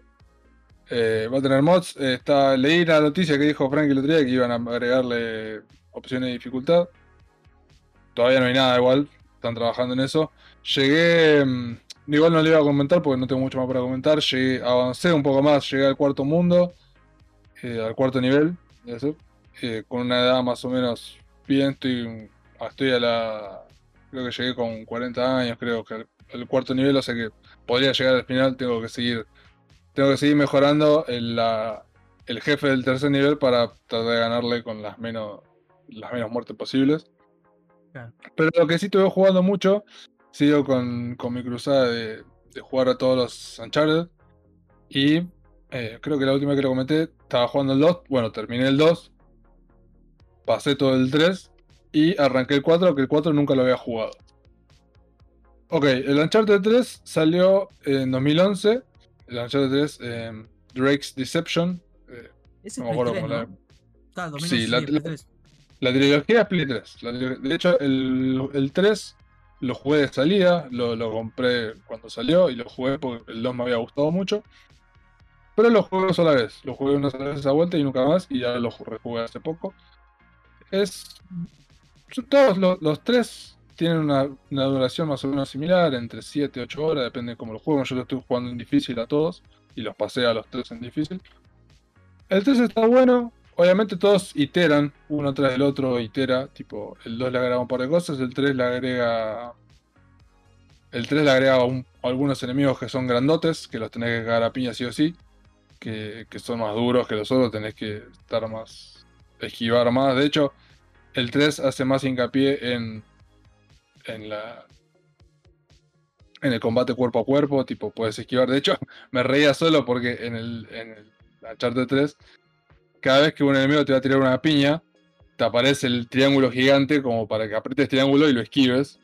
eh, va a tener mods. Eh, está, leí la noticia que dijo Frank el otro día que iban a agregarle opciones de dificultad. Todavía no hay nada igual. Están trabajando en eso. Llegué. mm, Igual no le iba a comentar porque no tengo mucho más para comentar. Llegué, avancé un poco más. Llegué al cuarto mundo. eh, al cuarto nivel. eh, con una edad más o menos bien. Estoy, estoy a la. Creo que llegué con 40 años. Creo que al cuarto nivel. O sea que podría llegar al final. Tengo que seguir tengo que seguir mejorando el, la- el jefe del tercer nivel para tratar de ganarle con las menos, las menos muertes posibles. Claro. Pero lo que sí estuve jugando mucho, sigo con, con mi cruzada de, de jugar a todos los Uncharted. Y eh, creo que la última que lo comenté, estaba jugando el 2. Bueno, terminé el 2. Pasé todo el 3. Y arranqué el 4, que el 4 nunca lo había jugado. Ok, el Uncharted 3 salió en 2011. El Uncharted 3, eh, Drake's Deception. eh, Ese no es me acuerdo 3, cómo la- ¿no? Claro, Sí, 2011, la- sí, la- 3. La trilogía es Play 3. La de hecho, el, el 3 lo jugué de salida, lo, lo compré cuando salió y lo jugué porque el 2 me había gustado mucho. Pero lo jugué una sola vez. Lo jugué una sola vez esa vuelta y nunca más. Y ya lo ju- rejugué hace poco. Es. Todos los, los tres tienen una, duración más o menos similar, entre 7 y 8 horas, depende de cómo lo jueguen. Yo lo estoy jugando en difícil a todos y los pasé a los tres en difícil. El 3 está bueno, obviamente todos iteran, uno tras el otro itera, tipo, el 2 le agrega un par de cosas, el 3 le agrega... El 3 le agrega un- algunos enemigos que son grandotes, que los tenés que cagar a piña sí o sí, que, que son más duros que los otros, tenés que estar más... esquivar más. De hecho, el 3 hace más hincapié en, en la... En el combate cuerpo a cuerpo, tipo, puedes esquivar. De hecho, me reía solo porque en el, en el Uncharted 3 cada vez que un enemigo te va a tirar una piña, te aparece el triángulo gigante como para que aprietes triángulo y lo esquives.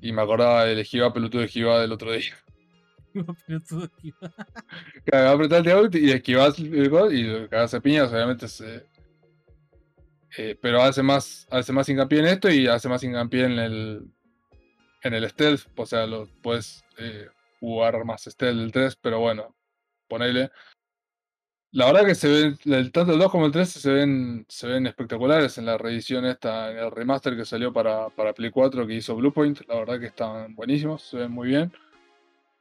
Y me acordaba del esquiva pelotudo esquiva del otro día. Pelotudo, esquiva. Claro, apretar el triángulo y esquivas y lo que hace piñas, obviamente se. eh, pero hace más, hace más hincapié en esto y hace más hincapié en el. En el stealth. O sea, lo puedes eh, jugar más stealth del 3, pero bueno, ponele. La verdad que se ven, tanto el 2 como el 3 se ven, se ven espectaculares en la reedición esta, en el remaster que salió para, para Play 4 que hizo Bluepoint. La verdad que están buenísimos, se ven muy bien.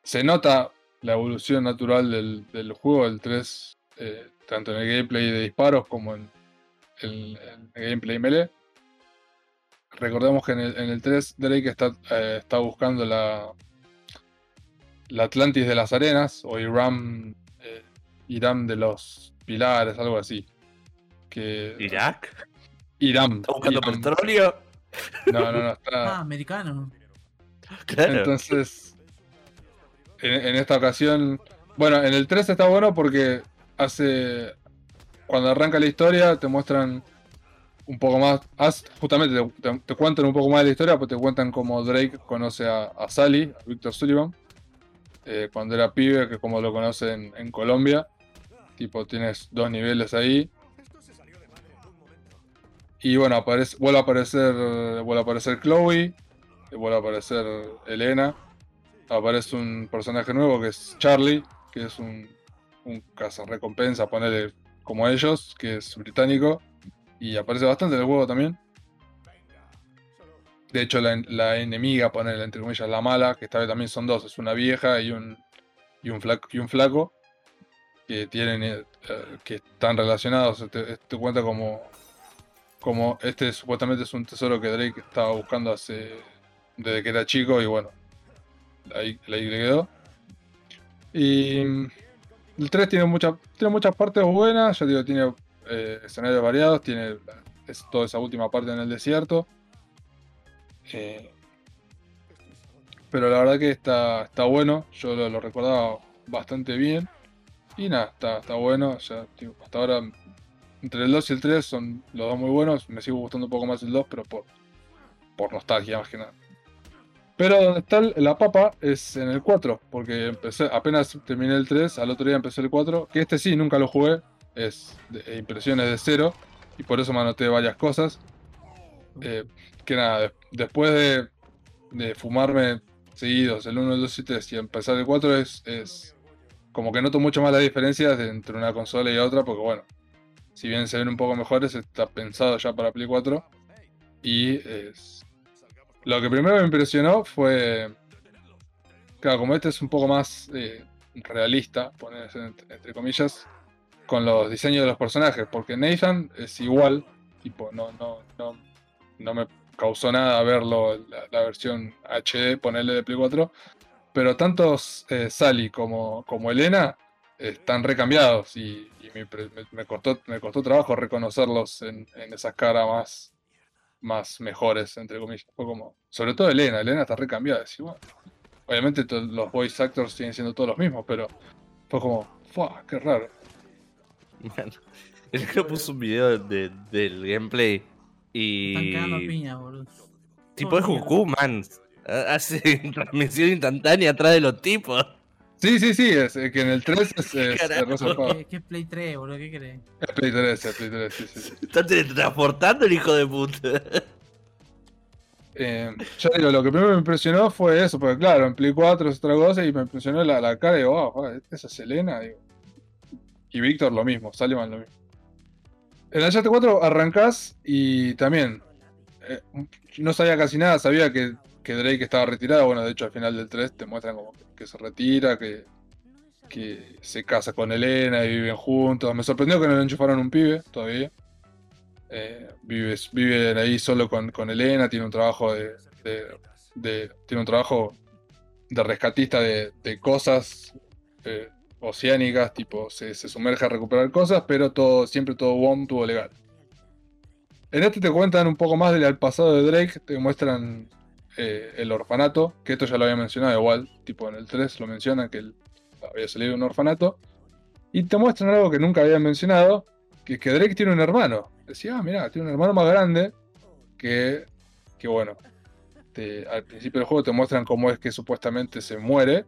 Se nota la evolución natural del, del juego, del 3, eh, tanto en el gameplay de disparos como en el gameplay melee. Recordemos que en el, en el 3 Drake está, eh, está buscando la, la Atlantis de las arenas o Iram, eh, Iram de los pilares, algo así. Que, ¿Irak? Iram. ¿Está buscando Iram. petróleo? No, no, no, Ah, está. americano. Claro. Entonces, en, en esta ocasión, bueno, en el 3 está bueno porque hace, cuando arranca la historia, te muestran un poco más, justamente te, cuentan un poco más de la historia, pues te cuentan cómo Drake conoce a, a Sally, a Victor Sullivan, eh, cuando era pibe, que como lo conoce en, Colombia, tipo tienes dos niveles ahí. Y bueno, aparece, vuelve a aparecer, vuelve a aparecer Chloe, vuelve a aparecer Elena, aparece un personaje nuevo que es Charlie, que es un, un cazarrecompensa, ponerle como ellos, que es británico, y aparece bastante en el juego también. De hecho, la, enemiga, ponerle entre comillas, la mala, que esta vez también son dos, es una vieja y un, y un, flaco, y un flaco, que tienen eh, que están relacionados. Te, te cuenta como, como este supuestamente es un tesoro que Drake estaba buscando hace desde que era chico y bueno, ahí, le quedó. Y mm, el 3 tiene, mucha- tiene muchas partes buenas, ya digo, tiene eh, escenarios variados, tiene es, toda esa última parte en el desierto. Eh, pero la verdad que está, está bueno, yo lo, lo recordaba bastante bien. Y nada, está, está bueno, hasta ahora entre el 2 y el 3 son los dos muy buenos, me sigue gustando un poco más el 2, pero por, por nostalgia más que nada. Pero donde está la papa es en el 4, porque empecé, apenas terminé el 3, al otro día empecé el 4, que este sí, nunca lo jugué, es de- impresiones de cero, y por eso me anoté varias cosas. Eh, que nada, de- después de, de fumarme seguidos el 1, el 2 y 3 y empezar el 4 es, es como que noto mucho más las diferencias entre una consola y otra, porque bueno, si bien se ven un poco mejores, está pensado ya para Play 4. Y es... lo que primero me impresionó fue. Claro, como este es un poco más eh, realista, poner entre comillas, con los diseños de los personajes, porque Nathan es igual, tipo, no, no, no, no me causó nada verlo, la, versión HD, ponerle de Play 4, pero tantos eh, Sally como, como Elena están recambiados y, me, costó, me costó trabajo reconocerlos en, esas caras más, más mejores, entre comillas. Fue como, sobre todo Elena, Elena está recambiada. decís, bueno, obviamente los voice actors siguen siendo todos los mismos, pero fue como, ¡fua! ¡Qué raro! Bueno, el que puso un video de- del gameplay Están cagando y. piña, boludo. Tipo es Goku, man. Hace transmisión instantánea atrás de los tipos. Sí, sí, sí, es que en el 3 es, es. ¿Qué, qué es Play 3, boludo? ¿Qué crees? Es Play 3, es Play 3, sí, sí, sí. Está teletransportando el hijo de puta. Eh, ya digo, lo que primero me impresionó fue eso, porque claro, en Play 4 es otra cosa y me impresionó la, la cara y digo, wow, esa es Elena. digo. Y Víctor lo mismo, Saliman lo mismo. En Uncharted 4 arrancás y también eh, no sabía casi nada, sabía que, que Drake estaba retirado. Bueno, de hecho al final del 3 te muestran como que, se retira, que, que se casa con Elena y viven juntos. Me sorprendió que no le enchufaron un pibe todavía. Eh, vive, vive ahí solo con, con Elena, tiene un trabajo de- tiene un trabajo de rescatista de, de cosas eh, oceánicas, tipo se, se sumerge a recuperar cosas, pero todo, siempre todo WOM, todo legal. En este te cuentan un poco más del pasado de Drake, te muestran eh, el orfanato, que esto ya lo había mencionado igual, tipo en el 3 lo mencionan que había salido de un orfanato, y te muestran algo que nunca habían mencionado, que es que Drake tiene un hermano. Decía, ah, mira, tiene un hermano más grande que, que bueno, al principio del juego te muestran cómo es que supuestamente se muere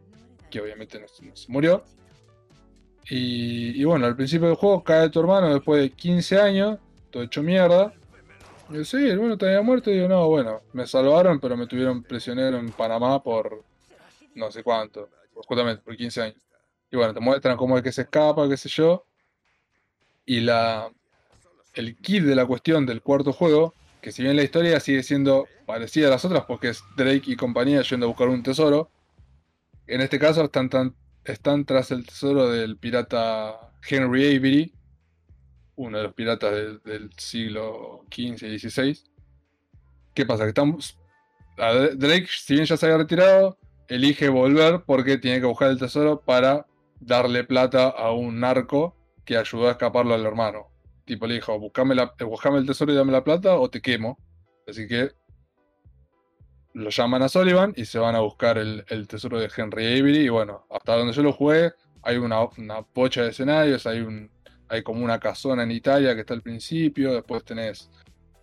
que obviamente no se murió. Y, bueno, al principio del juego cae tu hermano después de 15 años, todo hecho mierda. Y yo, sí, el bueno te había muerto. Y digo, no, bueno, me salvaron, pero me tuvieron prisionero en Panamá por no sé cuánto, justamente por 15 años. Y bueno, te muestran cómo es que se escapa, qué sé yo. Y la, el kit de la cuestión del cuarto juego, que si bien la historia sigue siendo parecida a las otras, porque es Drake y compañía yendo a buscar un tesoro, en este caso están, tan- están tras el tesoro del pirata Henry Avery, uno de los piratas del, siglo XV y XVI. ¿Qué pasa? Que estamos, Drake, si bien ya se había retirado, elige volver porque tiene que buscar el tesoro para darle plata a un narco que ayudó a escaparlo al hermano. Tipo, le dijo, buscame, eh, buscame el tesoro y dame la plata o te quemo. Así que lo llaman a Sullivan y se van a buscar el, el tesoro de Henry Avery. Y bueno, hasta donde yo lo jugué, hay una, una pocha de escenarios, hay un hay como una casona en Italia que está al principio, después tenés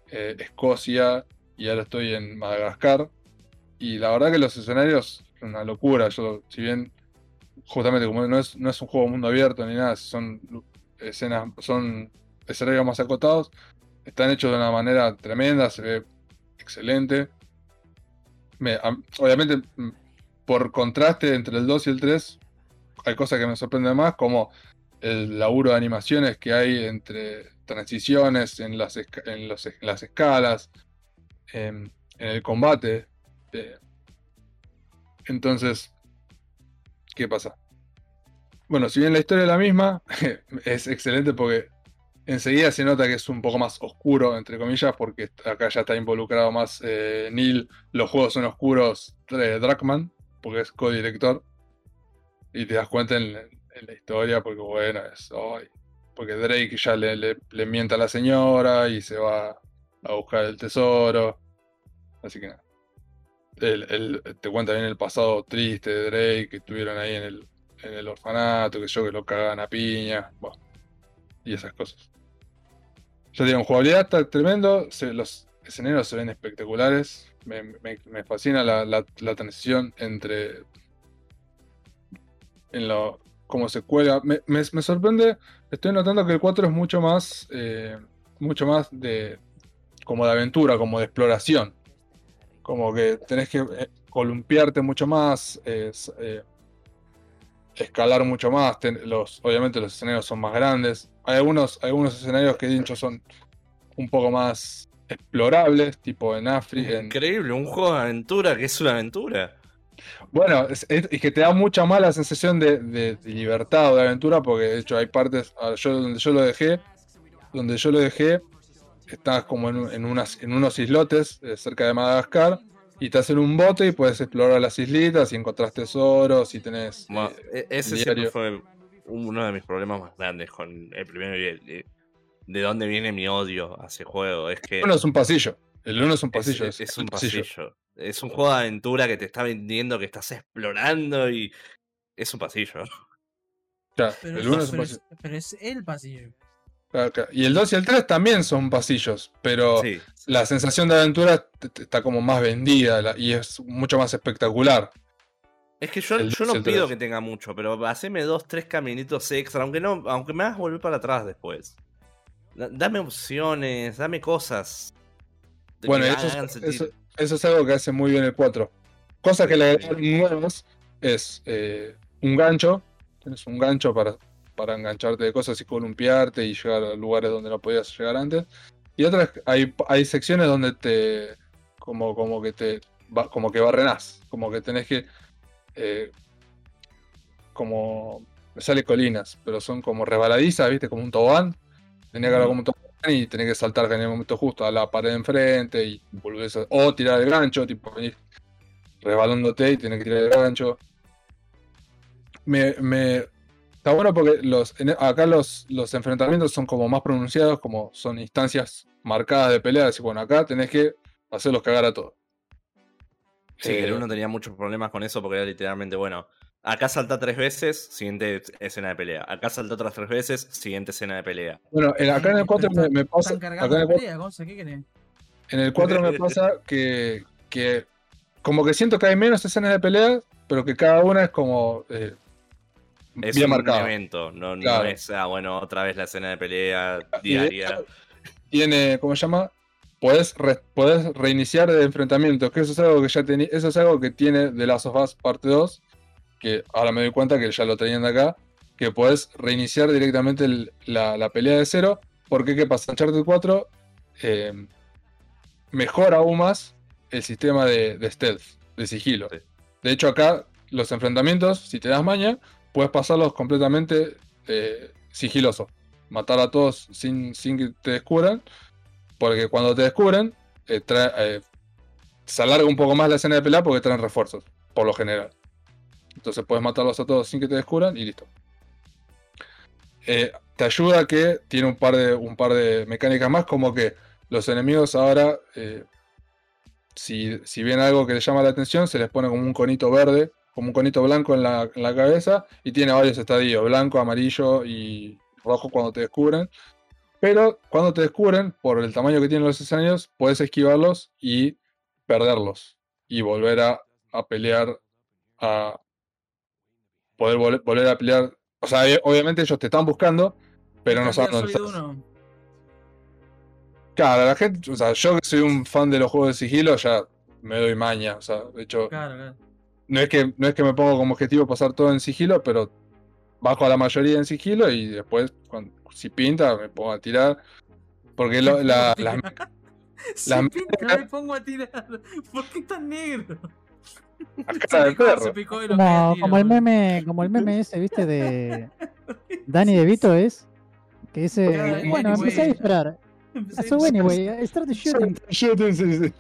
eh, Escocia y ahora estoy en Madagascar. Y la verdad que los escenarios una locura. Yo, si bien justamente como no es, no es un juego mundo abierto ni nada, son escenas, son escenarios más acotados, están hechos de una manera tremenda, se ve excelente. Me- am- obviamente, mm, por contraste entre el 2 y el 3, hay cosas que me sorprenden más, como el laburo de animaciones que hay entre transiciones en las, en en las escalas, em, en el combate. eh. Entonces, ¿qué pasa? Bueno, si bien la historia es la misma, es excelente porque enseguida se nota que es un poco más oscuro, entre comillas, porque acá ya está involucrado más eh, Neil. Los juegos son oscuros, eh, Dragman, porque es codirector. Y te das cuenta en, la historia, porque bueno, es. ay, porque Drake ya le, le, miente a la señora y se va a buscar el tesoro. Así que nada. El- te cuenta bien el pasado triste de Drake, que estuvieron ahí en el, en el orfanato, que yo que lo cagan a piña. Y esas cosas. Ya digo, en jugabilidad está tremendo. los escenarios se ven espectaculares. Me, fascina la, la- transición entre. En lo. cómo se cuelga. Me, me- sorprende. Estoy notando que el 4 es mucho más. eh, mucho más de. como de aventura, como de exploración. Como que tenés que eh, columpiarte mucho más. eh, escalar mucho más. los, obviamente los escenarios son más grandes. Hay algunos, algunos escenarios que dicho son un poco más explorables, tipo en África. en- Increíble, un juego de aventura que es una aventura. Bueno, es, es- es que te da mucha más la sensación de, de- de libertad o de aventura, porque de hecho hay partes, yo donde yo lo dejé, donde yo lo dejé, estás como en, en unas, en unos islotes eh, cerca de Madagascar, y estás en un bote y puedes explorar las islitas y encontrás tesoros y tenés... Eh, e- ese siempre fue uno de mis problemas más grandes con el primero y el. de dónde viene mi odio a ese juego. Es que. el uno es un pasillo, el uno es un pasillo. es- es el un pasillo. Es un juego de aventura que te está vendiendo, que estás explorando y. Es un pasillo. Claro, Pero, el uno es, es un pero, pasillo. es, pero es el pasillo. Claro, claro. Y el 2 y el 3 también son pasillos, pero Sí. la sensación de aventura está como más vendida y es mucho más espectacular. Es que yo, El yo no pido que tenga mucho, pero haceme dos, tres caminitos extra, aunque no, aunque me hagas volver para atrás después. Da- Dame opciones, dame cosas. Bueno, eso eso, eso es algo que hace muy bien el 4. Cosas que le agregaron nuevas es eh, un gancho. Tienes un gancho para, para engancharte de cosas y columpiarte y llegar a lugares donde no podías llegar antes. Y otras, hay, hay secciones donde te. como, como que te. como que barrenás. Como que tenés que. Eh, como. Me sale colinas, pero son como resbaladizas, ¿viste? Como un tobogán. Tenía que hablar como un tobogán y tenés que saltar en el momento justo a la pared de enfrente y volvés a- O tirar el gancho, tipo venir resbalándote y tenés que tirar el gancho. Me, me- está bueno porque los, acá los, los enfrentamientos son como más pronunciados, como son instancias marcadas de pelea. Así bueno, acá tenés que hacerlos cagar a todos. Sí, que el Eh, uno tenía muchos problemas con eso porque era literalmente, bueno, acá salta tres veces, siguiente escena de pelea. Acá salta otras tres veces, siguiente escena de pelea. Bueno, en- acá en el 4 me, me pasa. Están acá cargando en la el 4 pelea, Gonza, ¿qué querés? En el 4 me pasa que, que como que siento que hay menos escenas de pelea, pero que cada una es como eh, Es bien un marcada. evento, no, no es, ah, bueno, otra vez la escena de pelea Y de diaria. hecho, tiene, ¿cómo se llama? Podés, re- podés reiniciar de enfrentamientos, que eso es algo que ya tenía, eso es algo que tiene The Last of Us parte 2, que ahora me doy cuenta que ya lo tenían de acá, que podés reiniciar directamente el- la, la pelea de cero, porque qué pasa, Uncharted 4 eh, mejora aún más el sistema de, de stealth, de sigilo. Sí. De hecho acá los enfrentamientos, si te das maña, puedes pasarlos completamente eh, sigiloso. Matar a todos sin, sin que te descubran. Porque cuando te descubren, eh, eh, se alarga un poco más la escena de pelea porque traen refuerzos, por lo general. Entonces puedes matarlos a todos sin que te descubran y listo. Eh, te ayuda que tiene un par de, un par de mecánicas más, como que los enemigos ahora, si, si ven algo que les llama la atención, se les pone como un conito verde, como un conito blanco en la, en la cabeza, y tiene varios estadios, blanco, amarillo y rojo cuando te descubren. Pero cuando te descubren, por el tamaño que tienen los escenarios, puedes esquivarlos y perderlos. Y volver a, a pelear a. Poder vol- volver a pelear. O sea, eh, obviamente ellos te están buscando, pero no saben dónde estás. 1. Claro, la gente, o sea, yo que soy un fan de los juegos de sigilo, ya me doy maña. O sea, de hecho, Claro, claro. no es que, no es que me pongo como objetivo pasar todo en sigilo, pero bajo a la mayoría en sigilo y después, cuando- si pinta, me pongo a tirar. Porque lo- la- las Si la- pinta, me pongo a tirar. ¿Por qué tan negro? las Se caras de perro. Como, como el meme, como el meme ese, viste, de Danny DeVito es, que dice, bueno, anyway. empecé a disparar. So anyway, start the shooting. Shooting, sí, sí.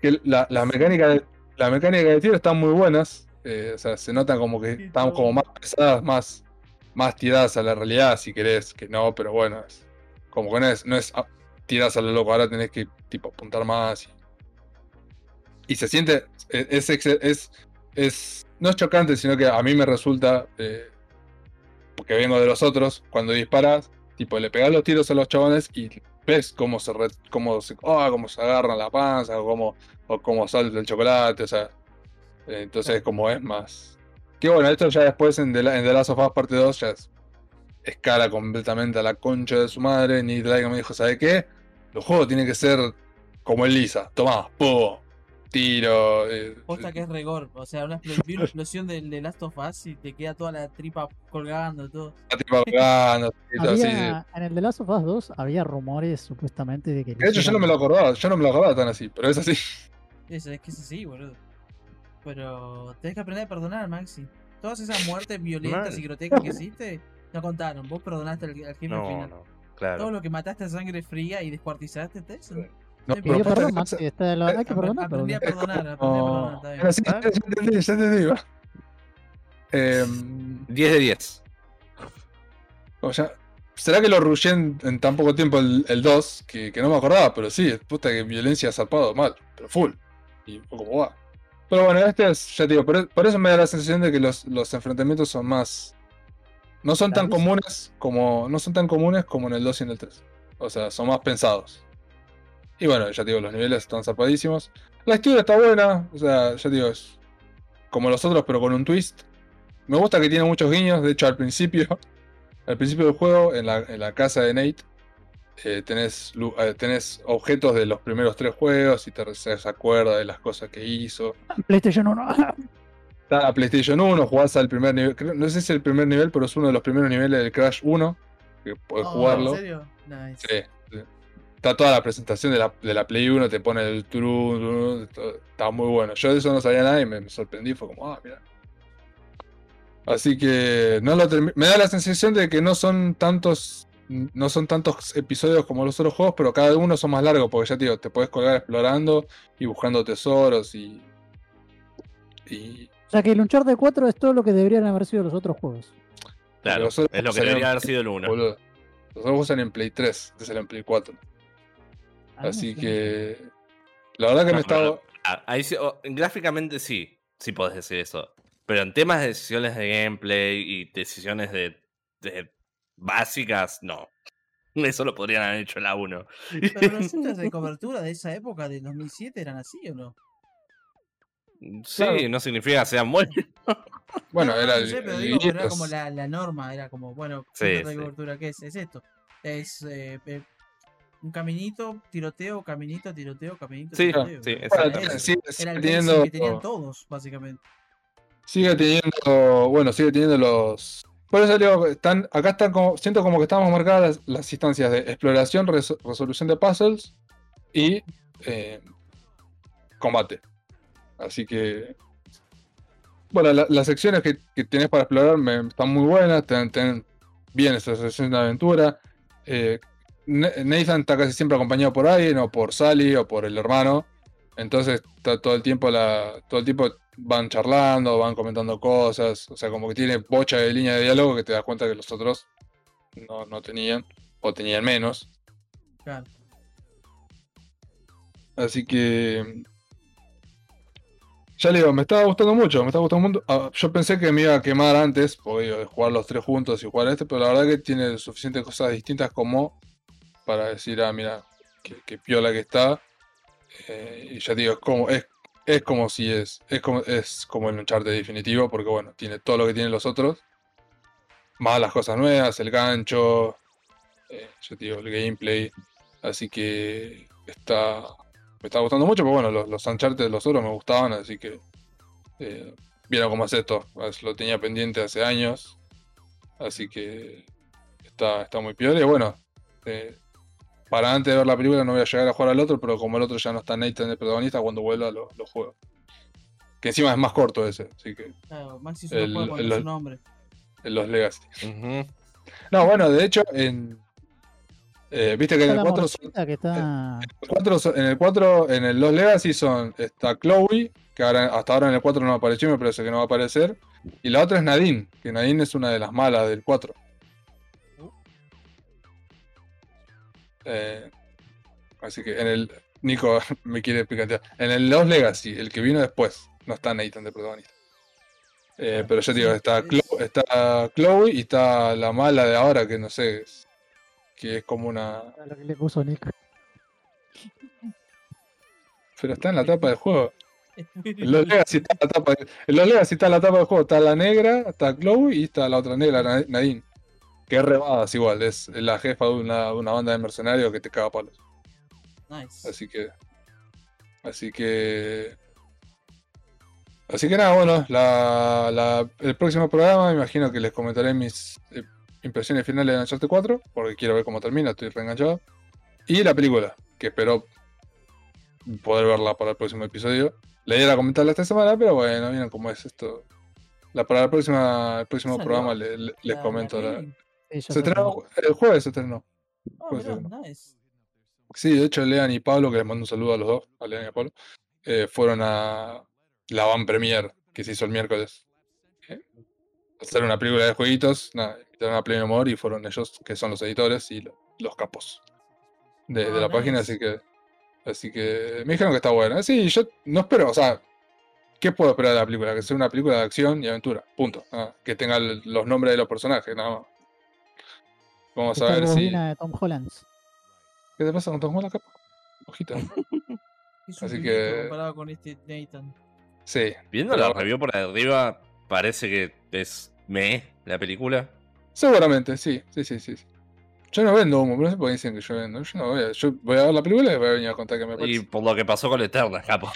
Que la, la mecánica de, la mecánica de tiro están muy buenas. Eh, o sea, se notan como que todo. como más pesadas, más, más tiradas a la realidad, si querés, que no, pero bueno, es, como que no es, no es ah, tiradas a lo loco, ahora tenés que tipo apuntar más. Y, y se siente, e, es, es, es, no es chocante, sino que a mí me resulta, eh, porque vengo de los otros, cuando disparas, tipo le pegas los tiros a los chabones y ves cómo se, re- cómo se, ah, cómo se agarran la panza, o cómo, o cómo salta el chocolate, o sea, entonces como es más... Que bueno, esto ya después en The, La- en The Last of Us parte 2 ya es, escala completamente a la concha de su madre, ni Drake me dijo, ¿sabe qué? Los juegos tienen que ser como el Lisa, tomá, po, tiro, eh, Posta que es rigor. O sea, una expl- vi una explosión del de Last of Us y te queda toda la tripa colgando, todo. la tipa colgando, así, sí. Había, en el The Last of Us 2 había rumores supuestamente de que... De hecho yo no me lo acordaba, yo no me lo acordaba tan así, pero es así. Es, es que es así, boludo. Pero tenés que aprender a perdonar, Maxi. Todas esas muertes violentas Mal. y grotescas que hiciste, no contaron. Vos perdonaste al, al jefe No, final. no, Todo claro. lo que mataste a sangre fría y descuartizaste, te- eso. No, Sí, pero posta perdón, que- Maxi, está- lo- hay que perdonar, aprendí a pero- perdonar, aprendí a perdonar. Era así, ¿Ah? ya entendí, ya entendí. va. Em, 10 de 10. o sea, ¿Será que lo rushé en, en tan poco tiempo el, el 2? Que, que no me acordaba, pero sí, puta que violencia zarpado, mal, pero full. Y como va. Pero bueno, este es, ya te digo, por, por eso me da la sensación de que los, los enfrentamientos son más. No son tan Claro. comunes como. No son tan comunes como en el 2 y en el 3. O sea, son más pensados. Y bueno, ya te digo, los niveles están zarpadísimos. La historia está buena, o sea, ya te digo, es como los otros, pero con un twist. Me gusta que tiene muchos guiños, de hecho al principio, al principio del juego, en la, en la casa de Nate, eh, tenés, eh, tenés objetos de los primeros tres juegos y te se acuerda de las cosas que hizo. PlayStation 1. Está la PlayStation 1, jugás al primer nivel, no sé si es el primer nivel, pero es uno de los primeros niveles del Crash 1, que podés Oh, jugarlo. ¿En serio? Nice. Sí, sí. Está toda la presentación de la, de la Play 1, te pone el todo, está muy bueno. Yo de eso no sabía nada y me, me sorprendí, fue como, ah, mira. Así que no lo me da la sensación de que no son tantos no son tantos episodios como los otros juegos, pero cada uno son más largos, porque ya te digo, te puedes colgar explorando y buscando tesoros y y O sea que el Uncharted 4 es todo lo que deberían haber sido los otros juegos. Claro, otros es lo que salieron- debería haber sido el 1. boludo. Los otros juegos salen en Play 3, este en Play 4. Ah, Así no sé. que la verdad que No, me estaba pero- Ah, ahí sí- oh, gráficamente sí, sí podés decir eso. Pero en temas de decisiones de gameplay y decisiones de, de básicas, no. Eso lo podrían haber hecho en la 1. Pero los shooters de cobertura de esa época, del 2007, eran así o no? Sí, Claro. no significa que sean buenos. Bueno, No, no, era no sé, pero digo, pero era como la, la norma, era como, bueno, Sí, ¿qué trata de sí. cobertura? ¿Qué es? Es esto. Es eh, eh, un caminito, tiroteo, caminito, tiroteo, caminito, Sí, tiroteo. sí, sigue, Era el teniendo, que tenían todos, básicamente. sigue teniendo, bueno, sigue teniendo los. Por eso digo, están, acá están como, siento como que estamos marcadas las, instancias de exploración, res- resolución de puzzles y eh, combate. Así que, bueno, la- las secciones que, que tienes para explorar están muy buenas, ten bien esa sección de aventura. Eh, Nathan está casi siempre acompañado por alguien, o por Sally, o por el hermano. Entonces está todo el tiempo la, todo el tiempo van charlando, van comentando cosas, o sea, como que tiene bocha de línea de diálogo que te das cuenta que los otros no, no tenían, o tenían menos. Claro. Así que. Ya le digo, me estaba gustando mucho, me estaba gustando mucho. Ah, yo pensé que me iba a quemar antes, porque jugar los tres juntos y jugar este, pero la verdad que tiene suficientes cosas distintas como para decir, ah, mira, que, que piola que está. Eh, y ya digo, es como, es, es como si es, es como, es como el Uncharted definitivo, porque bueno, tiene todo lo que tienen los otros. Más las cosas nuevas, el gancho, eh, ya digo, el gameplay. Así que está, me está gustando mucho, pero bueno, los, los Uncharted de los otros me gustaban, así que eh, vieron cómo es esto. Es- Lo tenía pendiente hace años, así que está, está muy piola. Y bueno, eh, para antes de ver la película no voy a llegar a jugar al otro, pero como el otro ya no está Nathan de protagonista, cuando vuelva lo, lo juego. Que encima es más corto ese, así que Claro, Maxi solo El- cuando el- es su nombre. en los Legacy. No, bueno, de hecho, en. eh, Viste que en el la 4 son- morcita que está. cuatro son- en el 4, en el Los Legacy son, está Chloe, que ahora, hasta ahora en el 4 no apareció, me parece que no va a aparecer. Y la otra es Nadine, que Nadine es una de las malas del 4. Eh, así que en el. Nico me quiere picantear. En el Los Legacy, el que vino después, no está Nathan de protagonista. Eh, pero yo te digo, está, es- Chlo- está Chloe y está la mala de ahora, que no sé, es- que es como una. Lo que le puso Nick. Pero está en la tapa del juego. Los Legacy está en la tapa, en los Legacy está en la tapa del juego. Está la negra, está Chloe y está la otra negra, Na- Nadine. Que es rebadas igual, es la jefa de una, una banda de mercenarios que te caga palos. nice. Así que. Así que. Así que nada, bueno, la, la- el próximo programa me imagino que les comentaré mis eh, impresiones finales de Uncharted 4, porque quiero ver cómo termina, estoy reenganchado. Y la película, que espero poder verla para el próximo episodio. La idea era comentarla esta semana, pero bueno, miren cómo es esto. La, para la próxima, el próximo programa le- le- les comento. la se estrenó, el jueves se estrenó. Ah, mirá, nice. Sí, de hecho, Lean y Pablo, que les mando un saludo a los dos, a Lean y a Pablo, eh, fueron a la Van Premier que se hizo el miércoles. Eh, hacer una película de jueguitos, nada, invitaron a Pleno Amor y fueron ellos, que son los editores y lo- los capos de, de Ah, la página, así que así que me dijeron que está buena. Sí, yo no espero, o sea, ¿qué puedo esperar de la película? Que sea una película de acción y aventura, punto. nada, que tenga los nombres de los personajes, nada más. Vamos a ver si... de Tom Holland. ¿Qué te pasa con Tom Holland, capa? Ojita. Así que- comparado con este Nathan. Sí. Viendo la review por arriba, parece que es me la película. Seguramente, sí, sí, sí, sí. Yo no vendo humo, pero no sé por qué dicen que yo vendo. Yo no voy a, yo voy a ver la película y voy a venir a contar qué me Y parece. por lo que pasó con Eterna, capo.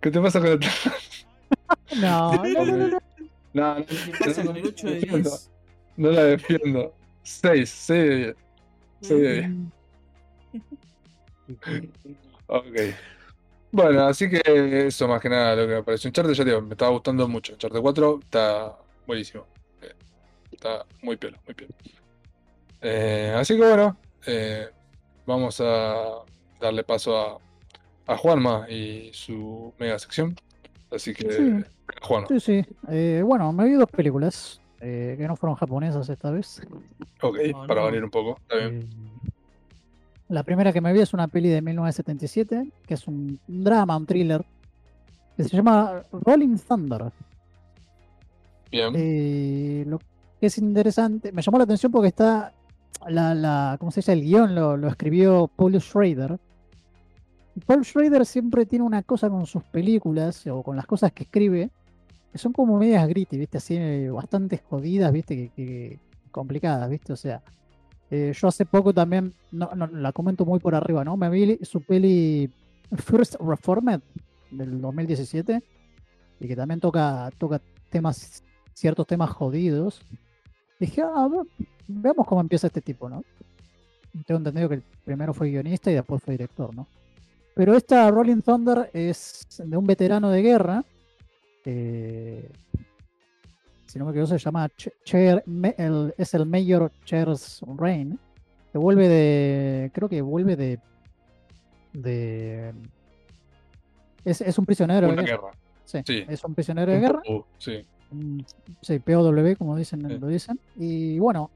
¿Qué te pasa con el No, no, no, no, no. No, no, ¿Qué pasa con el 8 de defiendo, 10? No la defiendo. 6, 6 de 10. 6 de 10. Ok. Bueno, así que eso más que nada lo que me pareció. Uncharted, ya te digo, me estaba gustando mucho. Uncharted 4 está buenísimo. Eh, Está muy piola, muy piola. Eh, así que bueno, eh, vamos a darle paso a, a Juanma y su mega sección. Así que, Sí. Juanma. Sí, sí. Eh, bueno, me vi dos películas eh, que no fueron japonesas esta vez. Ok, para no. variar un poco. Está bien. Eh, la primera que me vi es una peli de 1977, que es un drama, un thriller, que se llama Rolling Thunder. Bien. Eh, lo que es interesante, me llamó la atención porque está, la, la, ¿cómo se dice? El guion lo, lo escribió Paul Schrader, Paul Schrader siempre tiene una cosa con sus películas o con las cosas que escribe, son como medias gritty, ¿viste? Así, bastante jodidas, ¿viste? Que, complicadas, ¿viste? O sea, eh, yo hace poco también, no, la comento muy por arriba, ¿no? Me vi su peli First Reformed del 2017 y que también toca, toca temas, ciertos temas jodidos. Dije, ah, ver, veamos cómo empieza este tipo, ¿no? Tengo entendido que primero fue guionista y después fue director, ¿no? Pero esta Rolling Thunder es de un veterano de guerra. Eh, si no me equivoco, se llama Ch- Chair, Me- el- es el Mayor Charles Rain. Que vuelve de. Creo que vuelve de. de es, es un prisionero de guerra. guerra. Sí, Sí. es un prisionero de Un guerra. poco, sí. Sí, POW, como dicen, Sí. lo dicen. Y bueno,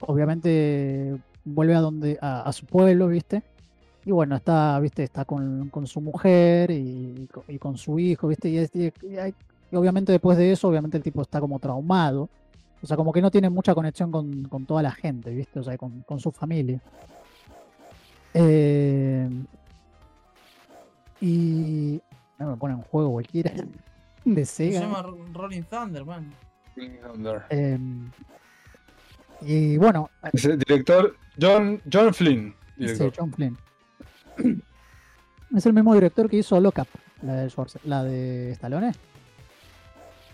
obviamente vuelve a donde, a, a su pueblo, ¿viste? Y bueno, está, ¿viste? Está con, con su mujer y, co- y con su hijo, ¿viste? Y, es- y- hay- y obviamente después de eso, obviamente el tipo está como traumado. O sea, como que no tiene mucha conexión con, con toda la gente, ¿viste? O sea, con, con su familia. Eh, y no me ponen en juego cualquiera de Se Sega. llama Ro- Rolling Thunder, man. Rolling Thunder. Em, y bueno, eh, Es el director John, John Flynn. sí. John Flynn. Es el mismo director que hizo Lock Up, la de Schwarze- la de Stallone,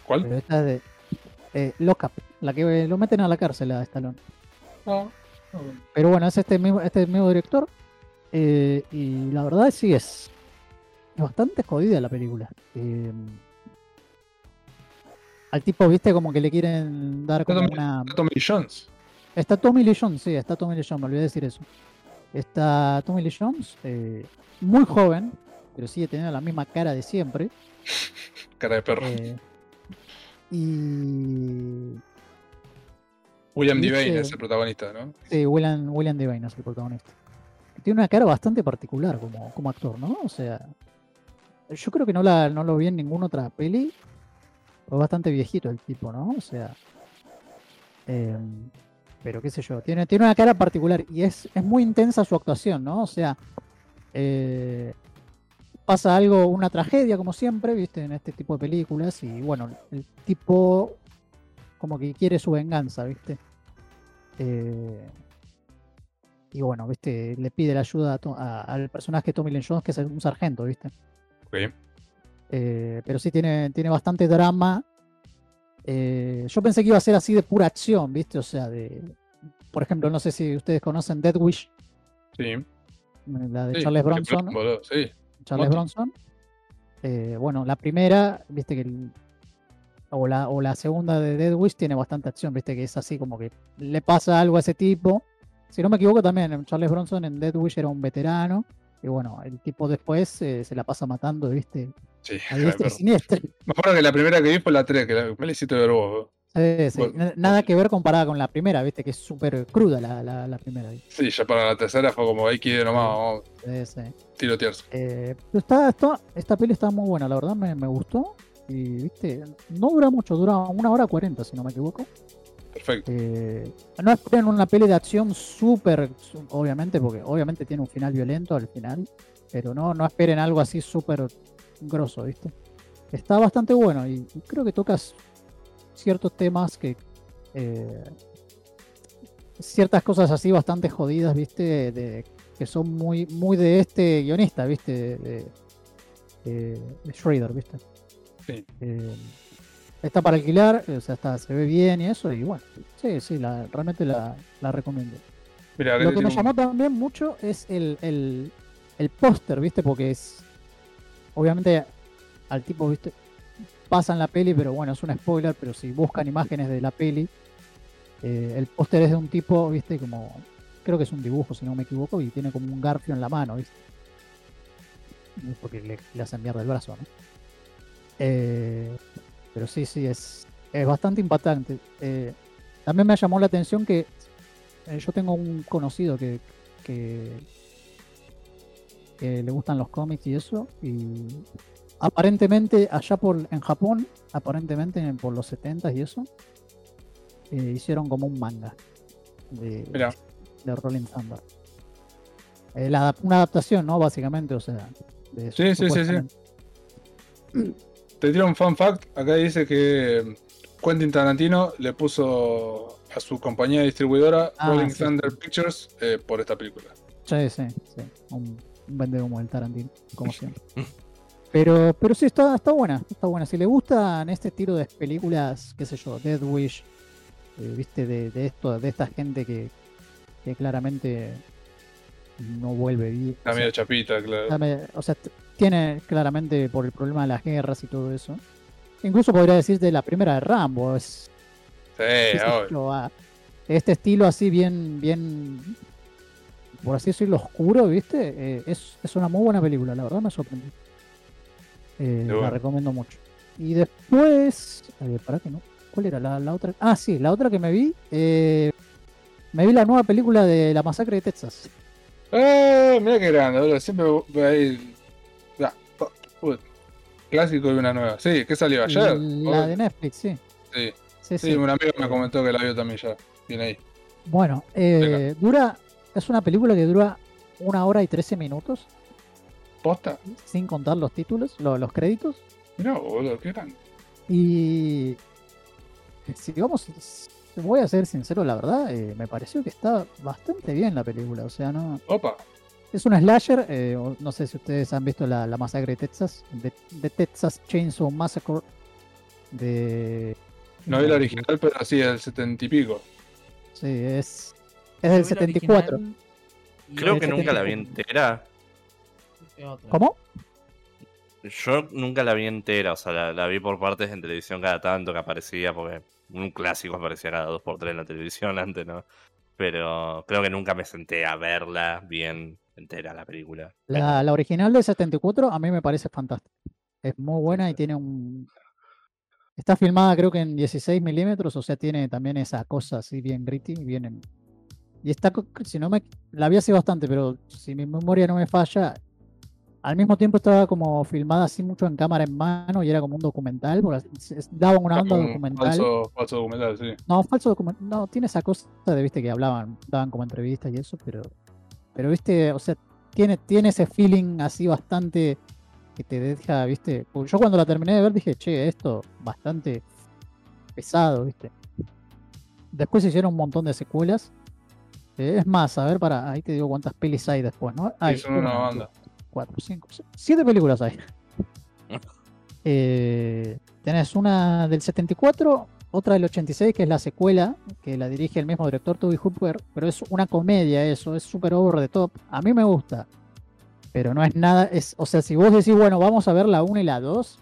¿Cuál? pero esta es de eh, Lock Up, la que lo meten a la cárcel a Stallone. No. Pero bueno, es este mismo, este mismo director. eh, y la verdad sí es, es bastante jodida la película. Eh, al tipo, viste, como que le quieren dar como Tommy- una. Tommy Lee Jones. Está Tommy Lee Jones, sí, está Tommy Lee Jones, me olvidé decir eso. Está Tommy Lee Jones, eh, muy joven, pero sigue teniendo la misma cara de siempre. Cara de perro. eh, y. William Devane es el protagonista, ¿no? Sí, William, William Devane es el protagonista. Tiene una cara bastante particular como, como actor, ¿no? O sea, yo creo que no, la, no lo vi en ninguna otra peli. Es bastante viejito el tipo, ¿no? O sea, em, pero qué sé yo, tiene, tiene una cara particular y es, es muy intensa su actuación, ¿no? O sea, eh, pasa algo, una tragedia como siempre, viste, en este tipo de películas y bueno, el tipo como que quiere su venganza, viste. Eh, y bueno, viste, le pide la ayuda a al personaje Tommy Lee Jones, que es un sargento, viste. Ok. Eh, pero sí tiene, tiene bastante drama. Eh, yo pensé que iba a ser así de pura acción, ¿viste? O sea, de. Por ejemplo, no sé si ustedes conocen Dead Wish, Sí. la de sí, Charles Bronson. plan, Sí. Charles Moto. Bronson. Eh, bueno, la primera, viste que. el- o, la, o la segunda de Dead Wish tiene bastante acción, viste que es así como que le pasa algo a ese tipo. Si no me equivoco, también Charles Bronson en Dead Wish era un veterano. Y bueno, el tipo después eh, se la pasa matando, viste, Sí. a cara de diestra y perro. siniestra. Me acuerdo que la primera que vi fue la 3, que la, me la hiciste ver vos. Sí, sí. Bueno, N- Nada que ver comparada con la primera, viste, que es súper cruda la, la, la primera. Sí, ya para la tercera fue como, hay que ir nomás, vamos Sí, sí. a tirotearse. Eh, está, está- esta peli está muy buena, la verdad me, me gustó. Y viste, no dura mucho, dura una hora cuarenta, si no me equivoco. Perfecto. Eh, no esperen una peli de acción súper, obviamente, porque obviamente tiene un final violento al final, pero no, no esperen algo así súper grosso, ¿viste? Está bastante bueno y, creo que tocas ciertos temas que... eh, ciertas cosas así bastante jodidas, ¿viste? De, que son muy, muy de este guionista, ¿viste? De, de- de- de Schrader, ¿viste? Sí. Eh, está para alquilar, o sea, está, se ve bien y eso, y bueno, sí, sí, la, realmente la, la recomiendo. Lo que me un- llamó también mucho es el, el, el póster, ¿viste? Porque es. Obviamente, al tipo, ¿viste? Pasan la peli, pero bueno, es un spoiler. Pero si buscan imágenes de la peli, eh, el póster es de un tipo, ¿viste? Como. Creo que es un dibujo, si no me equivoco, y tiene como un garfio en la mano, ¿viste? Porque le, le hacen mierda el brazo, ¿no? Eh, pero sí, sí, es, es bastante impactante. Eh, también me llamó la atención que eh, yo tengo un conocido que, que, que le gustan los cómics y eso, y aparentemente allá por en Japón, aparentemente por los 70 y eso, eh, hicieron como un manga de, de Rolling Thunder. Eh, la- una adaptación, ¿no? Básicamente, o sea. de- Sí, sí, sí, sí. Te tiro un fun fact. Acá dice que Quentin Tarantino le puso a su compañía distribuidora Ah, Rolling sí. Thunder Pictures eh, por esta película. Sí, sí, sí. Un vende humo del Tarantino, como siempre. Pero, pero sí, está, está buena, está buena. Si le gustan este estilo de películas, qué sé yo, Dead Wish, eh, viste, de, de esto, de esta gente que, que claramente no vuelve bien. Está medio chapita, claro. O sea, tiene claramente por el problema de las guerras y todo eso. Incluso podría decir de la primera de Rambo. Es, Sí, obvio. yo, ah, este estilo así bien, bien, por así decirlo, oscuro, ¿viste? Eh, es, es una muy buena película, la verdad me sorprendió. Eh, la recomiendo mucho. Y después, a ver, para que no. ¿Cuál era la, la otra? Ah, sí, la otra que me vi. eh, me vi la nueva película de la masacre de Texas. ¡Eh! Mira qué grande, boludo. Siempre voy ahí. Clásico y una nueva. Sí, ¿qué salió ayer? La de Netflix, sí. Sí, Sí, sí, sí. un amigo me comentó que la vio también ya. Viene ahí. Bueno, eh, dura, es una película que dura una hora y trece minutos, ¿Posta? sin contar los títulos, lo- los créditos. Mirá, boludo, qué grande. Y si vamos, voy a ser sincero, la verdad, eh, me pareció que está bastante bien la película. O sea, no Opa. es una slasher. eh, no sé si ustedes han visto la, la masacre de Texas, de, de Texas Chainsaw Massacre. De No vi la original, pero sí, del setenta y pico. Sí, es es del Yo vi la 74. original Creo que nunca la vi entera. ¿Cómo? Yo nunca la vi entera, o sea, la, la vi por partes en televisión cada tanto que aparecía, porque un clásico aparecía cada dos por tres en la televisión antes, ¿no? Pero creo que nunca me senté a verla bien entera la película. La, la original del 74 a mí me parece fantástica. Es muy buena y tiene un... Está filmada creo que en 16 milímetros, o sea, tiene también esa cosa así bien gritty, bien... en- Y está, si no me... La vi hace bastante, pero si mi memoria no me falla, al mismo tiempo estaba como filmada así mucho en cámara en mano y era como un documental, por así- es- daba una onda Un documental. Falso, falso documental, sí. No, falso documental. No, tiene esa cosa de, viste, que hablaban, daban como entrevistas y eso, pero. Pero, viste, o sea, tiene, tiene ese feeling así bastante que te deja, viste. Yo cuando la terminé de ver dije, che, esto bastante pesado, viste. Después se hicieron un montón de secuelas. Es más, a ver, para, ahí te digo cuántas pelis hay después, ¿no? Hay son una banda. Cuatro, cinco, siete películas hay. Eh, tenés una del 74, otra del 86, que es la secuela, que la dirige el mismo director Toby Hooper, pero es una comedia eso, es súper over the top. A mí me gusta, pero no es nada, es, o sea, si vos decís, bueno, vamos a ver la 1 y la 2,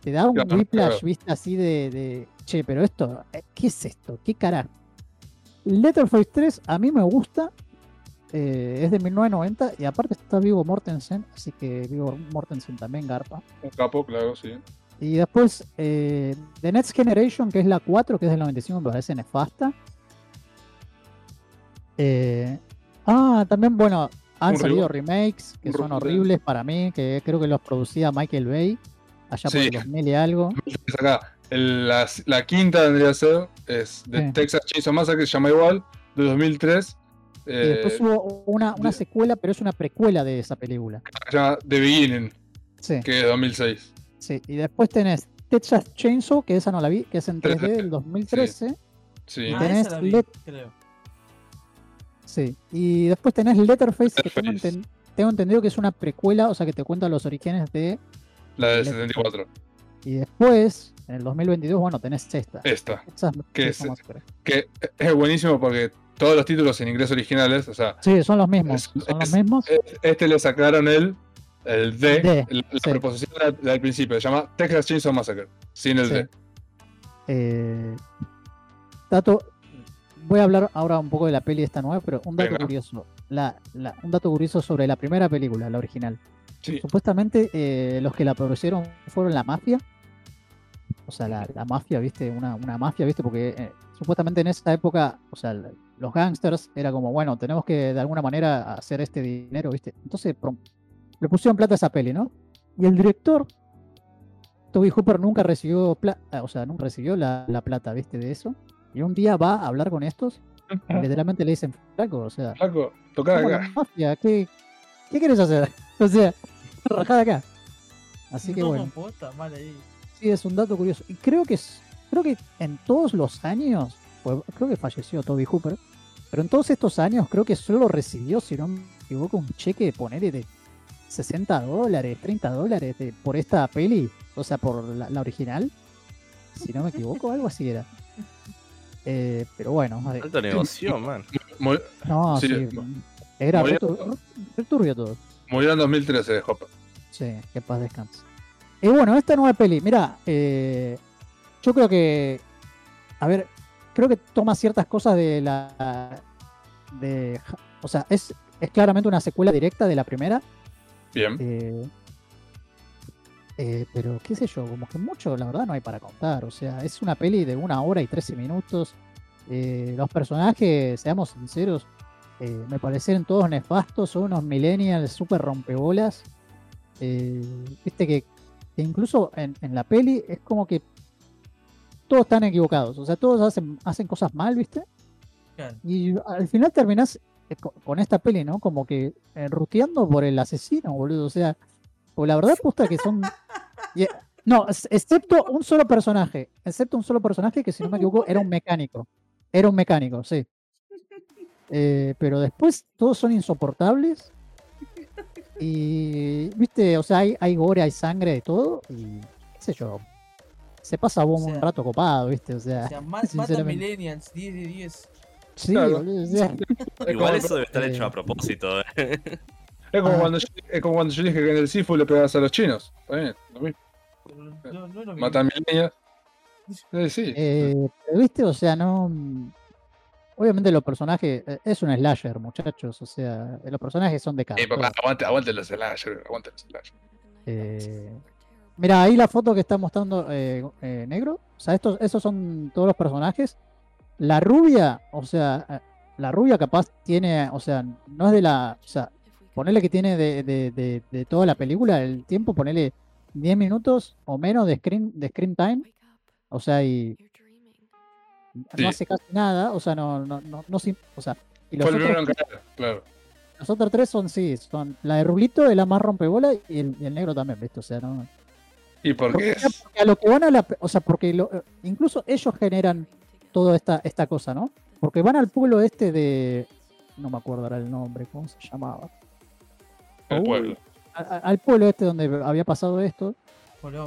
te da un Claro, whiplash, claro. viste, así de, de, che, pero esto, eh, ¿qué es esto? ¿Qué carajo? Letterface 3 a mí me gusta, eh, es de 1990 y aparte está Vigo Mortensen, así que Vigo Mortensen también garpa. Un capo, claro, sí. Y después eh, The Next Generation, que es la 4, que es del 95, me parece nefasta. Eh, ah, también, bueno, han Un salido remakes que Un son horribles para mí, que creo que los producía Michael Bay, allá por Sí. el 2000 y algo. Acá. El- la, la quinta vendría a ser es de Sí. Texas Chainsaw Massacre, que se llama igual, de 2003. Y después Eh, hubo una, una de- secuela, pero es una precuela de esa película. se llama The Beginning, Sí, que es de 2006. sí. Y después tenés Texas Chainsaw, que esa no la vi, que es en 3D del 2013. Sí. Ah, tenés esa la vi, Let- creo. Sí, y después tenés Letterface, que tengo, Letterface. enten- tengo entendido que es una precuela, o sea que te cuenta los orígenes de... La del Letterface. 74. Y después, en el 2022, bueno, tenés esta. Esta. Que es buenísimo porque todos los títulos en inglés originales, o sea, Sí, son los mismos, Es- son los mismos. es- este le sacaron el, el D, D, la, sí. preposición del, del principio, se llama Texas Chainsaw Massacre, sin el Sí. D. Eh, dato, voy a hablar ahora un poco de la peli esta nueva, pero un dato Venga. curioso. La, la- un dato curioso sobre la primera película, la original. Sí. Supuestamente eh, los que la produjeron fueron la mafia. O sea, la, la mafia, ¿viste? Una, una mafia, ¿viste? Porque eh, supuestamente en esa época, o sea, los gangsters era como, bueno, tenemos que de alguna manera hacer este dinero, ¿viste? Entonces le pusieron plata a esa peli, ¿no? Y el director, Toby Hooper, nunca recibió plata, o sea, nunca recibió la, la plata, ¿viste? De eso. Y un día va a hablar con estos Literalmente le dicen, flaco, o sea, Flaco, somos acá. mafia, ¿qué, ¿qué quieres hacer? O sea, rajada acá. Así que No, bueno, posta, mal ahí. Sí, es un dato curioso. Y creo que es, creo que en todos los años, pues, creo que falleció Toby Hooper, pero en todos estos años creo que solo recibió, si no me equivoco, un cheque de poner de 60 dólares, 30 dólares de- por esta peli, o sea, por la, la original. Si no me equivoco, algo así era. Eh, pero bueno, eh, Alto negocio, man. No, sí, sí, era Murió- re tur- re turbio todo. Murió en 2013 de Hopper. Sí, que paz descanse. Y bueno, esta nueva peli, mira, eh, yo creo que, a ver, creo que toma ciertas cosas de la, de, o sea, es, es claramente una secuela directa de la primera, Bien. eh, eh, pero qué sé yo, como que mucho, la verdad, no hay para contar. O sea, es una peli de una hora y 13 minutos. eh, los personajes, seamos sinceros, eh, me parecen todos nefastos, son unos millennials súper rompebolas. Viste que, que incluso en, en la peli es como que todos están equivocados. O sea, todos hacen, hacen cosas mal, ¿viste? Y al final terminás eh, co- con esta peli, ¿no? Como que eh, ruteando por el asesino, boludo. O sea, pues la verdad, puta que son. eh, no, excepto un solo personaje. Excepto un solo personaje que, si no me equivoco, era un mecánico. Era un mecánico, sí. Eh, pero después todos son insoportables. Y, viste, o sea, hay, hay gore, hay sangre de todo. Y, qué sé yo. Se pasa un O sea- rato copado, viste. O sea, O sea, más mata millennials, 10 de 10. sí, Claro. boludo, o sea, Igual eso debe estar eh, hecho a propósito. eh. es como Ah. cuando yo, es como cuando yo dije que en el Sifu le pegabas a los chinos. Está bien, lo mismo. No, no mismo. Matan milenias. Sí, sí. Eh, pero, viste, o sea, no. Obviamente los personajes. eh, Es un slasher, muchachos. O sea, los personajes son de cara. Eh, papá, aguante, aguante los slasher, aguante los slasher. Eh, mira, ahí la foto que está mostrando eh, eh, negro. O sea, estos, esos son todos los personajes. La rubia, o sea, la rubia capaz tiene, o sea, no es de la. O sea, ponerle que tiene de, de- de- de toda la película, el tiempo, ponerle 10 minutos o menos de screen, de screen time. O sea, y Sí. no hace casi nada. O sea, no, no, no, no o sea, y los Fue el otros, caer, claro. los otros tres son, sí, son la de Rulito, es la más rompebola y el, y el negro también, ¿viste? O sea, no. ¿Y por qué Porque, es? porque a lo que van a la, o sea, porque lo- incluso ellos generan toda esta, esta cosa, ¿no? Porque van al pueblo este de, no me acuerdo ahora el nombre, ¿cómo se llamaba? El Uy, pueblo. a- a- al pueblo este donde había pasado esto.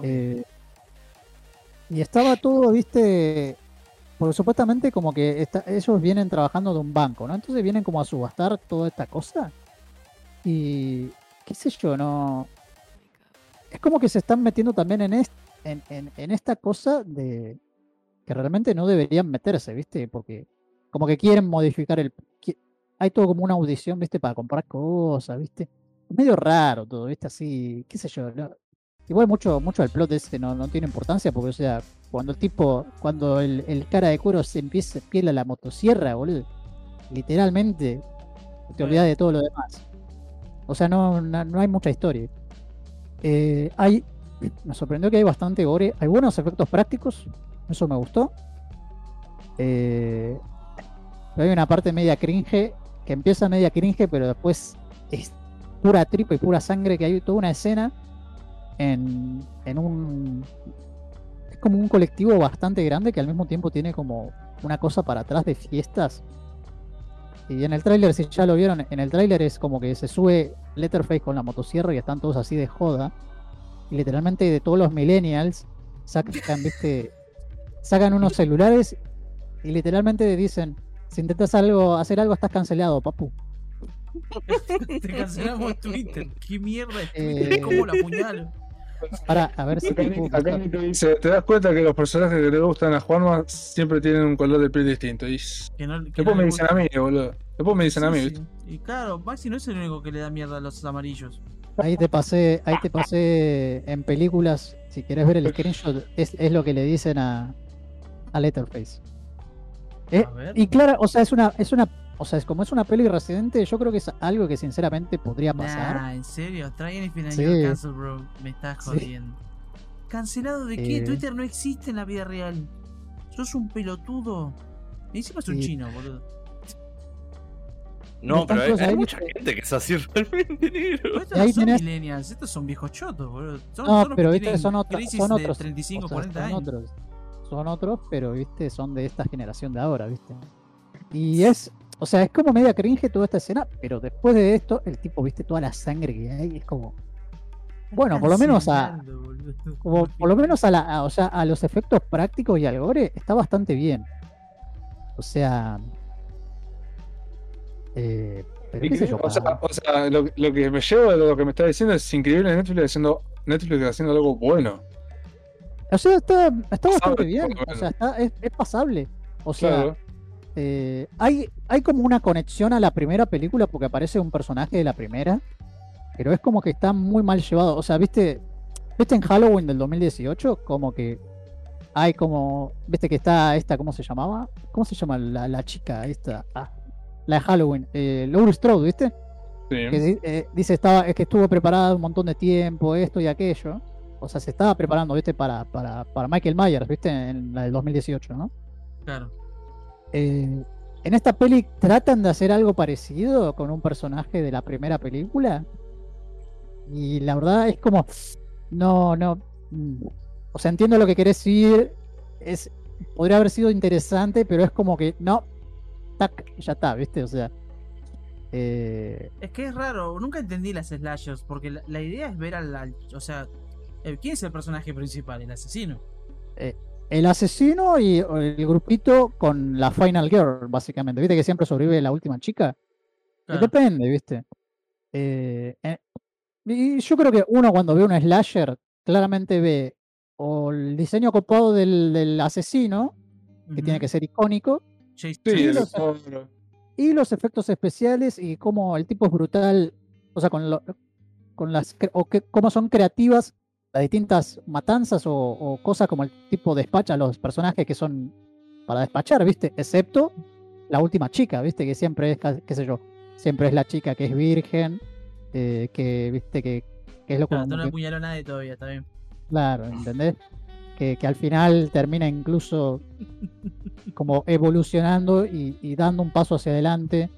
Eh, y estaba todo, viste, porque supuestamente como que está- ellos vienen trabajando de un banco, ¿no? Entonces vienen como a subastar toda esta cosa. Y qué sé yo, no. Es como que se están metiendo también en, est- en, en- en esta cosa de que realmente no deberían meterse, ¿viste? Porque como que quieren modificar el... Hay todo como una audición, ¿viste? Para comprar cosas, ¿viste? Medio raro todo, ¿viste? Así, qué sé yo. no- Igual mucho, mucho el plot ese no, no tiene importancia porque, o sea, cuando el tipo, cuando el, el cara de cuero se empieza, piela la motosierra, boludo, literalmente te olvidas de todo lo demás. O sea, no, no, no hay mucha historia. Eh, hay, me sorprendió que hay bastante gore, hay buenos efectos prácticos, eso me gustó. Eh, pero hay una parte media cringe, que empieza media cringe, pero después es pura tripa y pura sangre, que hay toda una escena en, en un... Es como un colectivo bastante grande que al mismo tiempo tiene como una cosa para atrás de fiestas. Y en el tráiler, si ya lo vieron, en el tráiler es como que se sube Letterface con la motosierra y están todos así de joda. Y literalmente de todos los millennials sacan, viste, sacan unos celulares y literalmente dicen, si intentas algo, hacer algo, estás cancelado, papu. Te cancelamos Twitter. ¿Qué mierda es Eh, Twitter? ¿Cómo la apuñalo? Para, a ver si Acá, te puedo Nico- acá buscar. Nico dice, ¿te das cuenta que los personajes que le gustan a Juanma siempre tienen un color de piel distinto? Y Que no, que después no me dicen gusta. a mí, boludo. Después me dicen a mí, Sí. Y claro, Maxi no es el único que le da mierda a los amarillos. Ahí te pasé, ahí te pasé en películas, si querés ver el screenshot, es, es lo que le dicen a, a Letterface. Eh, A ver. y claro, o sea, es una, es una, o sea, es como es una peli residente, yo creo que es algo que sinceramente podría pasar. Nah, ¿en serio? Traen el final Sí. cancel, bro. Me estás Sí. jodiendo. ¿Cancelado de qué? Eh. Twitter no existe en la vida real. Sos un pelotudo. Y encima es un Sí. chino, boludo. No, pero hay, mucha gente que es así realmente negro. Estos Y ahí no son tenés- millennials, estos son viejos chotos, boludo. Son, No, son pero viste, son, crisis son de otros. 35, o sea, 40 son años. otros. Son otros, pero viste, son de esta generación de ahora, viste. Y es, o sea, es como media cringe toda esta escena, pero después de esto, el tipo, viste, toda la sangre que hay, es como. Bueno, por lo menos a. Como, por lo menos a la, a- o sea, a los efectos prácticos y al gore está bastante bien. O sea. Eh, pero qué sé yo, o sea, o sea, lo, lo que me llevo de lo que me está diciendo es increíble Netflix haciendo, Netflix haciendo algo bueno. o sea, está, está bastante bien. O sea, está, es, es pasable. O sea, Claro. Eh, hay, hay como una conexión a la primera película porque aparece un personaje de la primera, pero es como que está muy mal llevado. O sea, viste, viste en Halloween del 2018, como que hay como, viste que está esta, ¿cómo se llamaba? ¿Cómo se llama la, la chica esta? Ah, la de Halloween, eh, Laurie Strode, ¿viste? Que Sí. di- eh, dice estaba, es que estuvo preparada un montón de tiempo, esto y aquello. O sea, se estaba preparando, ¿viste? Para, para, para Michael Myers, ¿viste? En la del 2018, ¿no? Claro. Eh, en esta peli tratan de hacer algo parecido con un personaje de la primera película. Y la verdad es como. No, no. mm, O sea, entiendo lo que querés decir. Es, podría haber sido interesante, pero es como que no. Tac, ya está, ¿viste? O sea. eh, Es que es raro, nunca entendí las slashers, porque la, la idea es ver al, al- O sea, eh, ¿quién es el personaje principal? El asesino. El asesino y el grupito con la Final Girl, básicamente. ¿Viste que siempre sobrevive la última chica? Y Claro. Depende, ¿viste? Eh, eh, y yo creo que uno cuando ve un slasher claramente ve o el diseño copado del, del asesino, que tiene Ujú. que ser icónico, Sí, Sí, el lo sé. cuadro. y los efectos especiales y cómo el tipo es brutal, o sea, con, lo- con las cre- o que, cómo son creativas las distintas matanzas o, o cosas como el tipo despacha a los personajes que son para despachar, ¿viste? Excepto la última chica, ¿viste? Que siempre es, qué sé yo, siempre es la chica que es virgen, eh, que, ¿viste? Que, que es lo Claro, no que- apuñaló a nadie todavía, está bien. Claro, ¿entendés? Que, que al final termina incluso como evolucionando y, y dando un paso hacia adelante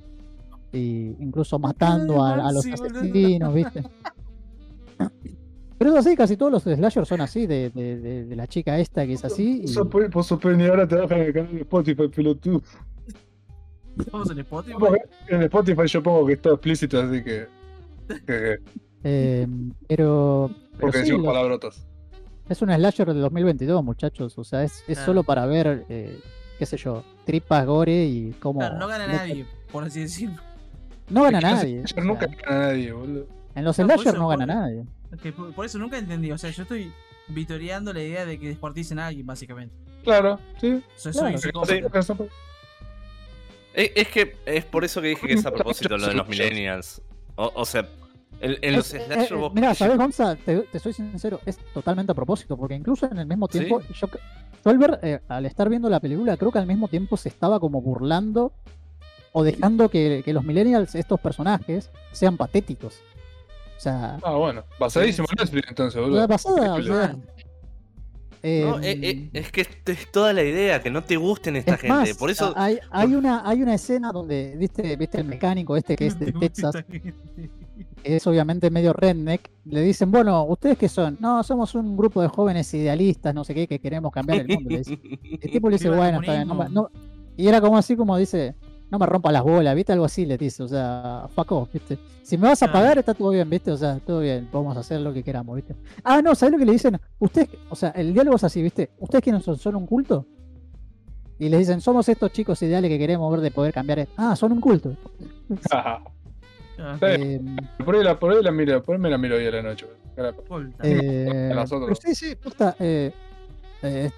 y incluso matando a, a los asesinos, ¿viste? Pero es así, casi todos los slashers son así, de, de- de- de la chica esta que es así. y- puso Penny, ahora te bajan el canal de Spotify, pelotudo. Estamos en Spotify. En Spotify yo pongo que es todo explícito, así que. que- eh, pero, pero porque sí, decimos los- palabrotas. es un slasher de 2022, muchachos. O sea, es, es solo para ver, eh, qué sé yo, tripas, gore y cómo... Claro, no gana nadie, por así decirlo. No gana nadie. o sea, nunca gana nadie, boludo. en los No, por slasher eso, no gana por- nadie. Que por, por eso nunca entendí. O sea, yo estoy vitoreando la idea de que descuarticen a alguien, básicamente. Claro, sí. Claro. soy Sí, Es, es que es por eso que dije que es a propósito lo de los millennials. O, o sea, en, en los Es- eh, slasher eh, vos mira, ¿sabes, Gonza? Te, te soy sincero, es totalmente a propósito, porque incluso en el mismo ¿Sí? tiempo, yo, cre- yo al ver, eh, al estar viendo la película, creo que al mismo tiempo se estaba como burlando o dejando que, que los millennials, estos personajes, sean patéticos. O sea, Ah, bueno. Basadísimo en Netflix entonces, boludo. la pasada, o Increíble. sea, eh, No, eh, eh, es que es, es toda la idea, que no te gusten esta es gente. más, por eso. hay, hay una, hay una escena donde, viste, viste el mecánico este que es de Texas, que es obviamente medio redneck, le dicen, bueno, ¿ustedes qué son? No, somos un grupo de jóvenes idealistas, no sé qué, que queremos cambiar el mundo. le dice. El tipo le dice, bueno, está bien. no no- Y era como así como dice, no me rompa las bolas, ¿viste? Algo así le dice, o sea, fuck off, ¿viste? Si me vas a pagar, está todo bien, ¿viste? O sea, todo bien, vamos a hacer lo que queramos, ¿viste? Ah, no, ¿sabes lo que le dicen? Ustedes, o sea, el diálogo es así, ¿viste? ¿Ustedes quiénes son? ¿Son un culto? Y les dicen, somos estos chicos ideales que queremos ver de poder cambiar. esto". Ah, son un culto. Ah, bien. Eh, Por ahí la, por ahí la miro, por ahí me la miro hoy a la noche. eh, a otras. sí, sí, posta, eh, eh,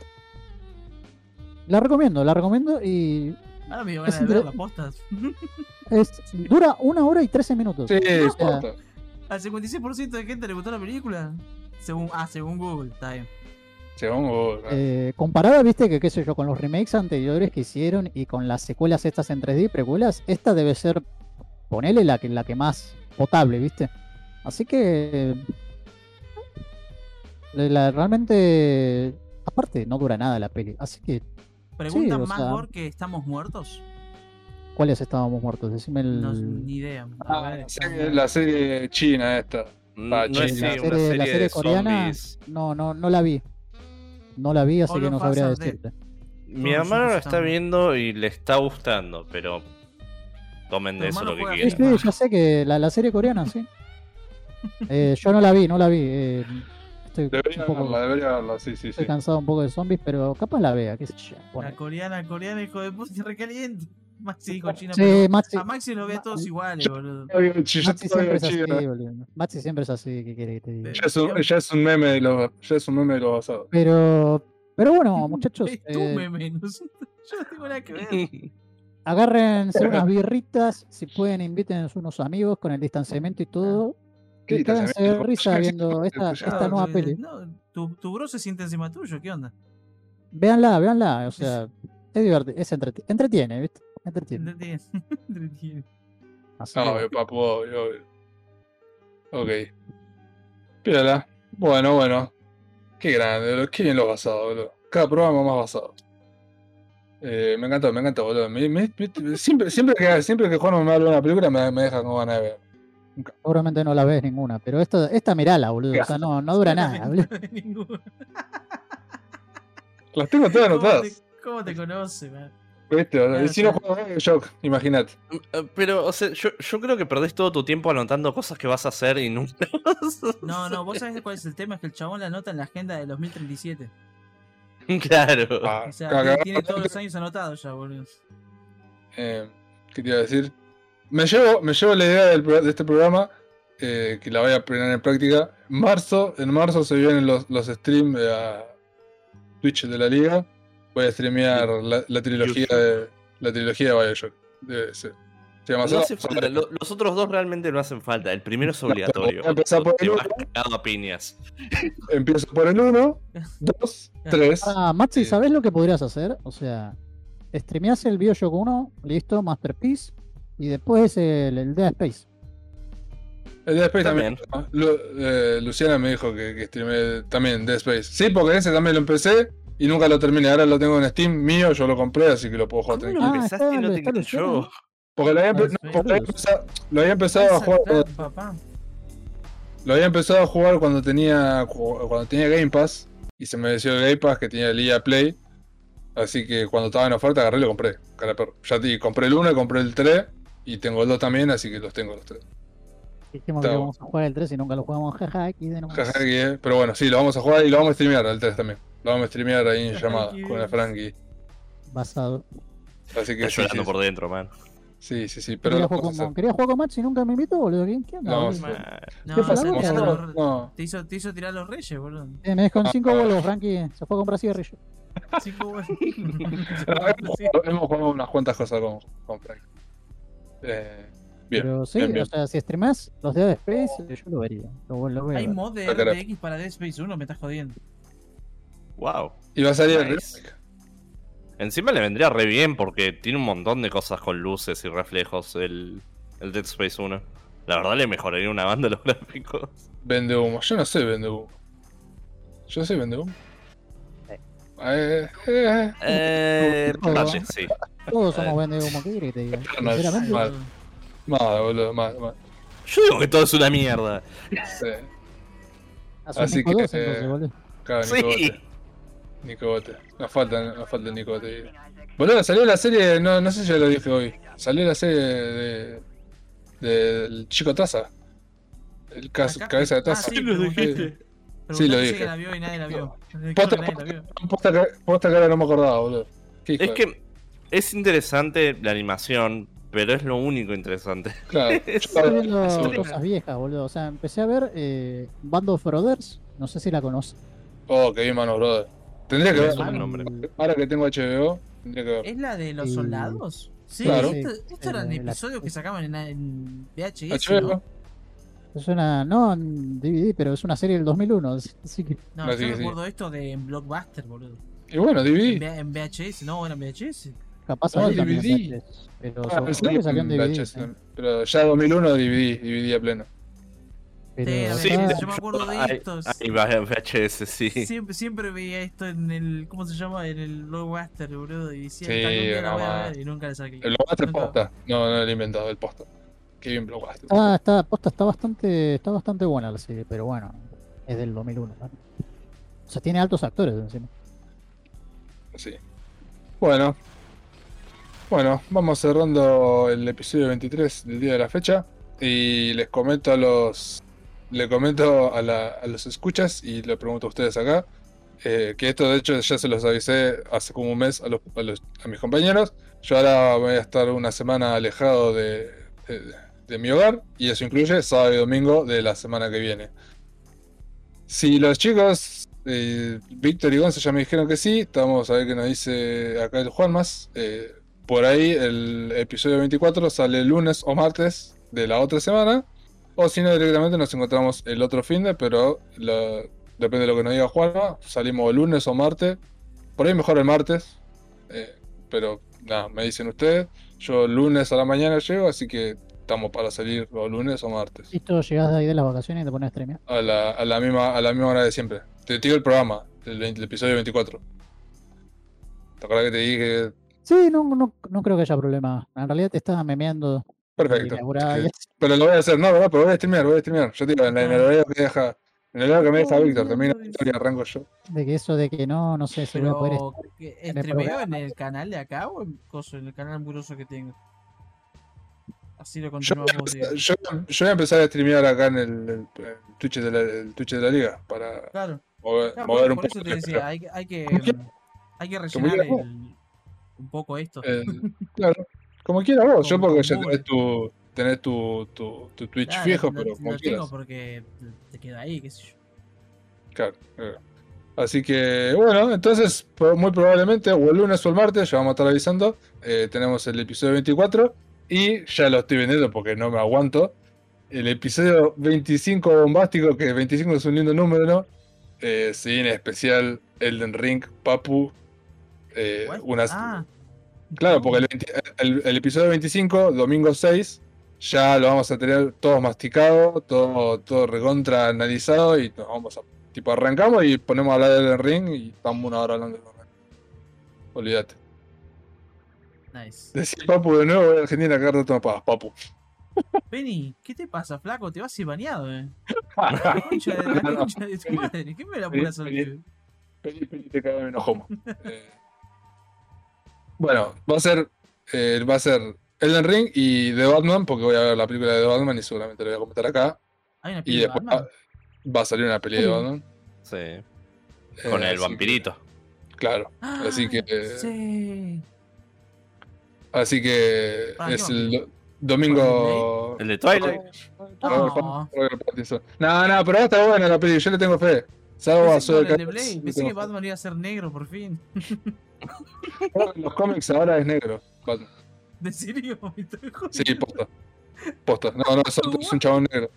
la recomiendo, la recomiendo y Ahora me es ganas de ver las postas. es, dura una hora y trece minutos. Sí, O sea, importa. Al 56% de gente le gustó la película. Según, ah, según Google, está bien. Según ¿no? Eh, comparada, viste, que qué sé yo, con los remakes anteriores que hicieron y con las secuelas estas en 3D, precuelas, esta debe ser, ponele la que, la que más potable, viste. Así que, la- realmente, aparte, no dura nada la peli. Así que, Preguntan más sea- gore que estamos muertos. ¿Cuáles estábamos muertos? Decime el. No, ni idea. Ah, ver, la serie, la serie china esta. No, Ah, no es la una serie, serie, la serie de coreana. zombies. No, no, no la vi. No la vi, así que no sabría decirte. Mi hermano la está viendo y le está gustando, pero tomen de eso lo que juega Sí, quieran. sí, ya sé que la, la serie coreana, sí. Eh, yo no la vi, no la vi. eh, estoy, Debería un poco, verla, debería verla, sí, sí, estoy sí. cansado un poco de zombies, pero capaz la vea, qué sé yo. La coreana, coreana, hijo de puta, recaliente. Maxi dijo chino, Sí, pero Maxi, a Maxi lo ve a todos iguales, boludo. Maxi siempre es así, boludo. Maxi siempre es así, ¿qué quiere que te diga? ya es un, ya es un meme de los, ya es un meme de los basados. Pero, pero bueno, muchachos, Es tu eh, meme, no sé, yo no tengo nada que ver. agárrense unas birritas, si pueden inviten a unos amigos con el distanciamiento y todo. ¿Qué cáganse de risa viendo esta, esta nueva eh, peli. No, tu, tu bro se siente encima tuyo, ¿qué onda? Véanla, véanla, o sea, es divertido, es entreti- entretiene, ¿viste? Entretiene. Entretiene. Entretiene. Así No, obvio, papu, obvio, obvio. Ok. Pídala. Bueno, bueno. Qué grande, boludo. Qué bien los basados, boludo. Cada programa más basado. Eh, me encantó, me encantó, boludo. Me- me- me- siempre, siempre, que, siempre que Juan me habla de una película me, me deja con ganas de ver. Seguramente no la ves ninguna, pero esta, esta mirala, boludo. O sea, no, no dura nada, boludo. Ninguno. Las tengo todas ¿Cómo te, anotadas. cómo te conoce, man? Claro, si no juego Shock, imagínate. Eh, Pero, o sea, yo, yo creo que perdés todo tu tiempo anotando cosas que vas a hacer y nunca. No, no, vos sabés cuál es el tema, es que el chabón la anota en la agenda de 2037. Claro. Ah, O sea, caga- tiene todos los años anotados ya, boludo. Eh, ¿Qué te iba a decir? Me llevo, me llevo la idea del pro- de este programa, eh, que la voy a poner en práctica. Marzo, en marzo se vienen los, los streams eh, a Twitch de la liga. Voy a streamear la, la trilogía de la trilogía de Bioshock. De- se, se llama No hace falta, los otros dos realmente no hacen falta. El primero es obligatorio. empezar por el uno. a piñas. Empiezo por el 1, 2, 3. Ah, Maxi, Sí. ¿sabés lo que podrías hacer? O sea, streameás el Bioshock 1, listo, Masterpiece, y después el, el Dead Space. El Dead Space también. También. Lu- eh, Luciana me dijo que, que streameé también Dead Space. Sí, porque ese también lo empecé y nunca lo terminé. Ahora lo tengo en Steam mío, yo lo compré, así que lo puedo jugar ¿Cómo lo tranquilo. Ah, empezaste y está- no te enganchó? Luciano. Porque lo había, Dead no, porque lo había empezado, lo había empezado a jugar cuando, papá. lo había empezado a jugar cuando tenía cu- cuando tenía Game Pass y se me venció el Game Pass que tenía el EA Play. Así que cuando estaba en oferta agarré y lo compré. cara. Ya te compré el 1 y compré el 3 y tengo el 2 también, así que los tengo los tres. Dijimos Está que bueno. vamos a jugar el 3 y nunca lo jugamos, jaja, aquí de nomás. Jaja, que- Pero bueno, sí, lo vamos a jugar y lo vamos a streamear el 3 también. Lo vamos a streamear ahí en llamada con el Frankie. Basado. Así que Estás sí, llorando sí, por dentro, man. sí, sí, sí, pero Quería jugar, con, hacer. quería jugar con Maxi y nunca me invitó, boludo. ¿Quién. Man. No, hacer- los- No, te hizo, te hizo tirar los reyes, boludo. Eh, me con 5 Ah, bolos, Frankie. Se fue a comprar cigarrillo. Cinco goles. hemos, Sí. jugado, hemos jugado unas cuantas cosas con, con Frank. Eh, bien, Pero sí, bien, bien. o sea, si streamás los Dead Space, yo lo vería. Lo, lo a Hay mod de. RTX para Dead Space 1, me estás jodiendo. Wow. Y va a salir el Nice. remake. Encima le vendría re bien porque tiene un montón de cosas con luces y reflejos el, el Dead Space 1. La verdad le mejoraría una banda los gráficos. Vende humo. Yo no sé vende humo. Yo sé vende humo. Eh, eh, Eh, Todo. vale, sí. Todos somos ¿qué querés que te? No, Sinceramente, mal. mal, boludo, mal, mal. Yo digo que todo es una mierda. Sí, así Nico que, 2 entonces, boludo. claro, Sí. Nicobote. Nos falta, nos falta el Nicobote. Boludo, salió la serie, no, no sé si ya lo dije hoy. Salió la serie de. del Chico Taza. El cas- Acá- cabeza de Ah, taza. sí, lo dijiste. Sí, lo dije. que la vio y nadie la vio. Creo Posta, que ahora no me acordaba, boludo. Es de- que es interesante la animación, pero es lo único interesante. Claro. Estoy viendo cosas viejas, boludo. O sea, empecé a ver eh, Band of Brothers. No sé si la conoces. Oh, qué bien, mano, brother. Tendría que ver. el nombre. Ahora que tengo HBO, tendría que ver. ¿Es la de los Y- soldados? Sí, Claro. esto, esto eran Eh, la- episodios que sacaban en, en VHS, HBO. ¿no? Es una, no en DVD, pero es una serie del 2001. Así que No, No, yo sí, sí. recuerdo esto de en Blockbuster, boludo. Y bueno, En, DVD. V- en VHS, no, era en VHS. Capaz No, DVD. Pero Ah, en DVD. Pero ya 2001 DVD, DVD a pleno. Pero Sí, acá- yo me acuerdo de hay- estos. hay VHS, sí. Siempre, siempre veía esto en el. ¿Cómo se llama? En el Blockbuster, boludo. Y decía, Sí, "Esta algún día la voy a mamá. ver", y nunca le saqué. El Blockbuster Nunca- posta. No, no lo he inventado, el posta. Qué bien Blockbuster. está, está, posta, está bastante, está bastante buena la serie, pero bueno, es del 2001. ¿no? O sea, tiene altos actores encima. Sí. Bueno. Bueno, vamos cerrando el episodio 23 del día de la fecha. Y les comento a los. Le comento a, la- los escuchas y le pregunto a ustedes acá. eh, que esto de hecho ya se los avisé hace como un mes a, mis compañeros. Yo ahora voy a estar una semana alejado de, mi hogar. Y eso incluye sábado y domingo de la semana que viene. Si los chicos, eh, Víctor y Gonza ya me dijeron que sí, vamos a ver qué nos dice acá el Juanmas. Eh, por ahí el episodio 24 sale el lunes o martes de la otra semana. O si no, directamente nos encontramos el otro fin de, pero la- depende de lo que nos diga Juanma. Salimos el lunes o martes. Por ahí mejor el martes. eh, pero nada, me dicen ustedes. Yo el lunes a la mañana llego, así que estamos para salir los lunes o martes. Listo, llegás de ahí de las vacaciones y te pones a streamear. A la, a la misma, a la misma hora de siempre. Te digo el programa, el, 20 el episodio 24. ¿Te acuerdas que te dije? Sí, no, no, no creo que haya problema. En realidad te estás memeando. Perfecto. pero lo voy a hacer, no, ¿verdad? Pero voy a streamear, voy a streamear. Yo te digo, en, la- en el horario que deja, en el horario que me deja Víctor, termina la historia, arranco yo. De que eso de que no, no sé si voy a poder. Pero, ¿qué- en el ¿streameo en programa. el canal de acá o en, el canal muroso que tengo? Así lo Yo, continuamos. voy a yo- yo voy a empezar a streamear acá en el, el- el Twitch, de la, el Twitch de la liga para Claro, mover, claro, mover por, un por poco. eso te decía, hay, que- hay que hay que rellenar el- un poco esto. el- claro, como quieras vos, yo porque ya tenés tu, tenés tu, tu, tu Twitch Claro, fijo, lo, pero lo como tengo quieras. porque te queda ahí, qué sé yo. Claro, claro. Así que, bueno, entonces, muy probablemente, o el lunes o el martes, ya vamos a estar avisando. eh, tenemos el episodio 24 y ya lo estoy vendiendo porque no me aguanto. El episodio 25 bombástico, que 25 es un lindo número, ¿no? Eh, se viene especial Elden Ring, Papu. Eh, What? una, Ah, Claro, porque el, 20 el- el episodio 25, domingo 6, ya lo vamos a tener todo masticado, todo, todo recontra analizado y nos vamos a. Tipo, arrancamos y ponemos a hablar del ring y estamos una hora hablando del ring. Olvídate. nice. Decir papu de nuevo, voy a Argentina me pagas, papu. Penny, ¿qué te pasa, flaco? Te vas a ir bañado, eh. La concha de, la concha de tu madre. ¿Qué me la al Vení, pibe? Peli, peli, te cago en enojo. Eh, bueno, va a ser. eh, va a ser Elden Ring y The Batman, porque voy a ver la película de The Batman y seguramente lo voy a comentar acá. Hay una Y de después Batman. va, va a salir una peli de. Batman. Sí. Eh, Con el que- vampirito. claro. así que- Ah, Sí. Así que Ah, es ¿qué el domingo. El de Twilight. No. Robert Pattinson. No, no, pero estar buena la peli, yo le tengo fe. Salvo a le pensé que. Batman iba a ser negro por fin. Los cómics ahora es negro. Batman. ¿De serio? Sí, posta. Posta. No, no, es, un chabón negro.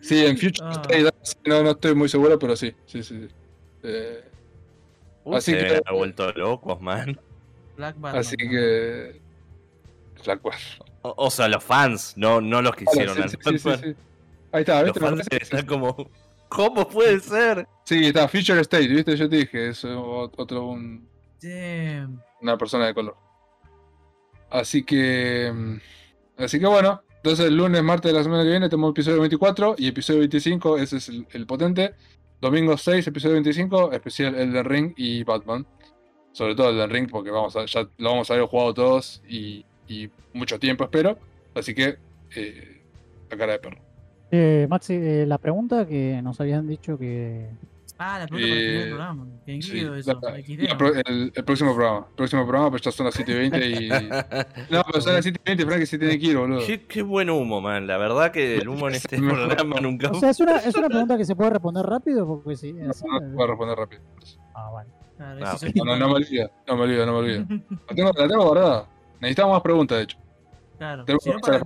Sí, en Future Ah. State, sí, no, no estoy muy seguro, pero sí. Sí, sí, sí. Eh, Uy, Así se que- haber vuelto locos, man. Black Batman. así que. Black War. O, o sea, los fans, no, no los que hicieron sí, sí, sí, sí, Batman. sí. Ahí está, Los ¿viste? Me fans están como. ¿Cómo puede ser? Sí, está, Future State, ¿viste? Yo te dije, es otro, un, Damn. una persona de color. Así que. mm, Así que bueno. Entonces el lunes, martes de la semana que viene tenemos episodio 24 y episodio 25, ese es el, el potente. Domingo 6, episodio 25, especial Elden Ring y Batman. Sobre todo Elden Ring porque vamos a, ya lo vamos a haber jugado todos y, y mucho tiempo espero. Así que eh, la cara de perro. Eh, Maxi, eh, la pregunta que nos habían dicho que. Ah, la pregunta para el del Eh, programa. ¿En qué Sí, eso? la- XD, la ¿no? pro- el, el próximo programa. El próximo programa, pues ya son las 7 y 20 y. No, pero son las 7 y 20, Frank, que se tiene que ir, boludo. qué, qué buen humo, man. La verdad que el humo en este programa nunca. O sea, es una, es una pregunta que se puede responder rápido porque sí. así- No, no puedo responder rápido. Ah, vale. Claro, Ah, No, no, no me olvido, no me olvido, no me olvido. La tengo, la tengo guardada. Necesitamos más preguntas, de hecho. Claro. Si no, para,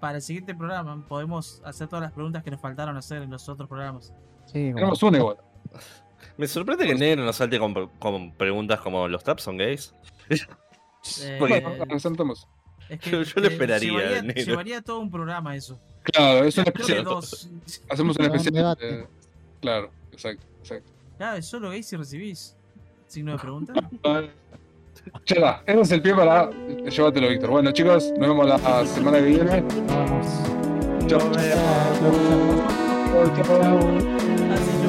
para el siguiente programa podemos hacer todas las preguntas que nos faltaron hacer en los otros programas. Sí, Tenemos una igual. Me sorprende que el negro nos salte con, con preguntas como: ¿los traps son gays? Eh, Porque- Bueno, nos. Es que, Yo- yo lo eh, esperaría, Llevaría, negro. llevaría todo un programa eso. Claro, es un Creo que especial. Hacemos un Un especial. debate. eh, claro, exacto, exacto. Claro, es solo gay si recibís. Signo de pregunta. Ya ese es el pie para. Llévatelo, Víctor. Bueno, chicos, nos vemos la semana que viene. Chao. Chao, chao, chao.